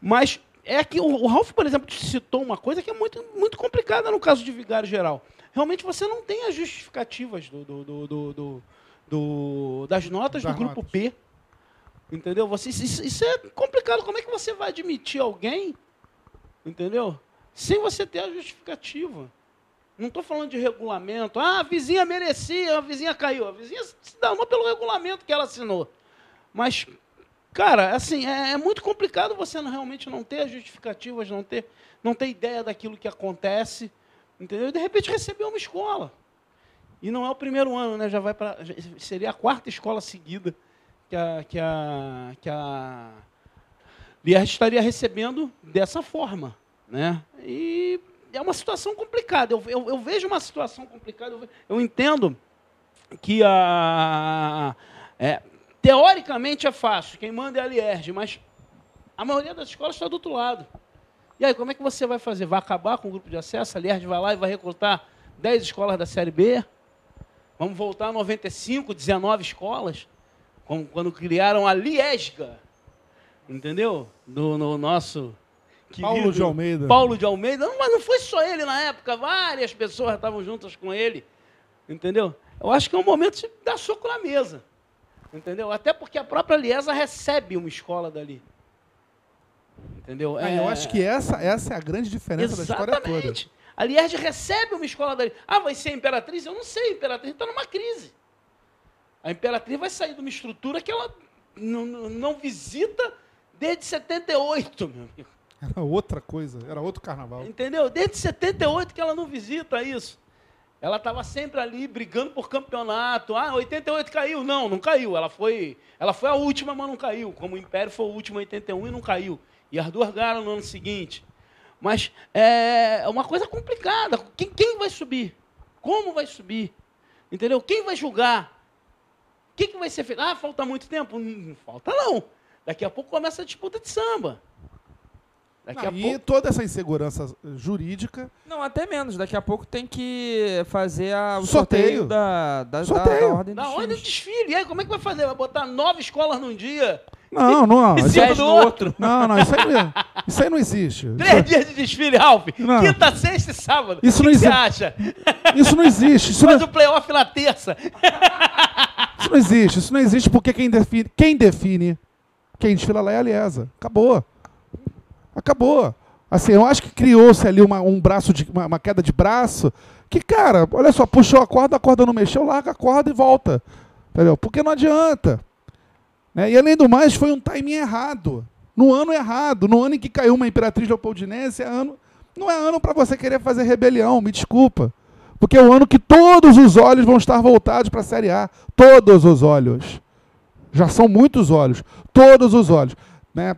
Mas é que o, o Ralph, por exemplo, citou uma coisa que é muito, muito complicada no caso de vigário geral. Realmente você não tem as justificativas do, do- do- do- das notas Das do grupo notas. P. Entendeu? Você, isso, isso é complicado. Como é que você vai admitir alguém, entendeu? Sem você ter a justificativa. Não estou falando de regulamento. Ah, a vizinha merecia, a vizinha caiu. A vizinha se danou pelo regulamento que ela assinou. Mas, cara, assim, é, é muito complicado você não- realmente não ter as justificativas, não ter, não ter ideia daquilo que acontece, entendeu? De repente receber uma escola. E não é o primeiro ano, né? Já vai para seria a quarta escola seguida que a que a que a Lierre estaria recebendo dessa forma, né? E é uma situação complicada. Eu, eu, eu vejo uma situação complicada. Eu, eu entendo que a é, teoricamente é fácil. Quem manda é a Lierge, mas a maioria das escolas está do outro lado. E aí, como é que você vai fazer? Vai acabar com o grupo de acesso? A Lierge vai lá e vai recrutar 10 escolas da Série B? Vamos voltar a 95, 19 escolas? Como quando criaram a Liesga. Entendeu? No, no nosso. Paulo de Almeida. Paulo de Almeida. Não, mas não foi só ele na época, várias pessoas estavam juntas com ele. Entendeu? Eu acho que é um momento de dar soco na mesa. Entendeu? Até porque a própria Liesa recebe uma escola dali. Entendeu? É, eu acho que essa, essa é a grande diferença da história toda. Exatamente. A Liege recebe uma escola dali. Ah, vai ser a Imperatriz? Eu não sei, a Imperatriz está numa crise. A Imperatriz vai sair de uma estrutura que ela não, não- não visita desde 78, meu amigo. Era outra coisa, era outro carnaval. Entendeu? Desde 78 que ela não visita isso. Ela estava sempre ali brigando por campeonato. Ah, 88 caiu. Não, não caiu. Ela foi, ela foi a última, mas não caiu. Como o Império foi o último em 81 e não caiu. E as duas ganharam no ano seguinte. Mas é uma coisa complicada. Quem, quem vai subir? Como vai subir? Entendeu? Quem vai julgar? O que, que vai ser feito? Ah, falta muito tempo? Não falta não. Daqui a pouco começa a disputa de samba. Daqui a e pouco. toda essa insegurança jurídica. Não, até menos. Daqui a pouco tem que fazer a- o Sorteio. sorteio, da, da, da- Sorteio. da ordem Da dos ordem do times. desfile. E aí, como é que vai fazer? Vai botar nove escolas num dia? Não, não. Isso, cima do outro? não, não, isso aí não, isso aí não existe. Três dias de desfile. Não. Quinta, sexta e sábado. Isso não que, que você existe. acha? Isso não existe. Isso não, Faz o playoff na terça. isso não existe. Isso não existe porque quem define, quem define quem desfila lá é a Aliesa. Acabou. Acabou. Assim, eu acho que criou-se ali uma, um braço de, uma, uma queda de braço que, cara, olha só, puxou a corda, a corda não mexeu, larga a corda e volta. Entendeu? Porque não adianta. Né? E além do mais, foi um timing errado. No ano errado. No ano em que caiu uma Imperatriz Leopoldinense, é ano, não é ano para você querer fazer rebelião, me desculpa. Porque é o ano que todos os olhos vão estar voltados para a Série A. Todos os olhos. Já são muitos olhos. Todos os olhos. Né?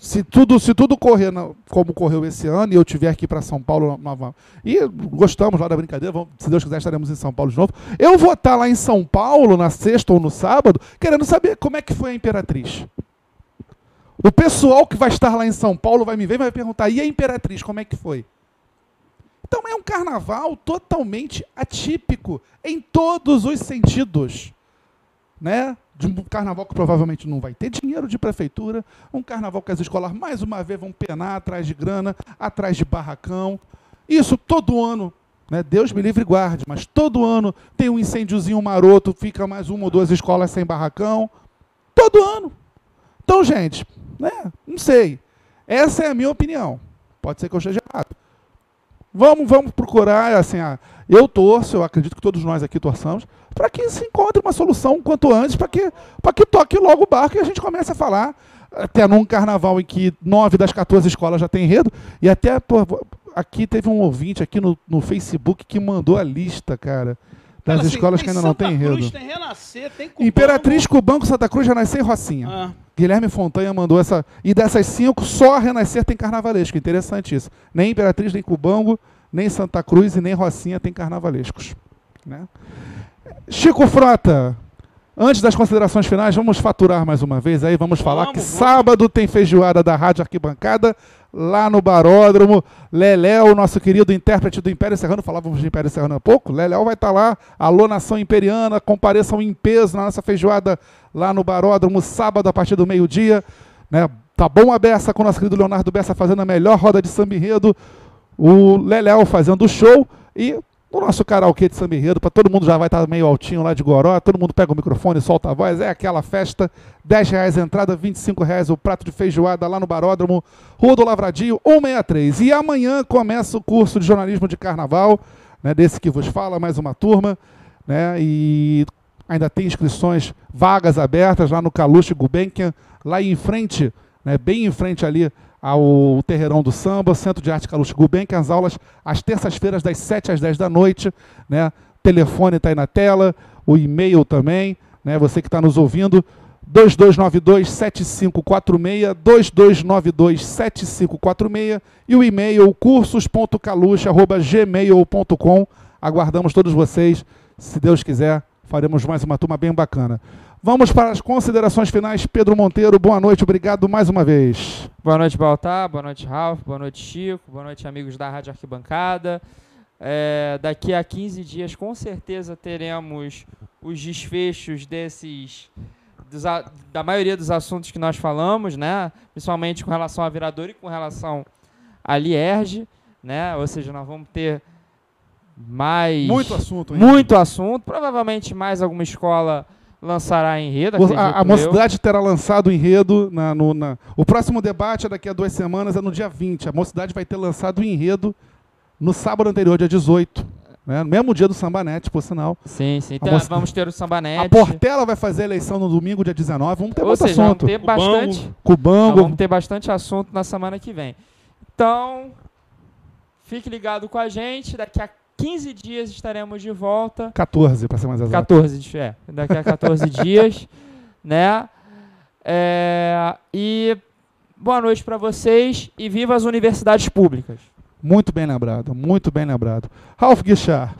Se tudo, se tudo correr na- como correu esse ano e eu tiver aqui para São Paulo nova, e gostamos lá da brincadeira, vamos- se Deus quiser estaremos em São Paulo de novo. Eu vou estar lá em São Paulo na sexta ou no sábado, querendo saber como é que foi a Imperatriz. O pessoal que vai estar lá em São Paulo vai me ver e vai perguntar: e a Imperatriz, como é que foi? Então é um carnaval totalmente atípico em todos os sentidos. Né? De um carnaval que provavelmente não vai ter dinheiro de prefeitura, um carnaval que as escolas mais uma vez vão penar atrás de grana, atrás de barracão. Isso todo ano, né? Deus me livre e guarde, mas todo ano tem um incêndiozinho maroto, fica mais uma ou duas escolas sem barracão. Todo ano. Então, gente, né? Não sei. Essa é a minha opinião. Pode ser que eu esteja errado. Vamos, vamos procurar, assim, ah, eu torço, eu acredito que todos nós aqui torçamos, para que se encontre uma solução quanto antes, para que, que toque logo o barco e a gente comece a falar, até num carnaval em que nove das 14 escolas já tem enredo, e até, pô, aqui teve um ouvinte aqui no, no Facebook que mandou a lista, cara, das assim, escolas que ainda não Santa tem Cruz, enredo. Tem Renascer, tem Cubango. Imperatriz, Cubanco, Santa Cruz, Renascer e Rocinha. Ah, Guilherme Fontanha mandou essa. E dessas cinco, só a Renascer tem carnavalesco. Interessante isso. Nem Imperatriz, nem Cubango, nem Santa Cruz e nem Rocinha tem carnavalescos. Né? Chico Frota, antes das considerações finais, vamos faturar mais uma vez aí. Vamos falar Vamos, que vamos. sábado tem feijoada da Rádio Arquibancada lá no Baródromo. Leléo, nosso querido intérprete do Império Serrano, falávamos de Império Serrano há pouco. Leléo vai estar lá. Alô, nação imperiana, compareçam em peso na nossa feijoada lá no Baródromo, sábado a partir do meio-dia. Né? Tá bom a beça com o nosso querido Leonardo Bessa fazendo a melhor roda de samba enredo, o Leléo fazendo o show e o nosso karaokê de samba para todo mundo já vai estar meio altinho lá de Goró, todo mundo pega o microfone, solta a voz, é aquela festa, 10 reais a entrada, 25 reais o prato de feijoada lá no Baródromo, Rua do Lavradio, 163. E amanhã começa o curso de jornalismo de carnaval, né, desse que vos fala, mais uma turma, né, e ainda tem inscrições, vagas abertas lá no Caluche Gulbenkian, lá em frente, né, bem em frente ali ao Terreirão do Samba, Centro de Arte Caluche Gulbenkian, as aulas às terças-feiras das 7 às 10 da noite, né, telefone está aí na tela, o e-mail também, né, você que está nos ouvindo, 2292-7546, 2292-7546 e o e-mail cursos.caluche.gmail.com. Aguardamos todos vocês. Se Deus quiser, faremos mais uma turma bem bacana. Vamos para as considerações finais. Pedro Monteiro, boa noite, obrigado mais uma vez. Boa noite, Baltar. Boa noite, Ralf. Boa noite, Chico. Boa noite, amigos da Rádio Arquibancada. É, daqui a 15 dias, com certeza, teremos os desfechos desses. dos da maioria dos assuntos que nós falamos, né? Principalmente com relação à viradora e com relação à Lierge, né? Ou seja, nós vamos ter mais. Muito assunto, hein? muito assunto. Provavelmente mais alguma escola lançará enredo. A, a acredito eu. Mocidade terá lançado o enredo. Na, no- na- O próximo debate é daqui a duas semanas, é no dia 20. A Mocidade vai ter lançado o enredo no sábado anterior, dia 18. Né? No mesmo dia do Sambanete, por sinal. Sim, sim. A Então, moça- vamos ter o A Sambanete. Portela vai fazer a eleição no domingo, dia 19. Vamos ter Ou muito seja, assunto. vamos ter bastante. Nós Cubango. vamos ter bastante assunto na semana que vem. Então, fique ligado com a gente. Daqui a 15 dias estaremos de volta. 14, para ser mais exato. 14, de- é, daqui a 14 [laughs] dias, né? É, e boa noite para vocês e viva as universidades públicas. Muito bem lembrado, muito bem lembrado. Ralf Guichard.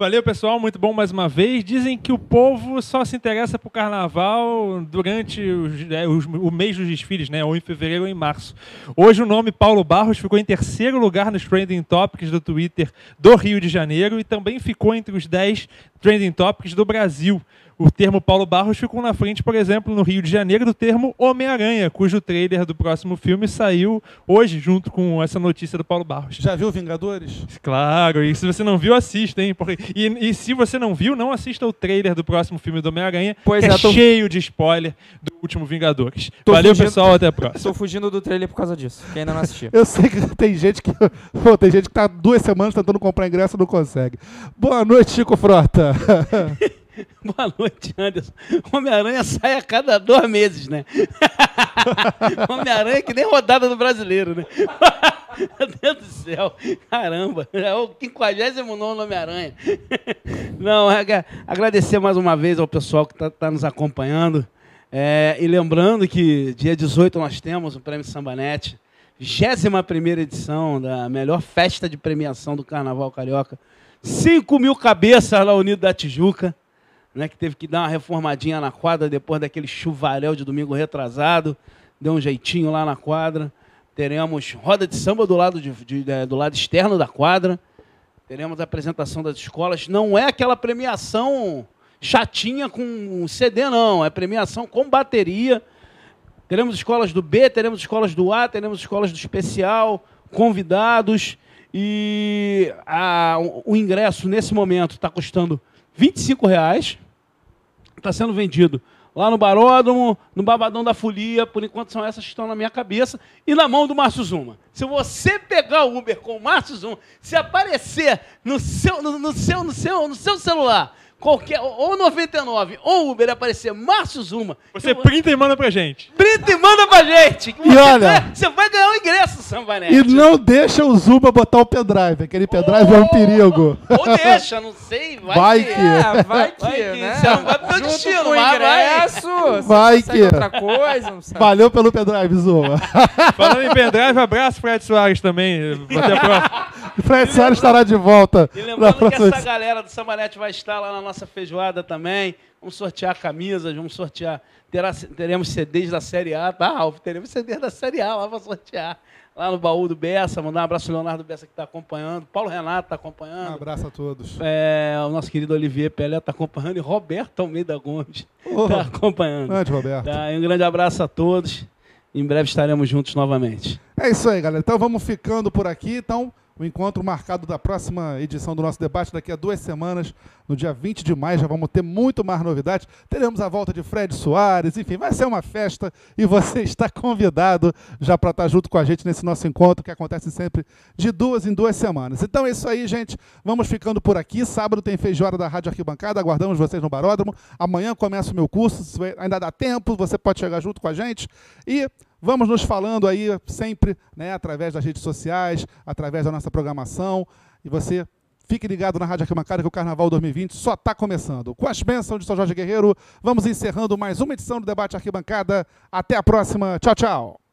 Valeu, pessoal. Muito bom mais uma vez. Dizem que o povo só se interessa por carnaval durante os- é, os- o mês dos desfiles, né? Ou em fevereiro ou em março. Hoje o nome Paulo Barros ficou em terceiro lugar nos Trending Topics do Twitter do Rio de Janeiro e também ficou entre os 10 Trending Topics do Brasil. O termo Paulo Barros ficou na frente, por exemplo, no Rio de Janeiro, do termo Homem-Aranha, cujo trailer do próximo filme saiu hoje, junto com essa notícia do Paulo Barros. Já viu Vingadores? Claro, e se você não viu, assista, hein? Porque- E, e se você não viu, não assista o trailer do próximo filme do Homem-Aranha, Pois que é, é, tô- cheio de spoiler do último Vingadores. Tô Valeu, fugindo- pessoal, até a próxima. Estou fugindo do trailer por causa disso, quem ainda não assistiu. [laughs] Eu sei que tem gente que. [laughs] Pô, tem gente que tá duas semanas tentando comprar ingresso e não consegue. Boa noite, Chico Frota. [laughs] Boa noite, Anderson. Homem-Aranha sai a cada dois meses, né? [laughs] Homem-Aranha é que nem rodada do brasileiro, né? [laughs] Meu Deus do céu. Caramba. É o 59 Homem-Aranha. Não, é que- agradecer mais uma vez ao pessoal que está nos acompanhando. É, e lembrando que dia 18 nós temos o Prêmio Sambanete, 21 edição da melhor festa de premiação do Carnaval Carioca. 5 mil cabeças lá Unido da Tijuca né, que teve que dar uma reformadinha na quadra depois daquele chuvarel de domingo retrasado. Deu um jeitinho lá na quadra. Teremos roda de samba do lado, de- de- eh, do lado externo da quadra. Teremos a apresentação das escolas. Não é aquela premiação chatinha com CD, não. É premiação com bateria. Teremos escolas do B, teremos escolas do A, teremos escolas do especial, convidados. E a- o, ingresso, nesse momento, está custando 25 reais. Está sendo vendido lá no Baródromo, no Babadão da Folia. Por enquanto, são essas que estão na minha cabeça. E na mão do Márcio Zuma. Se você pegar o Uber com o Márcio Zuma, se aparecer no seu, no, no seu, no seu, no seu celular, qualquer, ou 99, ou Uber aparecer Márcio Zuma, Você eu printa e manda pra gente. Printa e manda pra gente. E você olha- vai- Você vai ganhar um ingresso, Sambanete. e não deixa o Zuba botar o pendrive. Aquele pendrive é um perigo. Ou deixa, não sei. Vai, Vai que... que- É, vai que, Vai que, né? você não vai pro destino, com o mas vai. ingresso, Vai consegue que- outra coisa, não sabe? Valeu pelo pendrive, Zuba. [laughs] Falando em pendrive, abraço Fred Soares também. Até a próxima. Fred Soares estará de volta. E lembrando que essa galera do Sambanete vai estar lá na nossa feijoada também. Vamos sortear camisas, vamos sortear. Terá, teremos CDs da Série A, tá, Ralf? Teremos CDs da Série A lá para sortear. Lá no baú do Bessa. Mandar um abraço ao Leonardo Bessa que está acompanhando. Paulo Renato está Um acompanhando. abraço a todos. É, o nosso querido Olivier Pelé está acompanhando. E Roberto Almeida Gomes Oh, está acompanhando. Grande, Roberto. Tá, um grande abraço a todos. Em breve estaremos juntos novamente. É isso aí, galera. Então vamos ficando por aqui. Então, o encontro marcado da próxima edição do nosso debate daqui a duas semanas, no dia 20 de maio. Já vamos ter muito mais novidades. Teremos a volta de Fred Soares, enfim, vai ser uma festa e você [laughs] está convidado já para estar junto com a gente nesse nosso encontro que acontece sempre de duas em duas semanas. Então é isso aí, gente. Vamos ficando por aqui. Sábado tem feijoada da Rádio Arquibancada. Aguardamos vocês no Baródromo. Amanhã começa o meu curso. Ainda dá tempo, você pode chegar junto com a gente. E Vamos nos falando aí sempre, né, através das redes sociais, através da nossa programação. E você fique ligado na Rádio Arquibancada que o Carnaval 2020 só está começando. Com as bênçãos de São Jorge Guerreiro, vamos encerrando mais uma edição do Debate Arquibancada. Até a próxima. Tchau, tchau.